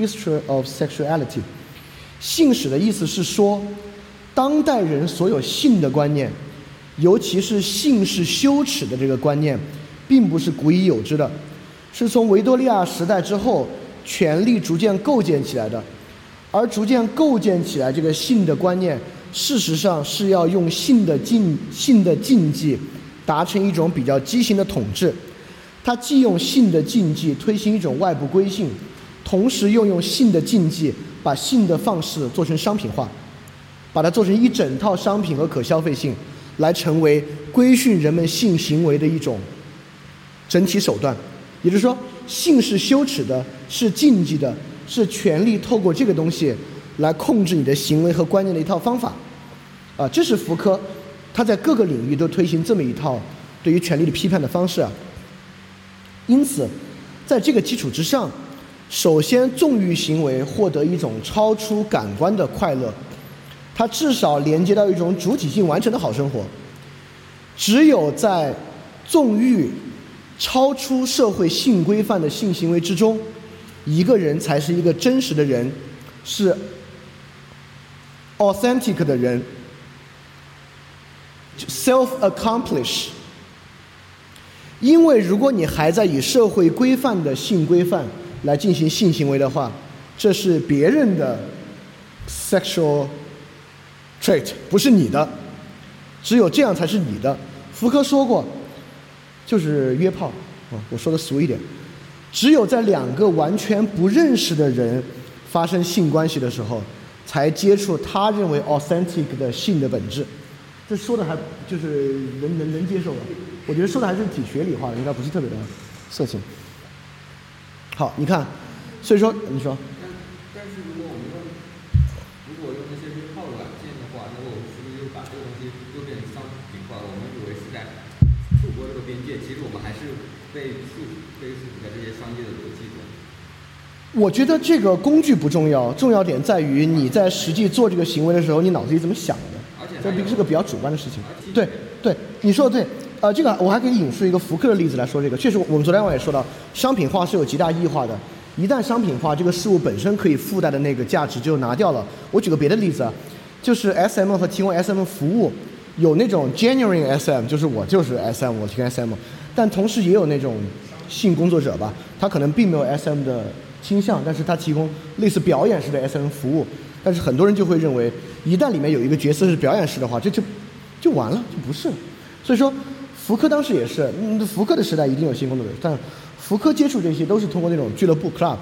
（History of Sexuality）。性史的意思是说，当代人所有性的观念，尤其是性是羞耻的这个观念，并不是古已有之的，是从维多利亚时代之后，权力逐渐构建起来的。而逐渐构建起来这个性的观念，事实上是要用性的禁性的禁忌，达成一种比较畸形的统治。它既用性的禁忌推行一种外部规性，同时又用性的禁忌把性的放肆做成商品化，把它做成一整套商品和可消费性，来成为规训人们性行为的一种整体手段。也就是说，性是羞耻的，是禁忌的，是权力透过这个东西来控制你的行为和观念的一套方法。啊，这是福柯他在各个领域都推行这么一套对于权力的批判的方式啊。因此，在这个基础之上，首先纵欲行为获得一种超出感官的快乐，它至少连接到一种主体性完成的好生活。只有在纵欲超出社会性规范的性行为之中，一个人才是一个真实的人，是 authentic 的人，self accomplish。因为如果你还在以社会规范的性规范来进行性行为的话，这是别人的 sexual trait，不是你的。只有这样才是你的。福柯说过，就是约炮啊，我说的俗一点，只有在两个完全不认识的人发生性关系的时候，才接触他认为 authentic 的性的本质。这说的还就是能能能接受的，我觉得说的还是挺学理化的，应该不是特别的色情。好，你看，所以说你说，但但是如果我们用如果用那些约炮软件的话，那我们是不是又把这个东西又变成商品化了？我们以为是在触摸这个边界，其实我们还是被束被束缚在这些商业的逻辑中。我觉得这个工具不重要，重要点在于你在实际做这个行为的时候，你脑子里怎么想的。这是个比较主观的事情。对对，你说的对。呃，这个我还可以引述一个福克的例子来说这个。确实，我们昨天晚上也说到，商品化是有极大异化的。一旦商品化，这个事物本身可以附带的那个价值就拿掉了。我举个别的例子啊，就是 S M 和提供 S M 服务，有那种 genuine S M，就是我就是 S M，我提供 S M，但同时也有那种性工作者吧，他可能并没有 S M 的倾向，但是他提供类似表演式的 S M 服务。但是很多人就会认为，一旦里面有一个角色是表演式的话，这就就完了，就不是了。所以说，福柯当时也是，嗯，福柯的时代一定有性工作者，但福柯接触这些都是通过那种俱乐部 club，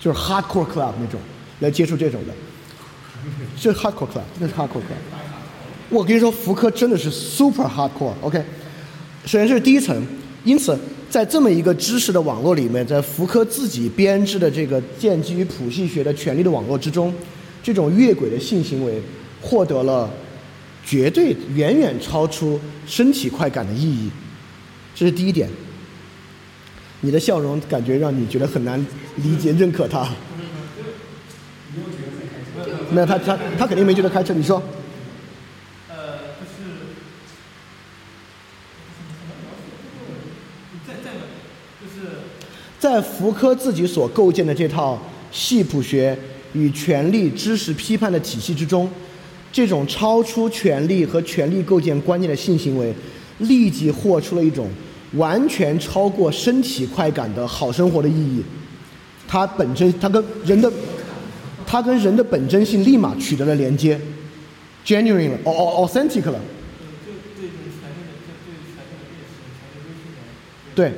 就是 hardcore club 那种来接触这种的，是 hardcore club，真的是 hardcore club。我跟你说，福柯真的是 super hardcore，OK。首先这是第一层，因此在这么一个知识的网络里面，在福柯自己编织的这个建基于谱系学的权力的网络之中，这种越轨的性行为获得了绝对远远超出身体快感的意义，这是第一点。你的笑容感觉让你觉得很难理解认可他。没有他他他肯定没觉得开车，你说。呃，就是在福柯自己所构建的这套系谱学与权力知识批判的体系之中，这种超出权力和权力构建观念的性行为，立即获出了一种完全超过身体快感的好生活的意义。它本身，它跟人的，它跟人的本真性立马取得了连接，genuine 了，au au authentic 了。对，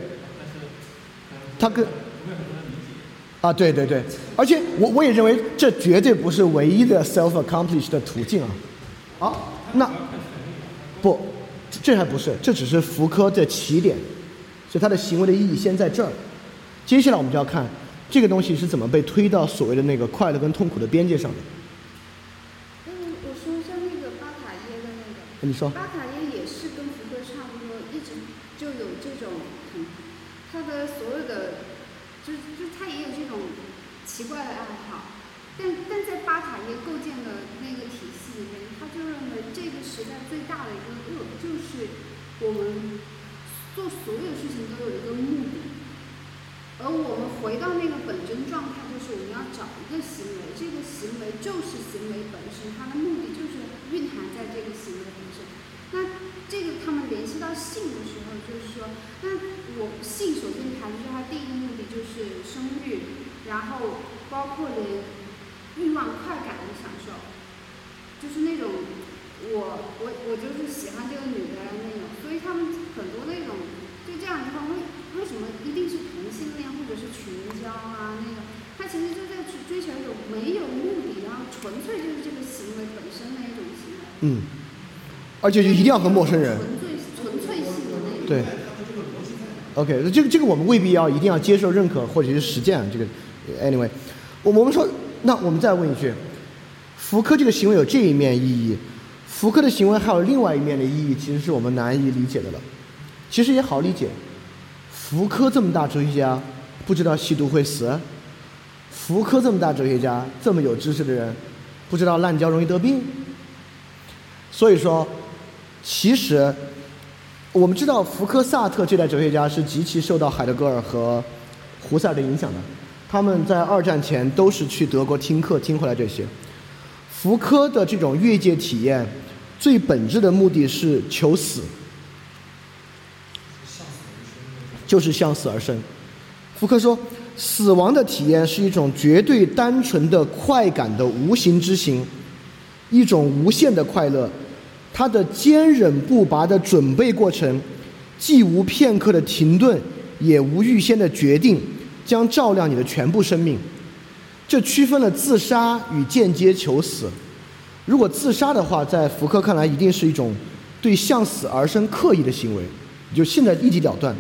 它跟。啊，对对对，而且我我也认为这绝对不是唯一的 self accomplish 的途径啊。好，那不，这还不是，这只是福柯的起点，所以他的行为的意义先在这儿。接下来我们就要看这个东西是怎么被推到所谓的那个快乐跟痛苦的边界上的。嗯，我说一下那个巴塔耶的那个，你说，巴卡耶也是跟福柯差不多，一直就有这种，嗯，他的所有的，就就他也有这种奇怪的爱好，但但在巴塔耶构建的那个体系里面，他就认为这个时代最大的一个恶就是我们做所有事情都有一个目的。而我们回到那个本真状态，就是我们要找一个行为，这个行为就是行为本身，它的目的就是蕴含在这个行为本身。那这个他们联系到性的时候，就是说，那我性首先谈的是它第一个目的就是生育，然后包括连欲望快感的享受，就是那种我我我就是喜欢这个女的那种，所以他们很多那种就这样的话，为为什么一定是同性恋或者是群交啊那种？他其实就在追追求一种没有目的，然后纯粹就是这个行为本身的一种行为。嗯，而且就一定要和陌生人。纯粹纯粹性的那种。对。OK，这个这个我们未必要一定要接受认可或者是实践这个，anyway，我我们说，那我们再问一句，福柯这个行为有这一面意义，福柯的行为还有另外一面的意义，其实是我们难以理解的了。其实也好理解，福柯这么大哲学家，不知道吸毒会死；福柯这么大哲学家，这么有知识的人，不知道滥交容易得病。所以说，其实我们知道福柯、萨特这代哲学家是极其受到海德格尔和胡塞尔的影响的，他们在二战前都是去德国听课听回来这些。福柯的这种越界体验，最本质的目的是求死。就是向死而生。福柯说，死亡的体验是一种绝对单纯的快感的无形之行，一种无限的快乐。它的坚忍不拔的准备过程，既无片刻的停顿，也无预先的决定，将照亮你的全部生命。这区分了自杀与间接求死。如果自杀的话，在福柯看来，一定是一种对向死而生刻意的行为，就现在一击了断。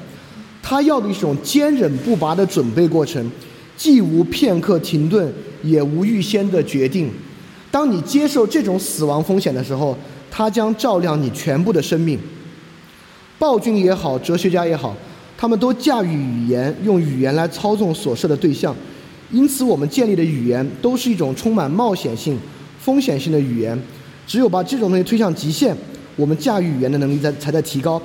他要的一种坚忍不拔的准备过程，既无片刻停顿，也无预先的决定。当你接受这种死亡风险的时候，它将照亮你全部的生命。暴君也好，哲学家也好，他们都驾驭语言，用语言来操纵所设的对象。因此，我们建立的语言都是一种充满冒险性、风险性的语言。只有把这种东西推向极限，我们驾驭语言的能力在才在提高。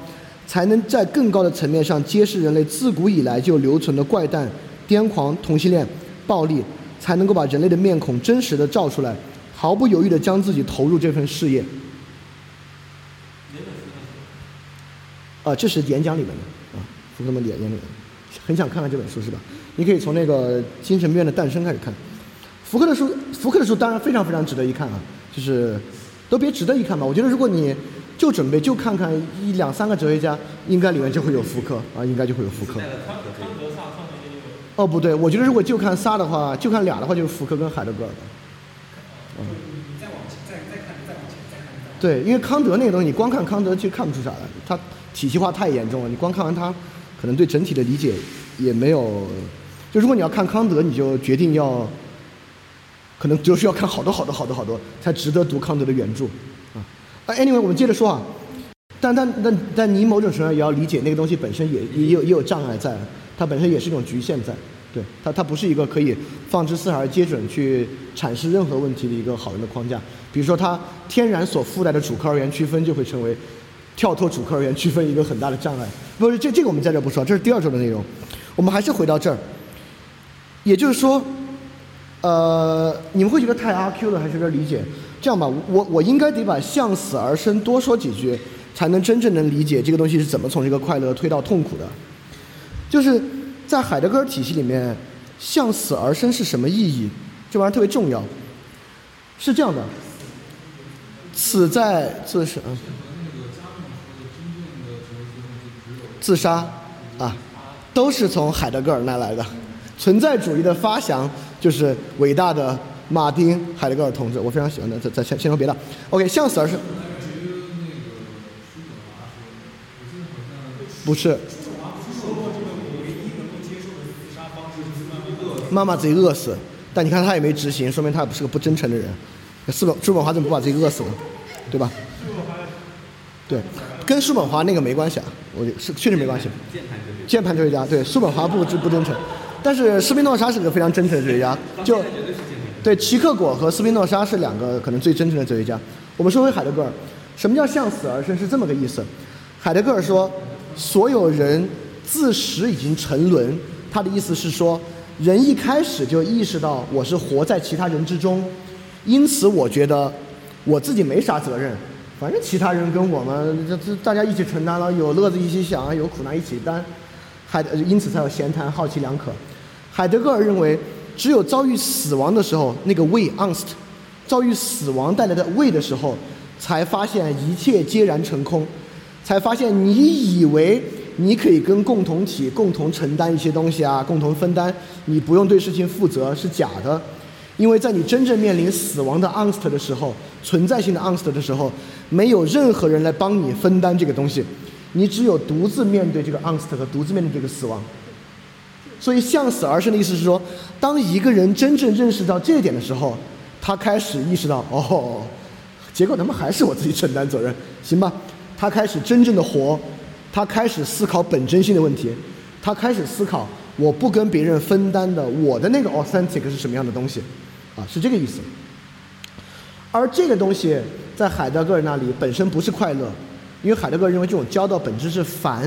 才能在更高的层面上揭示人类自古以来就留存的怪诞、癫狂、同性恋、暴力，才能够把人类的面孔真实的照出来，毫不犹豫的将自己投入这份事业。啊，这是演讲里面的啊，福克曼演讲里，很想看看这本书是吧？你可以从那个《精神病院的诞生》开始看。福克的书，福克的书当然非常非常值得一看啊，就是都别值得一看吧。我觉得如果你就准备就看看一两三个哲学家，应该里面就会有福柯啊，应该就会有福柯。哦，不对，我觉得如果就看仨的话，就看俩的话，就是福柯跟海德格尔。嗯。你再往前，再再看，再往前，对，因为康德那个东西，你光看康德其实看不出啥来，他体系化太严重了。你光看完他，可能对整体的理解也没有。就如果你要看康德，你就决定要，可能就需要看好多好多好多好多，才值得读康德的原著啊。，anyway，我们接着说啊。但但但但你某种程度上也要理解那个东西本身也也有也有障碍在，它本身也是一种局限在，对它它不是一个可以放之四海而皆准去阐释任何问题的一个好人的框架。比如说它天然所附带的主客二元区分就会成为跳脱主客而言区分一个很大的障碍。不是这这个我们在这不说，这是第二周的内容。我们还是回到这儿，也就是说，呃，你们会觉得太阿 Q 了，还是有点理解？这样吧，我我应该得把向死而生多说几句。才能真正能理解这个东西是怎么从这个快乐推到痛苦的，就是在海德格尔体系里面，向死而生是什么意义？这玩意儿特别重要。是这样的，死在自是嗯，自杀啊，都是从海德格尔那来的，存在主义的发祥就是伟大的马丁·海德格尔同志，我非常喜欢的。再再先先说别的，OK，向死而生，不是。妈妈自己饿死，但你看他也没执行，说明他也不是个不真诚的人。叔本叔本华怎么不把自己饿死呢？对吧？对，跟叔本华那个没关系啊，我是确实没关系。键盘哲学家，键盘哲学家，对，叔本华不不不真诚，但是斯宾诺莎是个非常真诚的哲学家，就对是键盘。对齐克果和斯宾诺莎是两个可能最真诚的哲学家。我们说回海德格尔，什么叫向死而生？是这么个意思。海德格尔说，所有人自始已经沉沦，他的意思是说，人一开始就意识到我是活在其他人之中，因此我觉得我自己没啥责任，反正其他人跟我们这这大家一起承担了，有乐子一起享，有苦难一起担。海因此才有闲谈，好奇两可。海德格尔认为，只有遭遇死亡的时候，那个畏 angst，遭遇死亡带来的畏的时候，才发现一切皆然成空，才发现你以为你可以跟共同体共同承担一些东西啊，共同分担，你不用对事情负责是假的，因为在你真正面临死亡的 angst 的时候，存在性的 angst 的时候，没有任何人来帮你分担这个东西，你只有独自面对这个 angst 和独自面对这个死亡。所以向死而生的意思是说，当一个人真正认识到这一点的时候，他开始意识到，哦，结果他妈还是我自己承担责任，行吧？他开始真正的活，他开始思考本真性的问题，他开始思考我不跟别人分担的我的那个 authentic 是什么样的东西，啊，是这个意思。而这个东西在海德格尔那里本身不是快乐，因为海德格尔认为这种交道本质是烦，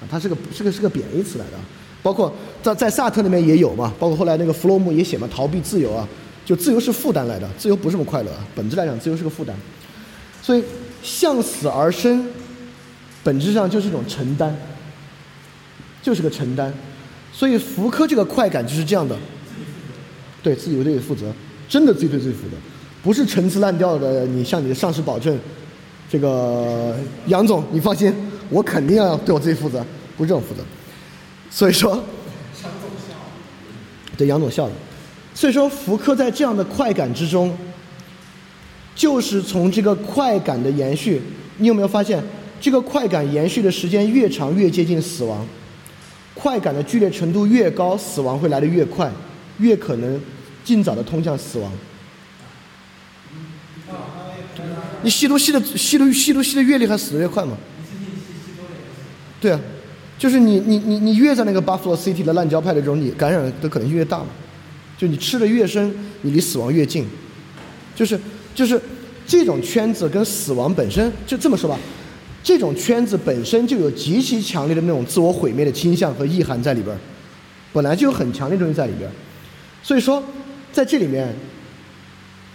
啊，它是个是个是个贬义词来的。包括在在萨特那边也有嘛，包括后来那个弗洛姆也写嘛，逃避自由啊，就自由是负担来的，自由不是那么快乐啊，本质来讲，自由是个负担。所以向死而生，本质上就是一种承担，就是个承担。所以福柯这个快感就是这样的，对自己对自己负责，真的自己对自己负责，不是陈词滥调的。你向你的上司保证，这个杨总你放心，我肯定要对我自己负责，不是这种负责。所以说，对杨总笑了。所以说，福柯在这样的快感之中，就是从这个快感的延续，你有没有发现，这个快感延续的时间越长，越接近死亡？快感的剧烈程度越高，死亡会来得越快，越可能尽早的通向死亡。你吸毒吸的吸毒吸毒吸的越厉害，死的越快嘛？对啊。就是你你你你越在那个 Buffalo City 的烂交派的这种，你感染的可能性越大嘛。就你吃的越深，你离死亡越近。就是就是这种圈子跟死亡本身就这么说吧，这种圈子本身就有极其强烈的那种自我毁灭的倾向和意涵在里边，本来就有很强烈的东西在里边。所以说，在这里面，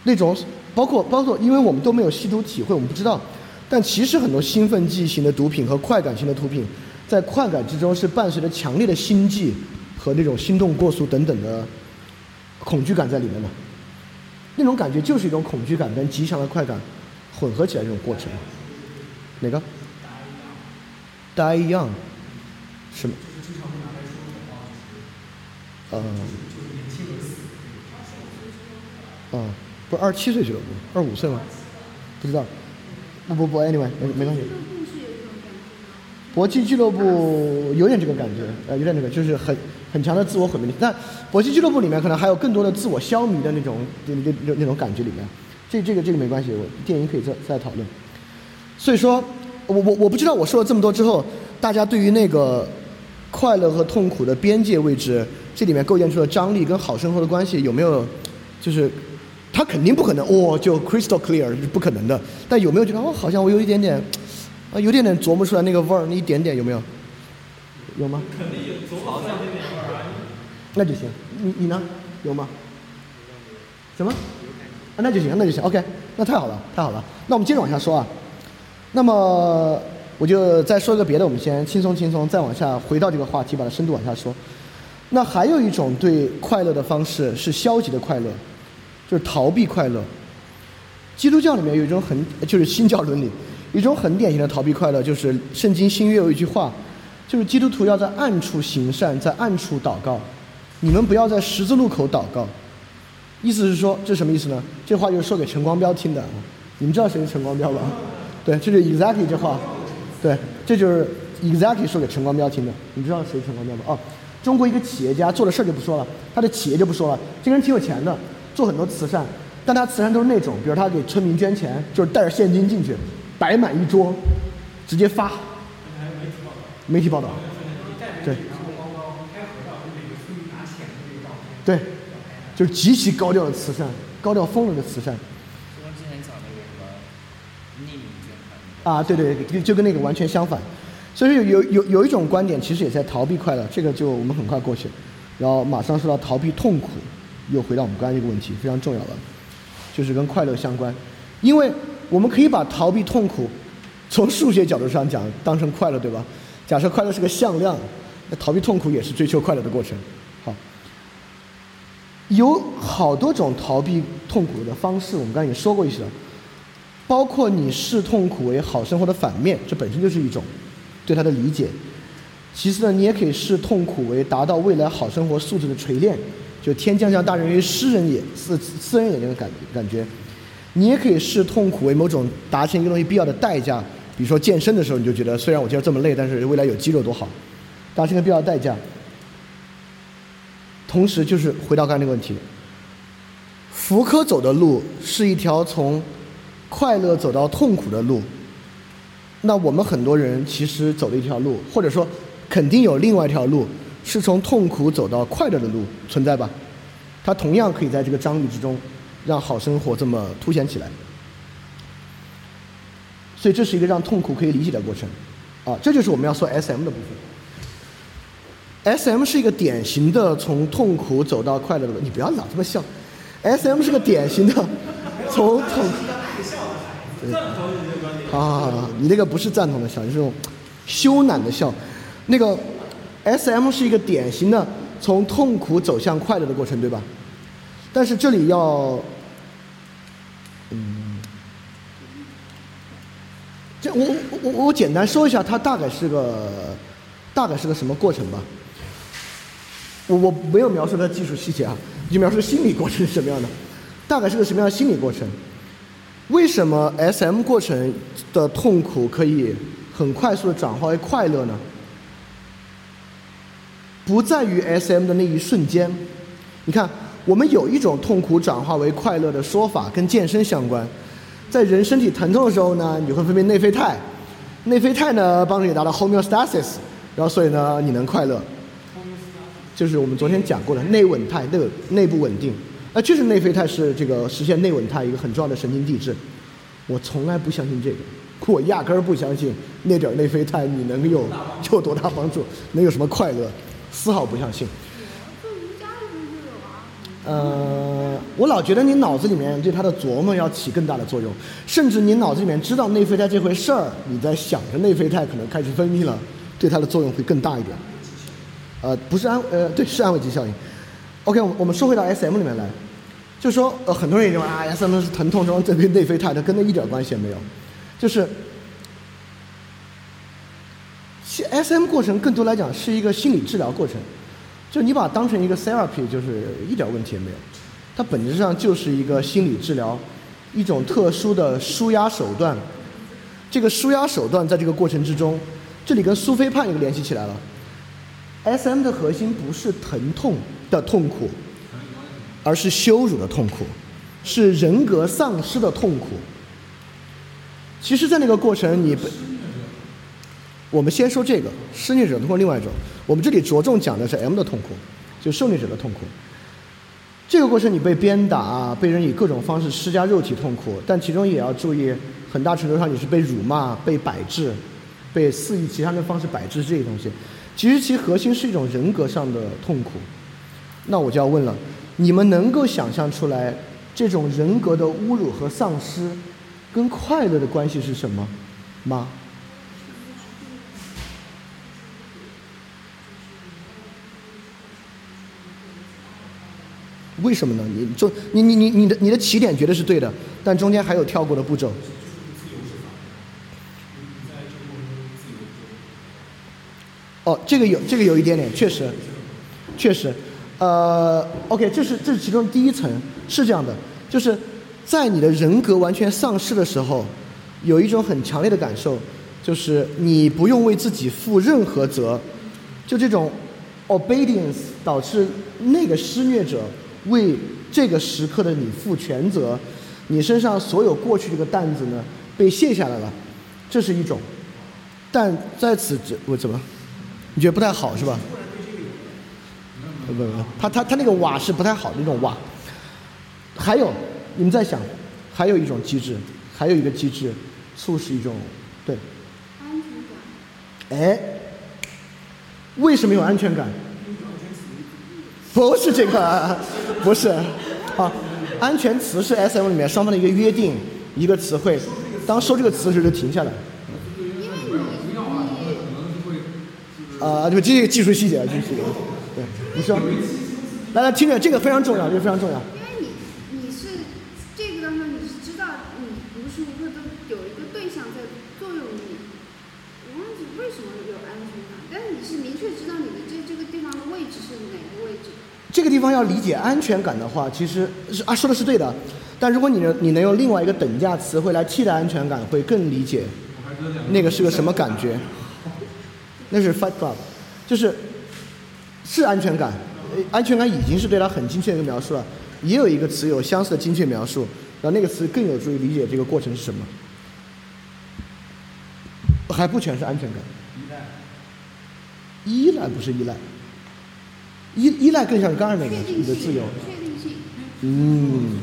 那种包括包括，因为我们都没有吸毒体会，我们不知道。但其实很多兴奋剂型的毒品和快感型的毒品。在快感之中是伴随着强烈的心悸和那种心动过速等等的恐惧感在里面的，那种感觉就是一种恐惧感跟极强的快感混合起来这种过程。哪个？Die young，什么？呃，啊，不是二十七岁俱乐部，二十五岁吗？不知道。不不不，anyway，没没关系。搏击俱乐部有点这个感觉，呃，有点这个，就是很很强的自我毁灭力。但搏击俱乐部里面可能还有更多的自我消弭的那种那那那那种感觉里面。这这个这个没关系，我电影可以再再讨论。所以说，我我我不知道我说了这么多之后，大家对于那个快乐和痛苦的边界位置，这里面构建出的张力跟好生活的关系有没有，就是他肯定不可能哦，就 crystal clear 是不可能的。但有没有觉得哦，好像我有一点点。啊，有点点琢磨出来那个味儿，那一点点有没有？有吗？肯定有，琢磨出来那点味儿啊。那就行，你你呢？有吗？什么？啊，那就行，那就行，OK，那太好了，太好了。那我们接着往下说啊。那么我就再说一个别的，我们先轻松轻松，再往下回到这个话题，把它深度往下说。那还有一种对快乐的方式是消极的快乐，就是逃避快乐。基督教里面有一种很，就是新教伦理。一种很典型的逃避快乐，就是圣经新约有一句话，就是基督徒要在暗处行善，在暗处祷告。你们不要在十字路口祷告。意思是说，这什么意思呢？这话就是说给陈光标听的。你们知道谁是陈光标吧？对，这是 exactly 这话。对，这就是 exactly 说给陈光标听的。你知道谁是陈光标吗？哦，中国一个企业家做的事儿就不说了，他的企业就不说了。这个人挺有钱的，做很多慈善，但他慈善都是那种，比如他给村民捐钱，就是带着现金进去，摆满一桌，直接发。媒体报道。对。对。就是极其高调的慈善，高调疯了的慈善。啊，对对，就就跟那个完全相反。所以有有有有一种观点，其实也在逃避快乐，这个就我们很快过去，然后马上说到逃避痛苦，又回到我们刚才这个问题，非常重要了，就是跟快乐相关。因为我们可以把逃避痛苦，从数学角度上讲当成快乐，对吧？假设快乐是个向量，那逃避痛苦也是追求快乐的过程。好有好多种逃避痛苦的方式，我们刚才也说过一些了，包括你视痛苦为好生活的反面，这本身就是一种对它的理解。其次呢，你也可以视痛苦为达到未来好生活素质的锤炼，就天将降大任于斯人也，斯斯人也那个感感觉。你也可以视痛苦为某种达成一个东西必要的代价，比如说健身的时候，你就觉得虽然我今儿这么累，但是未来有肌肉多好，达成一个必要的代价。同时，就是回到刚才那个问题，福柯走的路是一条从快乐走到痛苦的路。那我们很多人其实走了一条路，或者说肯定有另外一条路是从痛苦走到快乐的路存在吧？它同样可以在这个张力之中让好生活这么凸显起来。所以这是一个让痛苦可以理解的过程，啊，这就是我们要说 S M 的部分。S M 是一个典型的从痛苦走到快乐的路，你不要老这么笑。S M 是个典型的从痛，好好好好，你那个不是赞同的笑，你是那种羞赧的笑。那个 S M 是一个典型的从痛苦走向快乐的过程，对吧？但是这里要，嗯，这我我我我简单说一下，它大概是个大概是个什么过程吧。我我没有描述它技术细节啊，就描述心理过程是什么样的，大概是个什么样的心理过程？为什么 S M 过程的痛苦可以很快速的转化为快乐呢？不在于 S M 的那一瞬间。你看，我们有一种痛苦转化为快乐的说法，跟健身相关。在人身体疼痛的时候呢，你会分泌内啡肽，内啡肽呢帮助你达到 homeostasis，然后所以呢你能快乐。就是我们昨天讲过的内稳态，内内部稳定，那就是内啡肽是这个实现内稳态一个很重要的神经递质。我从来不相信这个，我压根儿不相信那点儿内啡肽你能有有多大帮助，能有什么快乐，丝毫不相信。呃，我老觉得你脑子里面对它的琢磨要起更大的作用，甚至你脑子里面知道内啡肽这回事儿，你在想着内啡肽可能开始分泌了，对它的作用会更大一点。呃，不是安，呃，对，是安慰剂效应。OK，我我们说回到 SM 里面来，就说，呃，很多人认为啊，SM 是疼痛中这跟内啡肽，它跟那一点关系也没有。就是，其 SM 过程更多来讲是一个心理治疗过程，就你把它当成一个 therapy，就是一点问题也没有。它本质上就是一个心理治疗，一种特殊的舒压手段。这个舒压手段在这个过程之中，这里跟苏菲派一个联系起来了。S M 的核心不是疼痛的痛苦，而是羞辱的痛苦，是人格丧失的痛苦。其实，在那个过程，你，我们先说这个施虐者通过另外一种，我们这里着重讲的是 M 的痛苦，就受虐者的痛苦。这个过程，你被鞭打，被人以各种方式施加肉体痛苦，但其中也要注意，很大程度上你是被辱骂、被摆置、被肆意其他的方式摆置这些东西。其实其核心是一种人格上的痛苦，那我就要问了，你们能够想象出来这种人格的侮辱和丧失，跟快乐的关系是什么吗？为什么呢？你就你你你你的你的起点绝对是对的，但中间还有跳过的步骤。哦，这个有这个有一点点，确实，确实，呃，OK，这是这是其中第一层，是这样的，就是在你的人格完全丧失的时候，有一种很强烈的感受，就是你不用为自己负任何责，就这种 obedience 导致那个施虐者为这个时刻的你负全责，你身上所有过去这个担子呢被卸下来了，这是一种。但在此这我怎么？你觉得不太好是吧？不不不，他他他那个瓦是不太好的那种瓦。还有，你们在想，还有一种机制，还有一个机制，促使一种对，安全感。哎，为什么有安全感？不是这个，不是，啊，安全词是 S M 里面双方的一个约定，一个词汇，当说这个词时就停下来。啊，对，这个技术细节，技术细节，对，你说，来来听着，这个非常重要，这个非常重要。因为你你是这个当中你是知道你无时无刻都有一个对象在作用你，我忘记为什么有安全感，但是你是明确知道你的这这个地方的位置是哪个位置。这个地方要理解安全感的话，其实是啊说的是对的，但如果你能你能用另外一个等价词汇来替代安全感，会更理解那个是个什么感觉。那是 Fight Club，就是是安全感，安全感已经是对它很精确的一个描述了，也有一个词有相似的精确描述，然后那个词更有助于理解这个过程是什么。还不全是安全感，依赖依赖不是依赖，依依赖更像是刚才那个你的自由。确定性。嗯，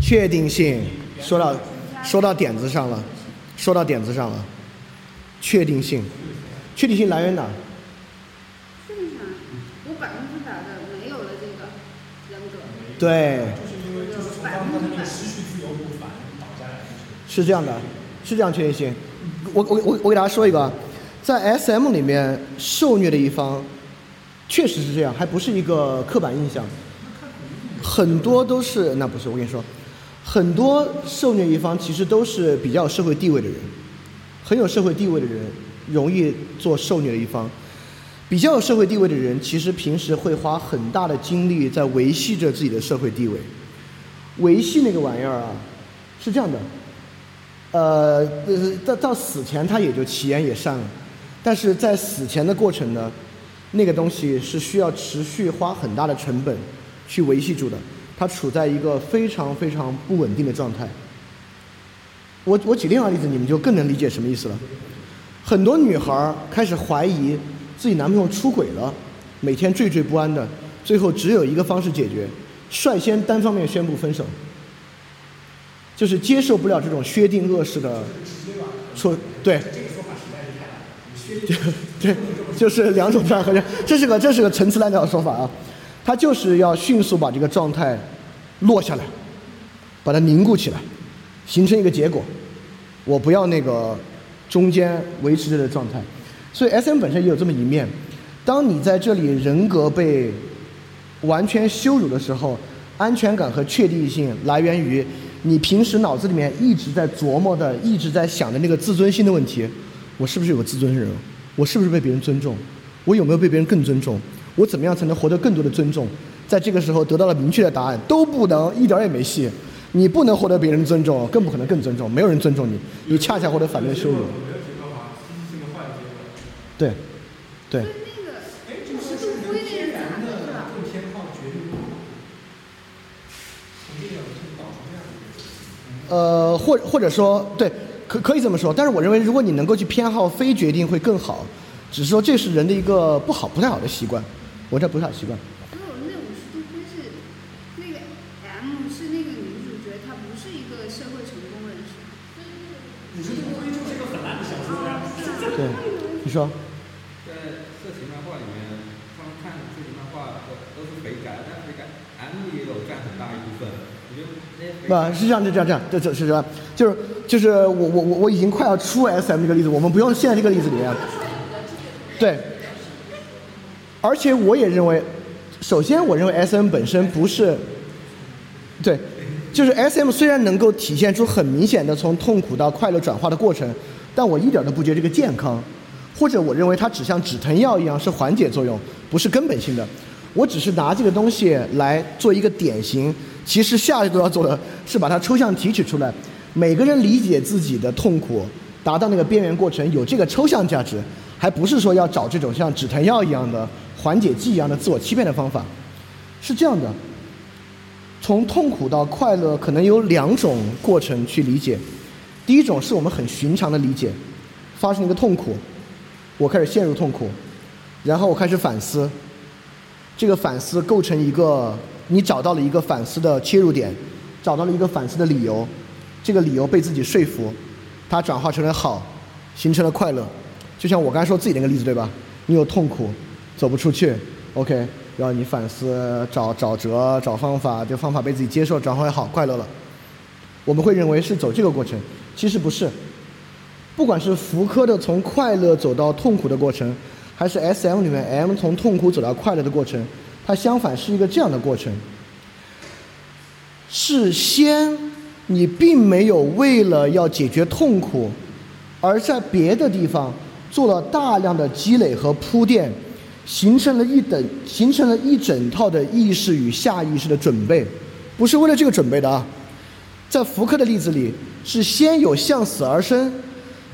确定性，说到说到点子上了，说到点子上了，确定性，确定性来源哪儿？确定性啊，我百分之百的没有了这个人格，对，就是这样的，是这样确定性。我我我我给大家说一个啊，在 SM 里面受虐的一方，确实是这样，还不是一个刻板印象。很多都是，那不是我跟你说，很多受虐一方其实都是比较有社会地位的人，很有社会地位的人容易做受虐的一方。比较有社会地位的人，其实平时会花很大的精力在维系着自己的社会地位。维系那个玩意儿啊，是这样的，呃，呃到到死前他也就其言也善了，但是在死前的过程呢，那个东西是需要持续花很大的成本去维系住的，它处在一个非常非常不稳定的状态。我我举另外一个例子，你们就更能理解什么意思了。很多女孩开始怀疑自己男朋友出轨了，每天惴惴不安的，最后只有一个方式解决，率先单方面宣布分手，就是接受不了这种薛定谔式的错对。就对，就是两种状态，这是个这是个陈词滥调的说法啊，他就是要迅速把这个状态落下来，把它凝固起来，形成一个结果。我不要那个中间维持着的状态，所以 S M 本身也有这么一面。当你在这里人格被完全羞辱的时候，安全感和确定性来源于你平时脑子里面一直在琢磨的、一直在想的那个自尊心的问题。我是不是有个自尊人？我是不是被别人尊重？我有没有被别人更尊重？我怎么样才能获得更多的尊重？在这个时候得到了明确的答案，都不能，一点儿也没戏。你不能获得别人尊重，更不可能更尊重，没有人尊重你，你恰恰获得反面羞辱。对，对。呃，或或者说，对，可可以这么说。但是我认为，如果你能够去偏好非决定，会更好。只是说这是人的一个不好、不太好的习惯，我这不太好习惯。所以我那五十度灰是那个 M 是那个女主角，她不是一个社会成功人士。五十度灰就是一个很难的小说呀。对，你说。在色情漫画里面，他们看色情漫画都都是肥宅，但肥宅 M 也有占很大一部分。我觉得那些肥不，是这样，是这样，这样，这这是这样，就是就是我我我我已经快要出 S M 这个例子，我们不用现在这个例子里面。对，而且我也认为，首先我认为 S M 本身不是，对，就是 S M 虽然能够体现出很明显的从痛苦到快乐转化的过程，但我一点都不觉得这个健康，或者我认为它只像止疼药一样是缓解作用，不是根本性的。我只是拿这个东西来做一个典型，其实下一步要做的是把它抽象提取出来。每个人理解自己的痛苦，达到那个边缘过程，有这个抽象价值，还不是说要找这种像止疼药一样的缓解剂一样的自我欺骗的方法。是这样的，从痛苦到快乐，可能有两种过程去理解。第一种是我们很寻常的理解，发生一个痛苦，我开始陷入痛苦，然后我开始反思。这个反思构成一个，你找到了一个反思的切入点，找到了一个反思的理由，这个理由被自己说服，它转化成了好，形成了快乐。就像我刚才说自己那个例子，对吧？你有痛苦，走不出去，OK，然后你反思，找找辙，找方法，这方法被自己接受，转化为好，快乐了。我们会认为是走这个过程，其实不是。不管是福柯的从快乐走到痛苦的过程。还是 S M 里面 M 从痛苦走到快乐的过程，它相反是一个这样的过程。是先你并没有为了要解决痛苦，而在别的地方做了大量的积累和铺垫，形成了一等形成了一整套的意识与下意识的准备，不是为了这个准备的啊。在福柯的例子里，是先有向死而生，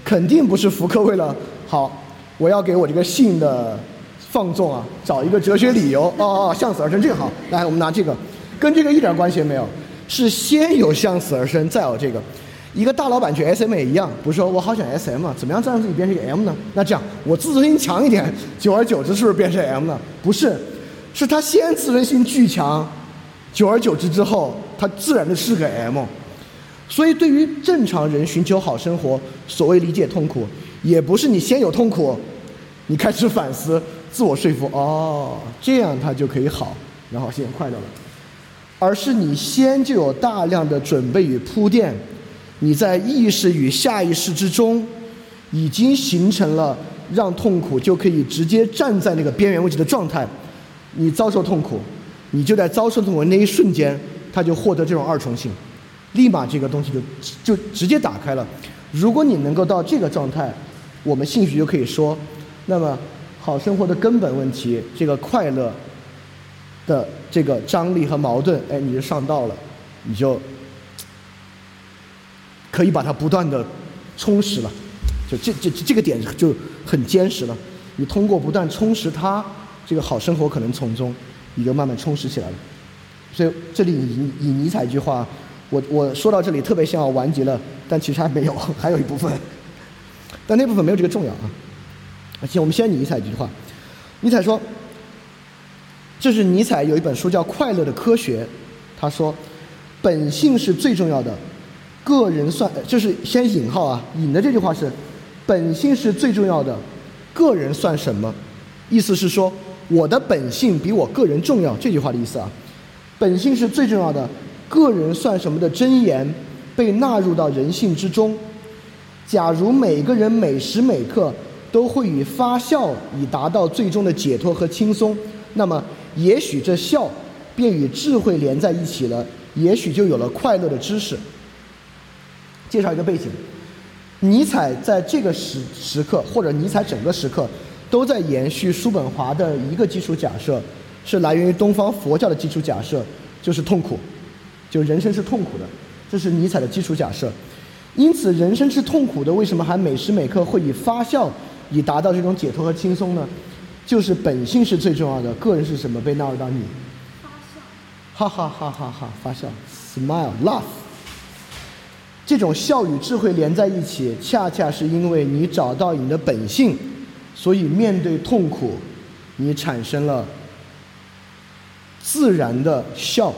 肯定不是福柯为了好。我要给我这个性的放纵啊，找一个哲学理由。哦哦，向死而生这个好，来，我们拿这个，跟这个一点关系也没有，是先有向死而生，再有这个。一个大老板去 S M 也一样，不是说我好想 S M 啊，怎么样再让自己变成一个 M 呢？那这样我自尊心强一点，久而久之是不是变成 M 呢？不是，是他先自尊心巨强，久而久之之后，他自然的是个 M。所以对于正常人寻求好生活，所谓理解痛苦。也不是你先有痛苦，你开始反思、自我说服，哦，这样他就可以好，然后现在快乐了，而是你先就有大量的准备与铺垫，你在意识与下意识之中，已经形成了让痛苦就可以直接站在那个边缘位置的状态。你遭受痛苦，你就在遭受痛苦那一瞬间，他就获得这种二重性，立马这个东西就就直接打开了。如果你能够到这个状态，我们兴许就可以说，那么好生活的根本问题，这个快乐的这个张力和矛盾，哎，你就上道了，你就可以把它不断的充实了，就这这这个点就很坚实了。你通过不断充实它，这个好生活可能从中你就慢慢充实起来了。所以这里以以尼采一句话，我我说到这里特别像要完结了，但其实还没有，还有一部分。但那部分没有这个重要啊。而且，我们先尼采几句话。尼采说，这是尼采有一本书叫《快乐的科学》，他说，本性是最重要的，个人算就是先引号啊，引的这句话是，本性是最重要的，个人算什么？意思是说，我的本性比我个人重要，这句话的意思啊。本性是最重要的，个人算什么的箴言被纳入到人性之中。假如每个人每时每刻都会以发笑以达到最终的解脱和轻松，那么也许这笑便与智慧连在一起了，也许就有了快乐的知识。介绍一个背景：尼采在这个时时刻，或者尼采整个时刻，都在延续叔本华的一个基础假设，是来源于东方佛教的基础假设，就是痛苦，就人生是痛苦的，这是尼采的基础假设。因此，人生是痛苦的，为什么还每时每刻会以发笑以达到这种解脱和轻松呢？就是本性是最重要的，个人是什么被纳入到你？发笑。哈哈哈哈哈！发笑，smile，laugh。这种笑与智慧连在一起，恰恰是因为你找到你的本性，所以面对痛苦，你产生了自然的笑。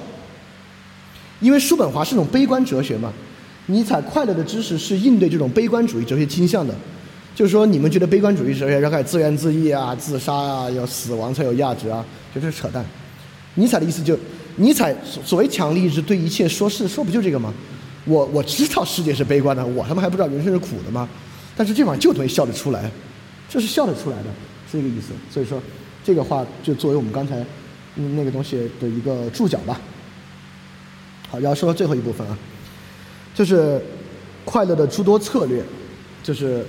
因为叔本华是种悲观哲学嘛。尼采快乐的知识是应对这种悲观主义哲学倾向的，就是说你们觉得悲观主义哲学要开始自怨自艾啊、自杀啊、要死亡才有价值啊，就是扯淡。尼采的意思就，尼采所所谓强力意志对一切说是说不就这个吗？我我知道世界是悲观的，我他妈还不知道人生是苦的吗？但是这玩意就等于笑得出来，这是笑得出来的，是这个意思。所以说这个话就作为我们刚才那个东西的一个注脚吧。好，然后说到最后一部分啊。就是快乐的诸多策略，就是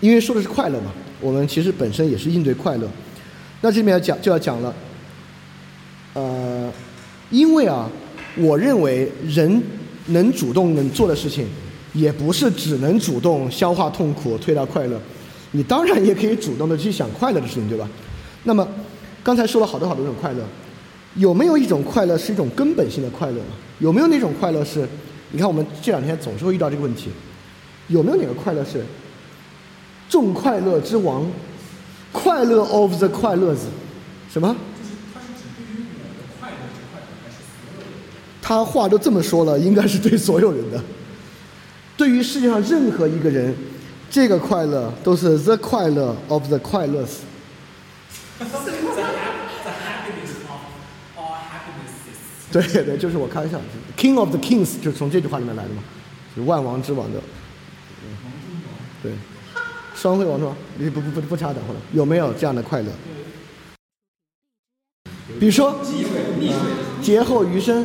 因为说的是快乐嘛，我们其实本身也是应对快乐。那这里面要讲就要讲了，呃，因为啊，我认为人能主动能做的事情，也不是只能主动消化痛苦、推到快乐，你当然也可以主动的去想快乐的事情，对吧？那么刚才说了好多好多种快乐，有没有一种快乐是一种根本性的快乐？有没有那种快乐是？你看我们这两天总是会遇到这个问题，有没有哪个快乐是众快乐之王，快乐 of the 快乐子？什么？他话都这么说了，应该是对所有人的。对于世界上任何一个人，这个快乐都是 the 快乐 of the 快乐子。对对，就是我开玩笑，King of the Kings 就是从这句话里面来的嘛，就万王之王的。对，双汇王之王，你不不不不插等会儿。了，有没有这样的快乐？比如说，劫后余生，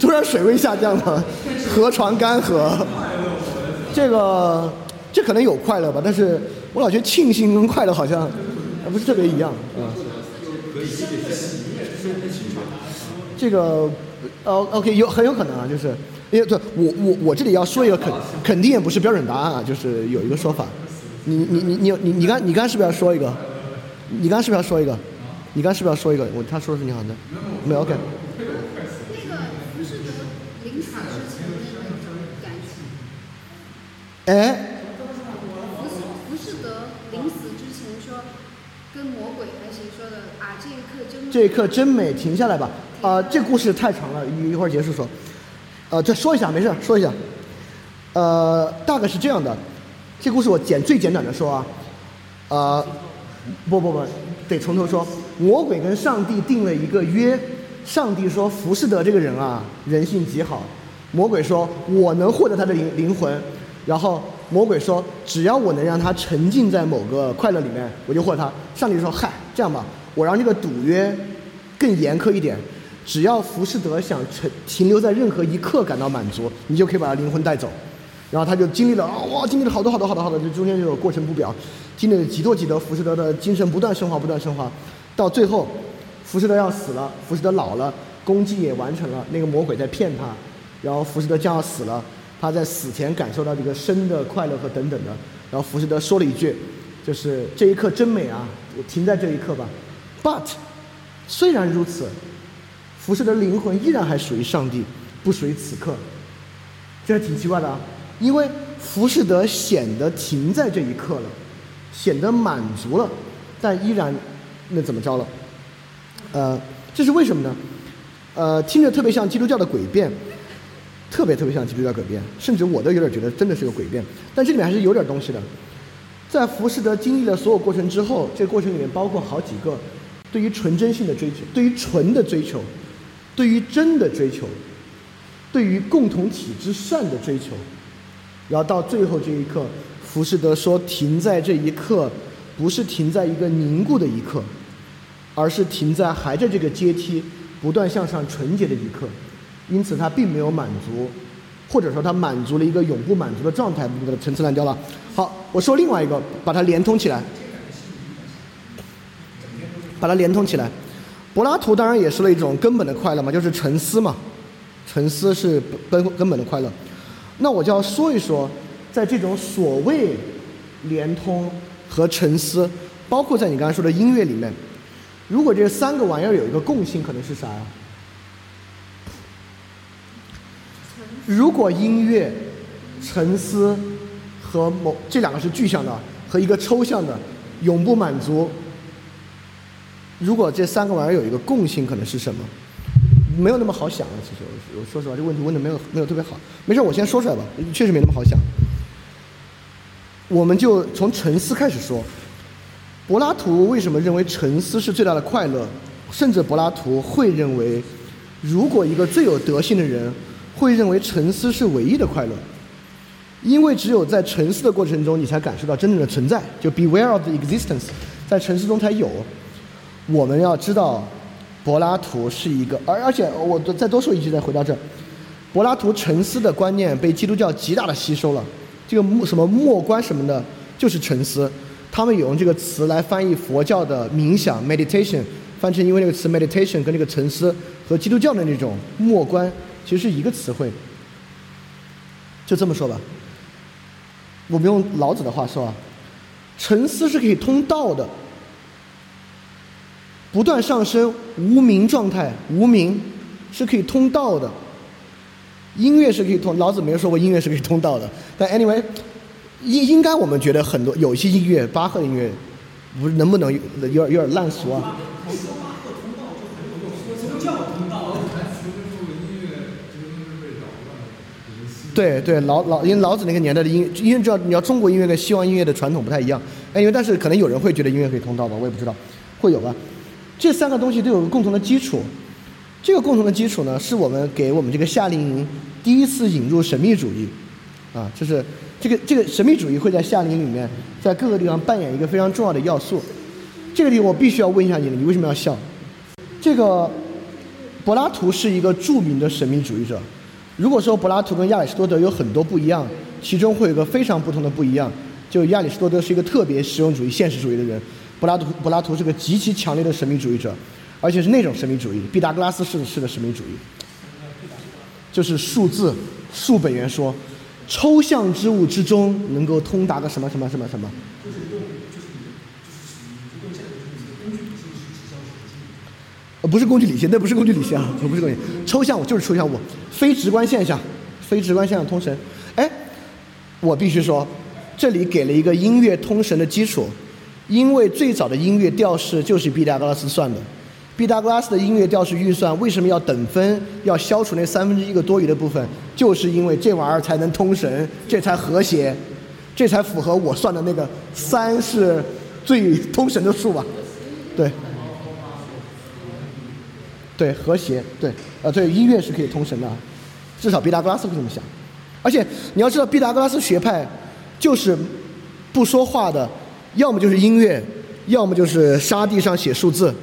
突然水位下降了，河床干涸，这个这可能有快乐吧，但是我老觉得庆幸跟快乐好像呃不是特别一样啊。这个呃 OK 有很有可能啊，就是因为对我我我这里要说一个肯肯定也不是标准答案啊，就是有一个说法，你你你你你你刚你刚是不是要说一个？你刚是不是要说一个？你刚是不是要说一个？我他说的是你好的，没有 OK。那个浮士德临死之前的那种感情，哎，浮士浮士德临死之前说，跟魔鬼还是谁说的啊？这一刻真这一刻真美，停下来吧。啊、这故事太长了，一一会儿结束说。呃，再说一下，没事，说一下。呃，大概是这样的，这故事我简最简短的说啊，呃，不不不，得从头说。魔鬼跟上帝定了一个约，上帝说浮士德这个人啊，人性极好。魔鬼说我能获得他的灵灵魂，然后魔鬼说只要我能让他沉浸在某个快乐里面，我就获得他。上帝说嗨，这样吧，我让这个赌约更严苛一点，只要浮士德想沉停留在任何一刻感到满足，你就可以把他灵魂带走。然后他就经历了啊哇，经历了好多好多好多好多，这中间就有过程不表，经历了几多几多，浮士德的精神不断升华，不断升华，到最后，浮士德要死了，浮士德老了，功绩也完成了，那个魔鬼在骗他，然后浮士德将要死了，他在死前感受到这个生的快乐和等等的，然后浮士德说了一句，就是这一刻真美啊，我停在这一刻吧。But，虽然如此，浮士德的灵魂依然还属于上帝，不属于此刻。这还挺奇怪的啊，因为浮士德显得停在这一刻了，显得满足了，但依然那怎么着了？呃，这是为什么呢？呃，听着特别像基督教的诡辩，特别特别像基督教诡辩，甚至我都有点觉得真的是个诡辩。但这里面还是有点东西的。在浮士德经历了所有过程之后，这个过程里面包括好几个对于纯真性的追求，对于纯的追求，对于真的追求，对于共同体之善的追求，然后到最后这一刻，浮士德说停在这一刻，不是停在一个凝固的一刻，而是停在还在这个阶梯不断向上纯洁的一刻，因此他并没有满足，或者说他满足了一个永不满足的状态，不的陈词滥调了。好，我说另外一个，把它连通起来，把它连通起来。柏拉图当然也说了一种根本的快乐嘛，就是沉思嘛，沉思是根根本的快乐。那我就要说一说，在这种所谓连通和沉思，包括在你刚才说的音乐里面，如果这三个玩意儿有一个共性，可能是啥呀？如果音乐、沉思和某这两个是具象的，和一个抽象的永不满足，如果这三个玩意儿有一个共性，可能是什么？没有那么好想，其实我我说实话，这个问题问的没有没有特别好。没事，我先说出来吧，确实没那么好想。我们就从沉思开始说。柏拉图为什么认为沉思是最大的快乐？甚至柏拉图会认为，如果一个最有德性的人会认为沉思是唯一的快乐，因为只有在沉思的过程中，你才感受到真正的存在，就 beware of the existence，在沉思中才有。我们要知道，柏拉图是一个，而而且我再多说一句，再回到这，柏拉图沉思的观念被基督教极大的吸收了，这个默什么默观什么的，就是沉思。他们有用这个词来翻译佛教的冥想 （meditation），翻成因为这个词 meditation 跟这个沉思和基督教的那种默观其实是一个词汇。就这么说吧，我们用老子的话说啊，沉思是可以通道的，不断上升无名状态，无名是可以通道的。音乐是可以通，老子没有说过音乐是可以通道的。但 anyway，应应该我们觉得很多有一些音乐，巴赫音乐，不是能不能有点有点烂俗啊？对对，老老因为老子那个年代的音，因为知道你要中国音乐跟西方音乐的传统不太一样，哎，因为但是可能有人会觉得音乐可以通道吧，我也不知道，会有吧。这三个东西都有个共同的基础，这个共同的基础呢，是我们给我们这个夏令营第一次引入神秘主义，啊，就是这个这个神秘主义会在夏令营里面，在各个地方扮演一个非常重要的要素。这个地方我必须要问一下你，你为什么要笑？这个柏拉图是一个著名的神秘主义者。如果说柏拉图跟亚里士多德有很多不一样，其中会有一个非常不同的不一样，就亚里士多德是一个特别实用主义、现实主义的人，柏拉图柏拉图是个极其强烈的神秘主义者，而且是那种神秘主义，毕达哥拉斯式式的神秘主义，就是数字数本源说，抽象之物之中能够通达个什么什么什么什么。呃，不是工具理性，那不是工具理性啊，我不是工具，抽象物就是抽象物，非直观现象，非直观现象通神。哎，我必须说，这里给了一个音乐通神的基础，因为最早的音乐调式就是毕达哥拉斯算的，毕达哥拉斯的音乐调式预算为什么要等分，要消除那三分之一个多余的部分，就是因为这玩意儿才能通神，这才和谐，这才符合我算的那个三是最通神的数吧？对。对和谐，对，呃，对音乐是可以通神的，至少毕达哥拉斯会这么想。而且你要知道，毕达哥拉斯学派就是不说话的，要么就是音乐，要么就是沙地上写数字。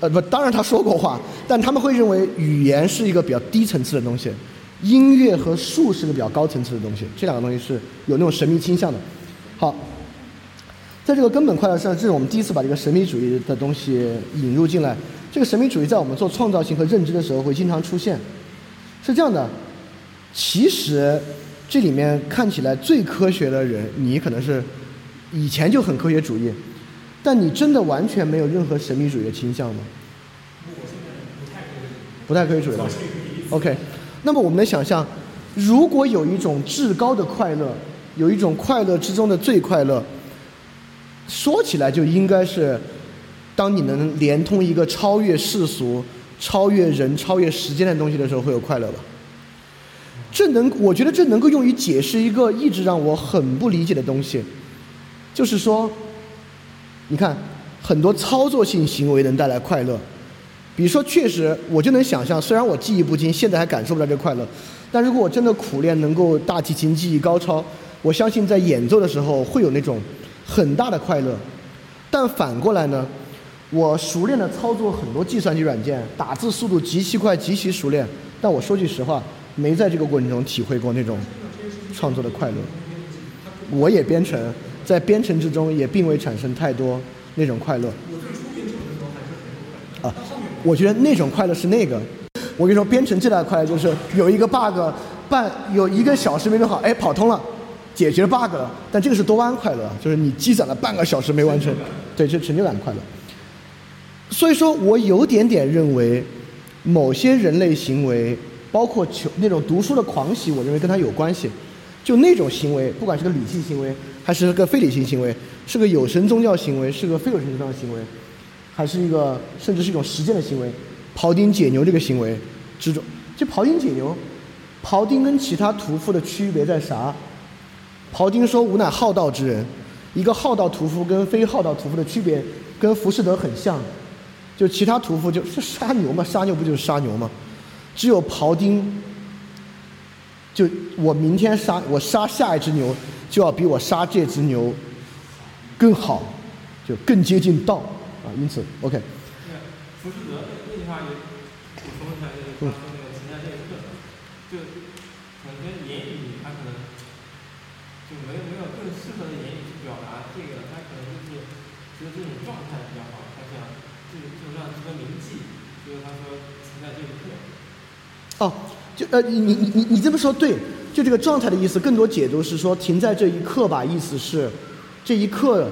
呃，不，当然他说过话，但他们会认为语言是一个比较低层次的东西，音乐和数是个比较高层次的东西，这两个东西是有那种神秘倾向的。好，在这个根本快乐上，这是我们第一次把这个神秘主义的东西引入进来。这个神秘主义在我们做创造性和认知的时候会经常出现，是这样的。其实这里面看起来最科学的人，你可能是以前就很科学主义，但你真的完全没有任何神秘主义的倾向吗？不太科学主义了。OK，那么我们能想象，如果有一种至高的快乐，有一种快乐之中的最快乐，说起来就应该是。当你能连通一个超越世俗、超越人、超越时间的东西的时候，会有快乐吧？这能，我觉得这能够用于解释一个一直让我很不理解的东西，就是说，你看，很多操作性行为能带来快乐，比如说，确实我就能想象，虽然我技艺不精，现在还感受不到这快乐，但如果我真的苦练，能够大提琴技艺高超，我相信在演奏的时候会有那种很大的快乐。但反过来呢？我熟练的操作很多计算机软件，打字速度极其快，极其熟练。但我说句实话，没在这个过程中体会过那种创作的快乐。我也编程，在编程之中也并未产生太多那种快乐。啊，我觉得那种快乐是那个。我跟你说，编程最大的快乐就是有一个 bug，半有一个小时没弄好，哎，跑通了，解决 bug 了。但这个是多巴胺快乐，就是你积攒了半个小时没完成，对，这成就感的快乐。所以说我有点点认为，某些人类行为，包括求那种读书的狂喜，我认为跟他有关系。就那种行为，不管是个理性行为，还是个非理性行为，是个有神宗教行为，是个非有神宗教行为，还是一个甚至是一种实践的行为，庖丁解牛这个行为之中，就庖丁解牛，庖丁跟其他屠夫的区别在啥？庖丁说：“吾乃好道之人。”一个好道屠夫跟非好道屠夫的区别，跟浮士德很像。就其他屠夫就是杀牛嘛，杀牛不就是杀牛吗？只有庖丁，就我明天杀我杀下一只牛，就要比我杀这只牛更好，就更接近道啊。因此，OK。浮士德那句话也补充一下，就是他说那个存在这个特征，就可能跟言语它可能就没有没有更适合的言语去表达这个，他可能就是觉得这种状态比较好，他想这个就让值得铭记，所以他说存在这一刻。哦，就呃，你你你你你这么说对，就这个状态的意思，更多解读是说停在这一刻吧，意思是这一刻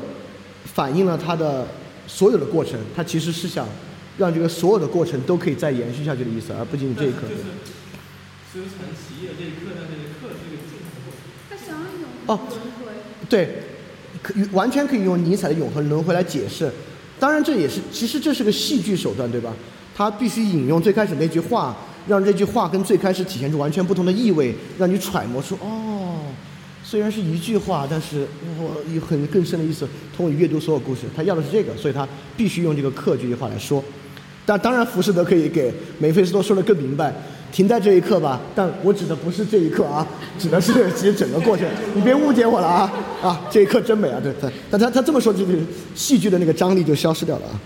反映了他的所有的过程，他其实是想让这个所有的过程都可以再延续下去的意思，而不仅仅这一刻。就是修成企业这一刻，但这个刻是一个静态的过程。他想要永哦恒轮回。对，可完全可以用尼采的永恒轮回来解释。当然，这也是其实这是个戏剧手段，对吧？他必须引用最开始那句话，让这句话跟最开始体现出完全不同的意味，让你揣摩出哦，虽然是一句话，但是我有很更深的意思。通过阅读所有故事，他要的是这个，所以他必须用这个课这句话来说。但当然，浮士德可以给梅菲斯托说的更明白，停在这一刻吧。但我指的不是这一刻啊，指的是其实整个过程。你别误解我了啊 啊！这一刻真美啊，对对。但他他这么说，这个戏剧的那个张力就消失掉了啊。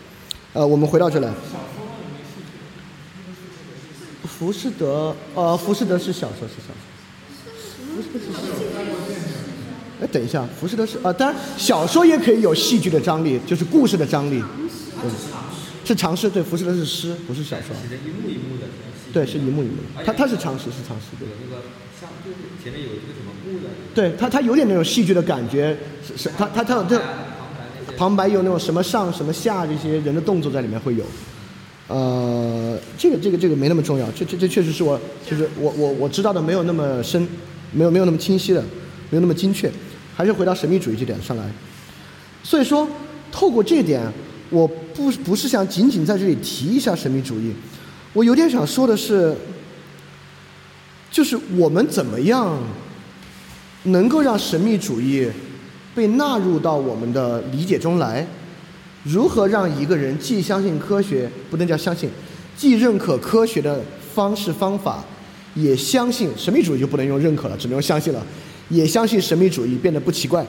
呃，我们回到这来。浮士德，呃，浮士德是小说，是小说。浮士德是小说。哎，等一下，浮士德是啊、当然小说也可以有戏剧的张力，就是故事的张力。对，是尝试，对，浮士德是诗，不是小说。写的一幕一幕的。对，是一幕一幕的。它它是长诗，是长诗，对。那个像就是前面有一个什么幕的，对他，他有点那种戏剧的感觉，是是，他他他有这旁白那些。旁白有那种什么上什么下这些人的动作在里面会有，呃，这个这个这个没那么重要，这这这确实是我就是我我我知道的没有那么深，没有没有那么清晰的，没有那么精确，还是回到神秘主义这点上来。所以说，透过这点，我不不是想仅仅在这里提一下神秘主义，我有点想说的是，就是我们怎么样能够让神秘主义被纳入到我们的理解中来？如何让一个人既相信科学，不能叫相信，既认可科学的方式方法，也相信神秘主义就不能用认可了，只能用相信了，也相信神秘主义变得不奇怪。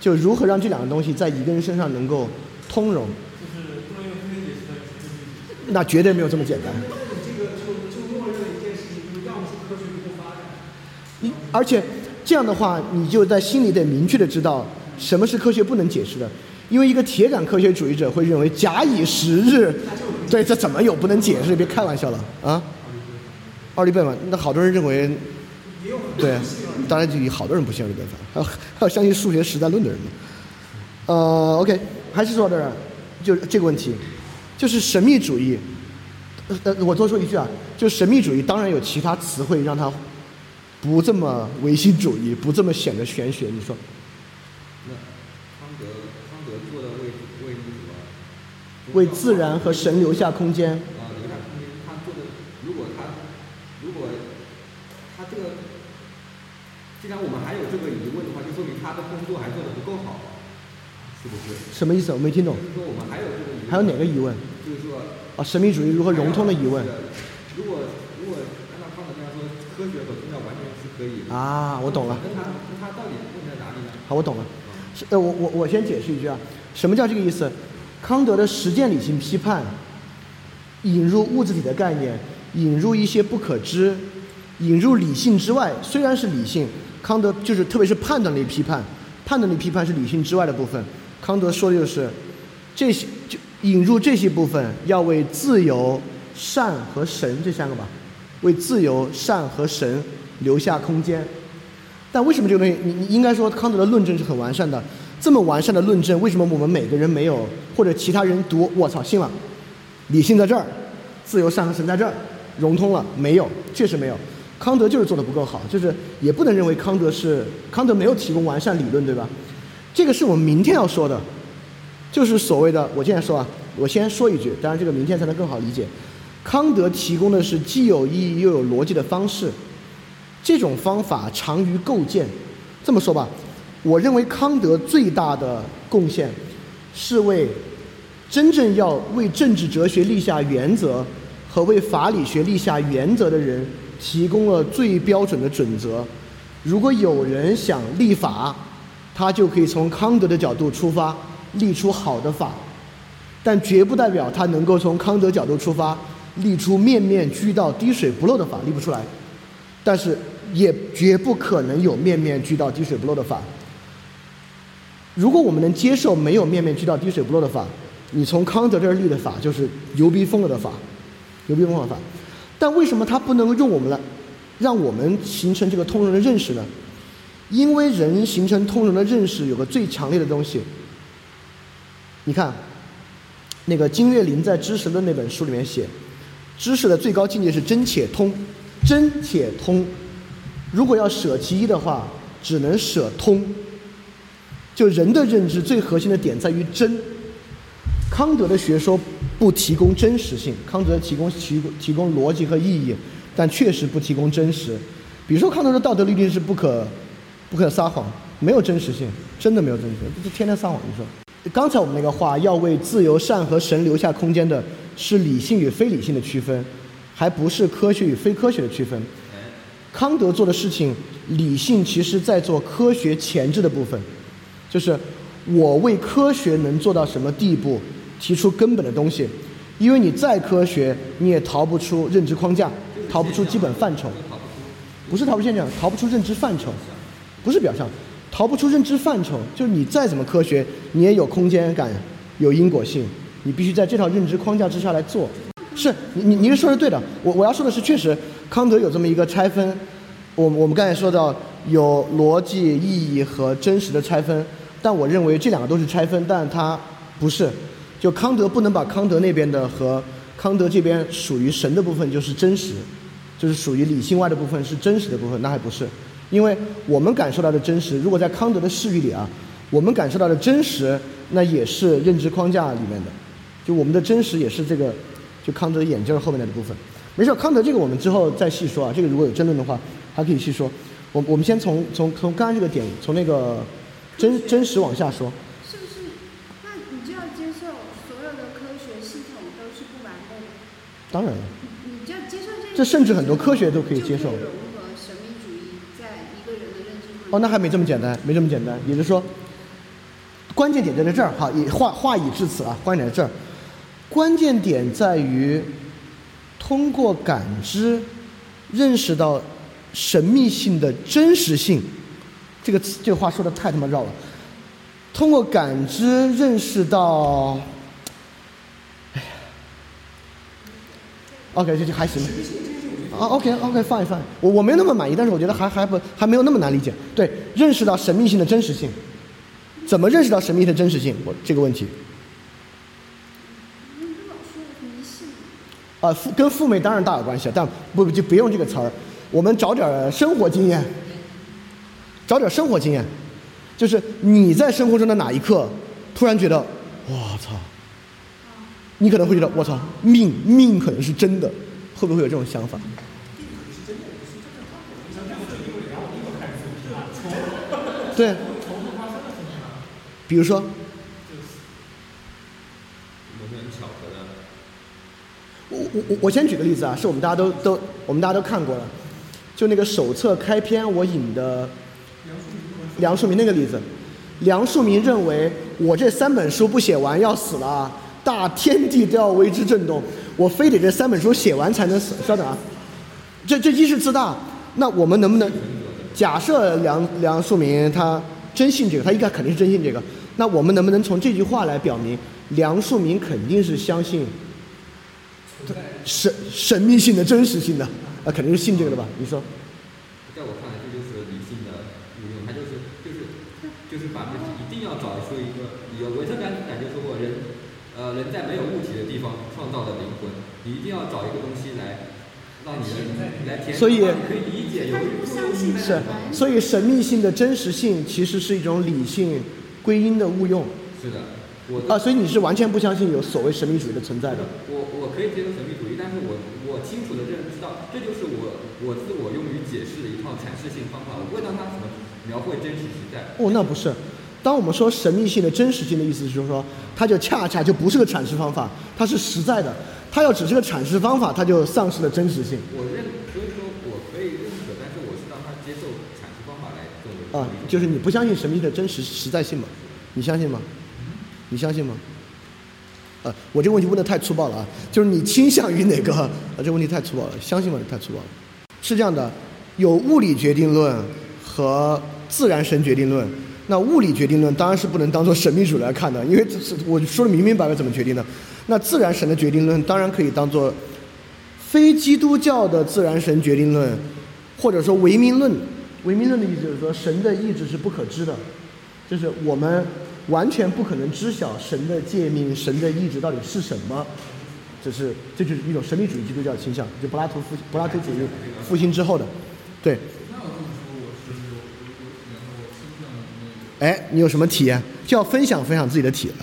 就如何让这两个东西在一个人身上能够通融？就是不能用科学解释的。那绝对没有这么简单。这个就就默认了一件事情，就是要么是科学就不发展。你而且这样的话，你就在心里得明确的知道什么是科学不能解释的，因为一个铁杆科学主义者会认为假以时日，对，这怎么有不能解释？别开玩笑了啊！奥利贝曼，那好多人认为，对，当然就有好多人不信奥利贝曼，还有还有相信数学实在论的人呢。呃，OK，还是说到这儿，就这个问题，就是神秘主义。呃呃，我多说一句啊，就神秘主义当然有其他词汇让它不这么唯心主义，不这么显得玄学。你说，为自然和神留下空间。啊，留下空间，他做的，如果他如果他这个，既然我们还有这个疑问的话，就说明他的工作还做得不够好，是不是？什么意思？我没听懂。就是说我们还有这个疑问。还有哪个疑问？就是说，啊，神秘主义如何融通的疑问如果如果按照康德那样说，科学和宗教完全是可以啊？我懂了。那他跟他到底问题在哪里呢？好，我懂了。是呃，我我我先解释一句啊，什么叫这个意思？康德的实践理性批判，引入物质体的概念，引入一些不可知，引入理性之外，虽然是理性，康德就是特别是判断力批判，判断力批判是理性之外的部分。康德说的就是这些就引入这些部分，要为自由、善和神这三个吧，为自由、善和神留下空间。但为什么这个东西，你你应该说康德的论证是很完善的，这么完善的论证，为什么我们每个人没有，或者其他人读，我操，信了，理性在这儿，自由善和神在这儿，融通了没有？确实没有。康德就是做的不够好，就是也不能认为康德是康德没有提供完善理论，对吧？这个是我们明天要说的，就是所谓的我现在说啊，我先说一句，当然这个明天才能更好理解。康德提供的是既有意义又有逻辑的方式，这种方法长于构建。这么说吧，我认为康德最大的贡献是为真正要为政治哲学立下原则和为法理学立下原则的人提供了最标准的准则。如果有人想立法，他就可以从康德的角度出发，立出好的法，但绝不代表他能够从康德角度出发，立出面面俱到、滴水不漏的法，立不出来。但是也绝不可能有面面俱到、滴水不漏的法。如果我们能接受没有面面俱到、滴水不漏的法，你从康德这儿立的法就是牛逼疯了的法，牛逼疯了法。但为什么它不能够用我们来，让我们形成这个通融的认识呢？因为人形成通融的认识有个最强烈的东西。你看，那个金岳霖在《知识论》那本书里面写，知识的最高境界是真且通，真且通。如果要舍其一的话，只能舍通。就人的认知最核心的点在于真。康德的学说不提供真实性，康德提供提提供逻辑和意义，但确实不提供真实。比如说，康德的道德律定是不可不可撒谎，没有真实性，真的没有真实性，这天天撒谎。你说，刚才我们那个话，要为自由、善和神留下空间的是理性与非理性的区分，还不是科学与非科学的区分。康德做的事情，理性其实在做科学前置的部分，就是我为科学能做到什么地步，提出根本的东西。因为你再科学，你也逃不出认知框架，逃不出基本范畴。不是逃不现象，逃不出认知范畴，不是表象，逃不出认知范畴，就是你再怎么科学，你也有空间感，有因果性，你必须在这套认知框架之下来做。是你你你是说的对的，我我要说的是，确实康德有这么一个拆分，我我们刚才说到有逻辑意义和真实的拆分，但我认为这两个都是拆分，但它不是，就康德不能把康德那边的和康德这边属于神的部分就是真实。就是属于理性外的部分是真实的部分，那还不是，因为我们感受到的真实，如果在康德的视域里啊，我们感受到的真实，那也是认知框架里面的，就我们的真实也是这个，就康德眼镜后面的部分。没事，康德这个我们之后再细说啊，这个如果有争论的话，还可以细说。我我们先从从从刚刚这个点，从那个真真实往下说。是不是？那你就要接受所有的科学系统都是不完备的。当然了。你就要接受这。这甚至很多科学都可以接受。融合神秘主义在一个人的认知哦，那还没这么简单，没这么简单。也就是说，关键点就在这儿。哈，也话话已至此啊，关键点在这儿。关键点在于，通过感知认识到神秘性的真实性。这个，这话说的太他妈绕了。通过感知认识到，哎呀，OK，这就还行。啊，OK，OK，fine，fine，我我没那么满意，但是我觉得还还不还没有那么难理解。对，认识到神秘性的真实性，怎么认识到神秘的真实性？我这个问题。你不老说迷信？啊，父跟父辈当然大有关系，但不就不用这个词儿，我们找点生活经验，找点生活经验，就是你在生活中的哪一刻突然觉得，我操，你可能会觉得我操，命命可能是真的，会不会有这种想法？对，比如说？我我我我先举个例子啊，是我们大家都都我们大家都看过了，就那个手册开篇我引的梁漱溟那个例子，梁漱溟认为我这三本书不写完要死了，大天地都要为之震动，我非得这三本书写完才能死。稍等啊，这这一是自大，那我们能不能假设梁梁漱溟他真信这个，他应该肯定是真信这个，那我们能不能从这句话来表明梁漱溟肯定是相信神神秘性的真实性的？啊，肯定是信这个的吧？你说？在我看来，这就是理性的误用，它就是就是就是把这一定要找出一个有维特根斯坦就说过，人呃人在没有物体的地方创造的灵魂，你一定要找一个东西来让你的来填，所以可以理解有他是不相信是，所以神秘性的真实性其实是一种理性归因的误用是的，我啊，所以你是完全不相信有所谓神秘主义的存在的。我我可以接受神秘主义，但是我我清楚的认知到，这就是我我自我用于解释的一套阐释性方法，我不会让它怎么描绘真实实在。哦，那不是。当我们说神秘性的真实性的意思，就是说它就恰恰就不是个阐释方法，它是实在的。它要只是个阐释方法，它就丧失了真实性。我认，所以说我可以认可，但是我是让他接受阐释方法来作为啊，就是你不相信神秘的真实实在性吗？你相信吗？你相信吗？呃，我这个问题问的太粗暴了啊，就是你倾向于哪个？啊，这个问题太粗暴了，相信吗？太粗暴了。是这样的，有物理决定论和自然神决定论。那物理决定论当然是不能当做神秘主义来看的，因为这是我说的明明白白怎么决定的。那自然神的决定论当然可以当做非基督教的自然神决定论，或者说唯命论。唯命论的意思就是说神的意志是不可知的，就是我们完全不可能知晓神的诫命、神的意志到底是什么。这是这就是一种神秘主义基督教倾向，就柏拉图复兴柏拉图主义复兴之后的，对。那要这么说，我是有有有体验过倾向的那个。哎，你有什么体验？就要分享分享自己的体验，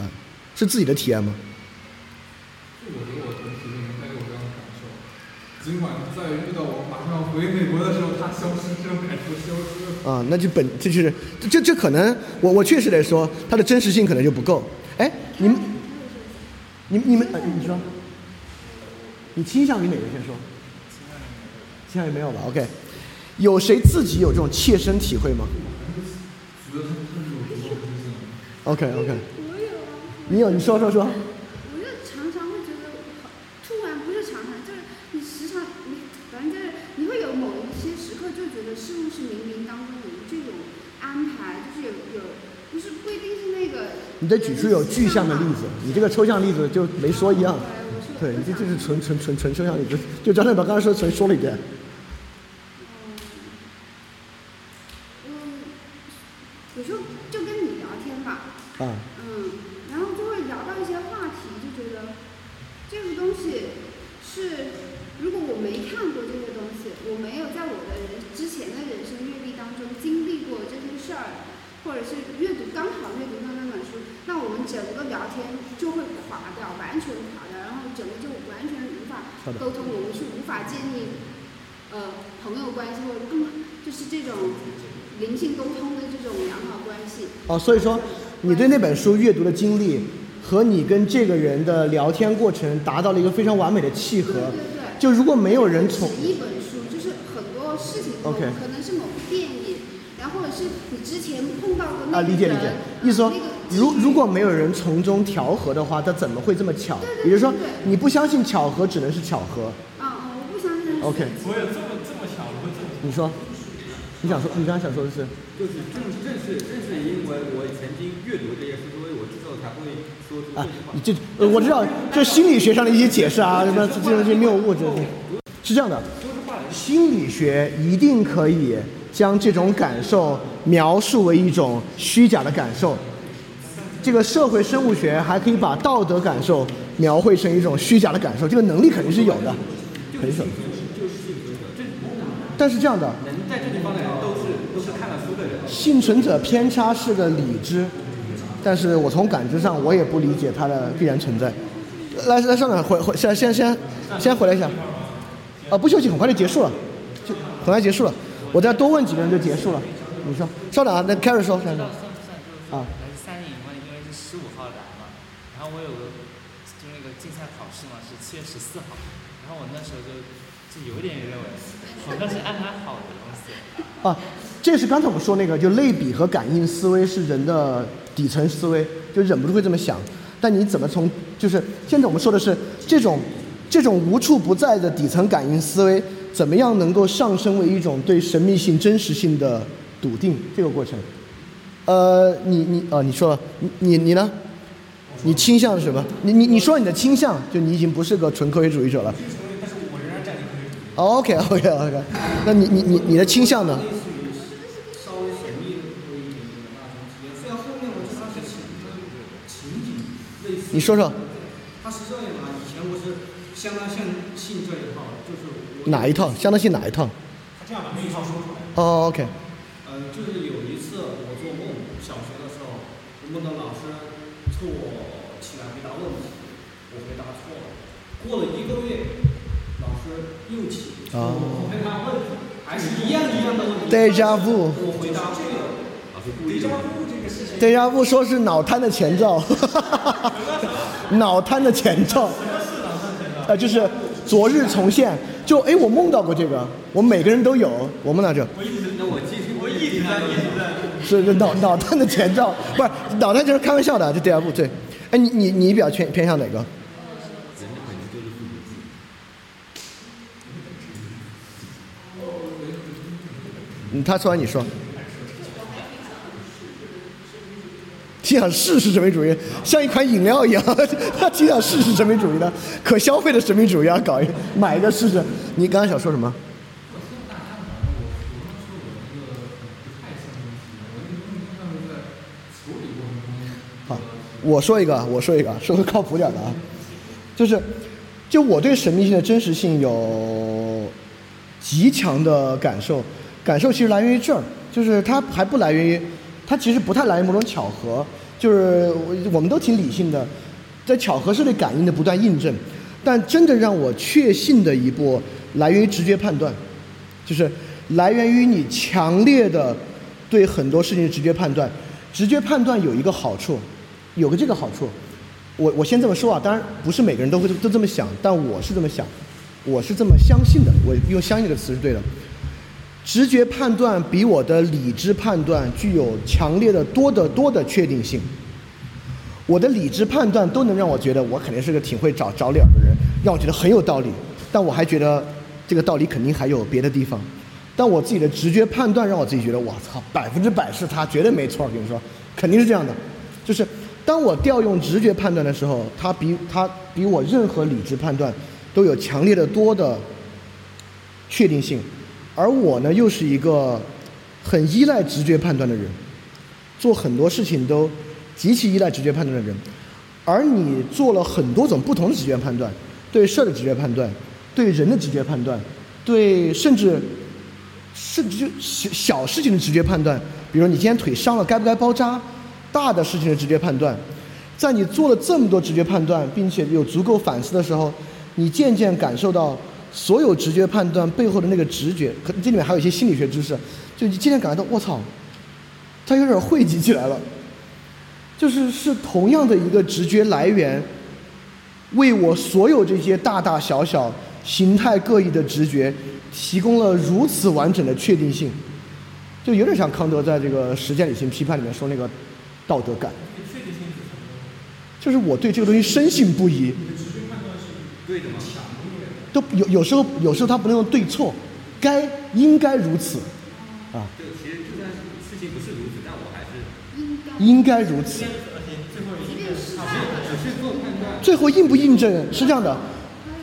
是自己的体验吗？就我觉得我同事为什么带给我这样的感受？尽管在遇到我马上要回美国的时候，他消失，这种感受消失了。啊，那就本这就是这这可能我我确实得说，它的真实性可能就不够。哎，你们你们你们、呃、你说，你倾向于哪个先说？倾向于没有吧？OK，有谁自己有这种切身体会吗觉得他他是有足够自信的。？OK OK，我有啊，你有你说说说。我就常常会觉得，突然不是常常，就是你时常你反正就是你会有某一些时刻就觉得事物是冥冥当中有这种安排，就是有有不是不一定是那个。你得举出有具象的例子，你这个抽象例子就没说一样。对，对，你这这是纯纯纯纯抽象例子，就张正把刚才说的纯说了一遍。嗯，有时候就跟你聊天吧，啊，嗯，然后就会聊到一些话题，就觉得这个东西是，如果我没看过这些东西，我没有在我的人之前的人生阅历当中经历过这些事儿，或者是阅读刚好阅读到那本书，那我们整个聊天就会垮掉，完全垮掉，然后整个就完全无法好的沟通，我们是无法建立呃朋友关系或者更就是这种灵性沟通的这种良好关系。哦，所以说你对那本书阅读的经历和你跟这个人的聊天过程达到了一个非常完美的契合。对对对。就如果没有人从一本书，就是很多事情 OK 可能是某部电影，然后或者是你之前碰到的那啊，理解理解，意思说，如如果没有人从中调和的话，它怎么会这么巧？对对也就是说你不相信巧合，只能是巧合。啊啊，我不相信。OK 我有这么这么巧，我会这么你说，你想说，你刚刚想说的是？就是正正是正是因为我曾经阅读这些书，所以我之后才会说出这啊句话。，你这呃我知道，就心理学上的一些解释啊，什么这这些谬误，这些是这样的。心理学一定可以将这种感受描述为一种虚假的感受。这个社会生物学还可以把道德感受描绘成一种虚假的感受，这个能力肯定是有的，肯定是有的。但是这样的，能在这地方的人都是都是看了书的人。幸存者偏差是个理知，但是我从感知上我也不理解它的必然存在。来来，上长回回先先先先回来一下，啊，不休息很快就结束了，就很快结束了，我再多问几个人就结束了。你说，稍等啊，那 Carry 说，稍等算算算就啊来自三年以后，因为是十五号来嘛，然后我有个就那个竞赛考试嘛是七月十四号，然后我那时候就就有点认为好像是安排好的啊，这是刚才我们说那个，就类比和感应思维是人的底层思维，就忍不住会这么想。但你怎么从就是现在我们说的是这种这种无处不在的底层感应思维，怎么样能够上升为一种对神秘性、真实性的笃定这个过程？呃，你你呃，你说了，你你你呢？你倾向是什么？你你你说你的倾向，就你已经不是个纯科学主义者了。但是我仍然站立科学主义。OK OK OK，那你你你你的倾向呢？稍微一点点的那种。虽然后面我知道是情情景类似，你说说他是这样啊，以前我是相当信信这一套，就是哪一套？相当信哪一套？他这样把那一套说出来。哦，OK，呃，就是有一次我做梦，小学的时候，我梦到老师抽我起来回答问题，我回答错了。过了一个月，老师又起，哦我跟他问，还是一样一样的问题。Deja vu 我回答对了。迪迦布这个事情，对呀，不说是脑瘫的前兆，脑瘫的前兆，呃，就是昨日重现，就哎，我梦到过这个，我们每个人都有，我梦到这，那我继续，我一直在一直在。是是脑脑瘫的前兆，不是脑瘫就是开玩笑的，就对呀，不对，哎，你你你比较偏偏向哪个？他说完你说。提倡事实神秘主义，像一款饮料一样，他提倡事实神秘主义的，可消费的神秘主义啊，搞一个买一个试试。你刚才想说什么？好，我说一个，我说一个，说个靠谱点的啊，就是，就我对神秘性的真实性有极强的感受，感受其实来源于这儿，就是它还不来源于，它其实不太来源于某种巧合，就是我我们都挺理性的，在巧合式的感应的不断印证，但真的让我确信的一步来源于直觉判断，就是来源于你强烈的对很多事情的直觉判断。直觉判断有一个好处，有个这个好处，我我先这么说啊，当然不是每个人都会都这么想，但我是这么想，我是这么相信的，我用“相信”这个词是对的。直觉判断比我的理智判断具有强烈的多得多的确定性。我的理智判断都能让我觉得我肯定是个挺会找找理儿的人，让我觉得很有道理，但我还觉得这个道理肯定还有别的地方。但我自己的直觉判断让我自己觉得，我操，百分之百是他，绝对没错。我跟你说，肯定是这样的。就是当我调用直觉判断的时候，他比他比我任何理智判断都有强烈的多的确定性。而我呢，又是一个很依赖直觉判断的人，做很多事情都极其依赖直觉判断的人。而你做了很多种不同的直觉判断，对事儿的直觉判断，对人的直觉判断，对甚至。甚至就小小事情的直觉判断，比如你今天腿伤了该不该包扎，大的事情的直觉判断，在你做了这么多直觉判断，并且有足够反思的时候，你渐渐感受到所有直觉判断背后的那个直觉，可这里面还有一些心理学知识，就你渐渐感觉到我操，它有点汇集起来了，就是是同样的一个直觉来源，为我所有这些大大小小、形态各异的直觉。提供了如此完整的确定性，就有点像康德在这个实践理性批判里面说那个道德感，就是我对这个东西深信不疑。你的直觉判断是对的吗？都有有时候有时候他不能用对错，该应该如此，啊。就其实就算事情不是如此，但我还是应该如此。最后印不印证是这样的。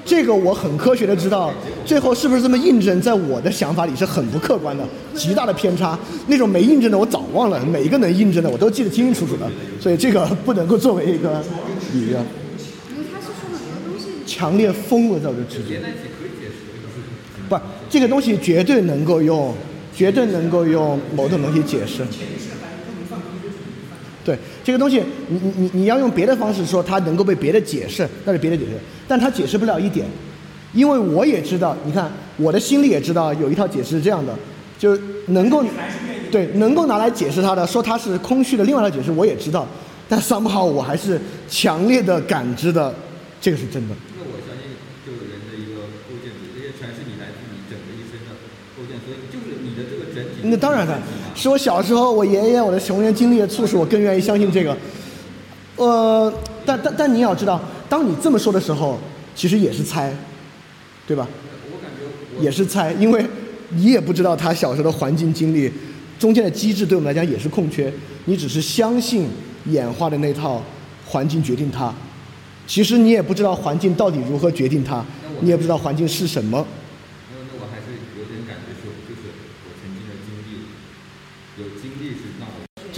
这个我很科学的知道，最后是不是这么印证，在我的想法里是很不客观的，极大的偏差。那种没印证的我早忘了，每一个能印证的我都记得清清楚楚的，所以这个不能够作为一个理论。强烈疯了，这个直觉。不，这个东西绝对能够用，绝对能够用某种东西解释。对这个东西，你你你你要用别的方式说，它能够被别的解释，那是别的解释，但它解释不了一点，因为我也知道，你看我的心里也知道有一套解释是这样的，就能够对能够拿来解释它的，说它是空虚的，另外一套解释我也知道，但 somehow 我还是强烈的感知的，这个是真的。那我相信，就人的一个构建，这些全是你来自你整个一生的构建，所以就是你的这个整体。那当然了。是我小时候，我爷爷我的童年经历促使我更愿意相信这个。呃，但但但你也要知道，当你这么说的时候，其实也是猜，对吧？我感觉也是猜，因为你也不知道他小时候的环境经历，中间的机制对我们来讲也是空缺。你只是相信演化的那套环境决定他，其实你也不知道环境到底如何决定他，你也不知道环境是什么。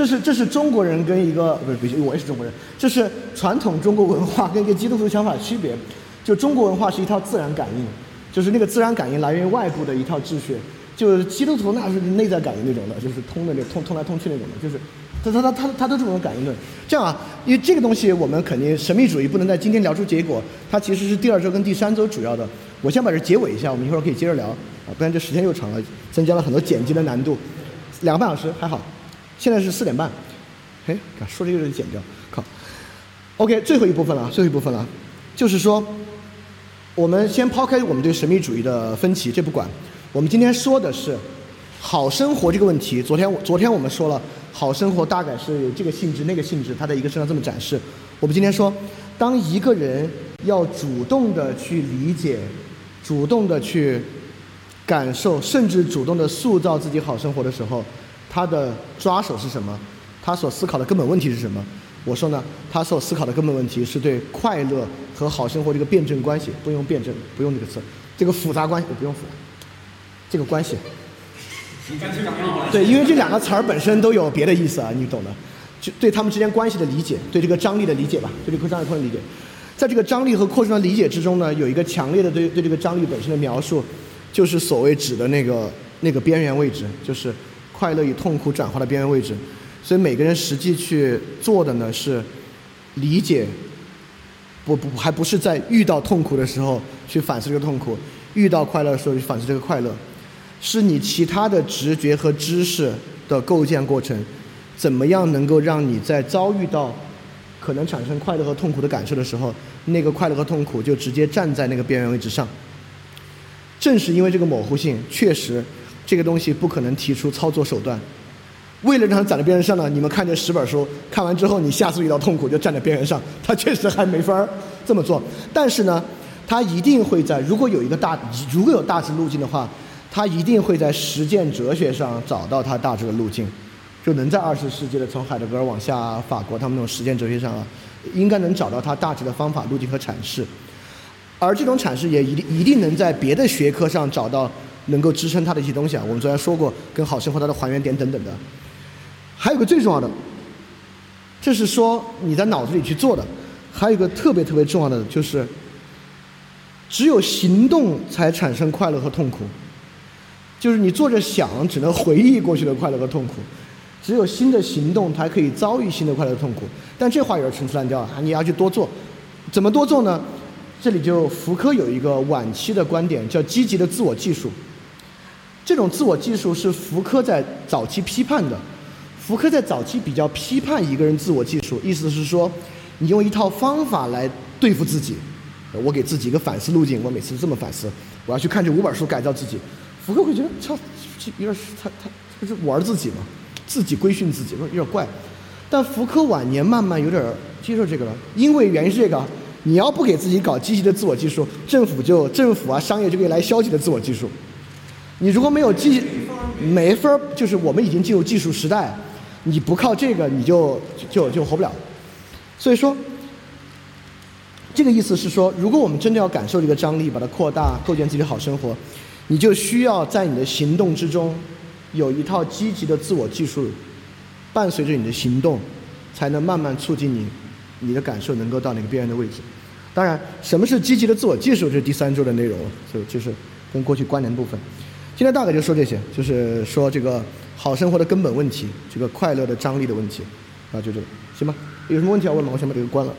这是这是中国人跟一个不是不是我也是中国人，这是传统中国文化跟一个基督徒想法区别。就中国文化是一套自然感应，就是那个自然感应来源于外部的一套秩序。就基督徒那是内在感应那种的，就是通的那通通来通去那种的，就是他他他他他都是这种感应论。这样啊，因为这个东西我们肯定神秘主义不能在今天聊出结果，它其实是第二周跟第三周主要的。我先把这结尾一下，我们一会儿可以接着聊啊，不然这时间又长了，增加了很多剪辑的难度。两个半小时还好。现在是四点半，哎，说这个就剪掉，靠。OK，最后一部分了，最后一部分了，就是说，我们先抛开我们对神秘主义的分歧，这不管。我们今天说的是好生活这个问题。昨天我昨天我们说了，好生活大概是有这个性质那个性质，它在一个身上这么展示。我们今天说，当一个人要主动的去理解，主动的去感受，甚至主动的塑造自己好生活的时候，他的抓手是什么？他所思考的根本问题是什么？我说呢，他所思考的根本问题是对快乐和好生活这个辩证关系，不用辩证，不用这个词，这个复杂关系我不用复杂，这个关系。对，因为这两个词儿本身都有别的意思啊，你懂的。就对他们之间关系的理解，对这个张力的理解吧，对这个张力扩张的理解。在这个张力和扩张的理解之中呢，有一个强烈的对对这个张力本身的描述，就是所谓指的那个那个边缘位置，就是快乐与痛苦转化的边缘位置。所以每个人实际去做的呢是理解，不不还不是在遇到痛苦的时候去反思这个痛苦，遇到快乐的时候去反思这个快乐，是你其他的直觉和知识的构建过程，怎么样能够让你在遭遇到可能产生快乐和痛苦的感受的时候，那个快乐和痛苦就直接站在那个边缘位置上。正是因为这个模糊性，确实这个东西不可能提出操作手段。为了让它站在边缘上呢，你们看这十本书，看完之后你下次遇到痛苦就站在边缘上，它确实还没法儿这么做。但是呢，它一定会在如果有一个大如果有大致路径的话，它一定会在实践哲学上找到它大致的路径，就能在二十世纪的从海德格尔往下法国他们那种实践哲学上啊，应该能找到它大致的方法路径和阐释。而这种阐释也一定一定能在别的学科上找到能够支撑它的一些东西啊。我们昨天说过，跟好生活它的还原点等等的。还有个最重要的，这是说你在脑子里去做的。还有一个特别特别重要的就是，只有行动才产生快乐和痛苦。就是你坐着想，只能回忆过去的快乐和痛苦；只有新的行动，才可以遭遇新的快乐痛苦。但这话有点陈词滥调啊！你要去多做，怎么多做呢？这里就福柯有一个晚期的观点，叫积极的自我技术。这种自我技术是福柯在早期批判的。福柯在早期比较批判一个人自我技术，意思是说，你用一套方法来对付自己。我给自己一个反思路径，我每次这么反思，我要去看这五本书改造自己。福柯会觉得，操，这有点他他他是玩自己嘛，自己规训自己，有点怪。但福柯晚年慢慢有点接受这个了，因为原因是这个，你要不给自己搞积极的自我技术，政府就政府啊商业就可以来消极的自我技术。你如果没有技，没法儿，就是我们已经进入技术时代。你不靠这个，你就就就活不了。所以说，这个意思是说，如果我们真的要感受这个张力，把它扩大，构建自己的好生活，你就需要在你的行动之中有一套积极的自我技术，伴随着你的行动，才能慢慢促进你你的感受能够到那个边缘的位置。当然，什么是积极的自我技术？这是第三周的内容，就就是跟过去关联部分。今天大概就说这些，就是说这个。好生活的根本问题，这个快乐的张力的问题，啊，就这个，行吧？有什么问题要问吗？我先把这个关了。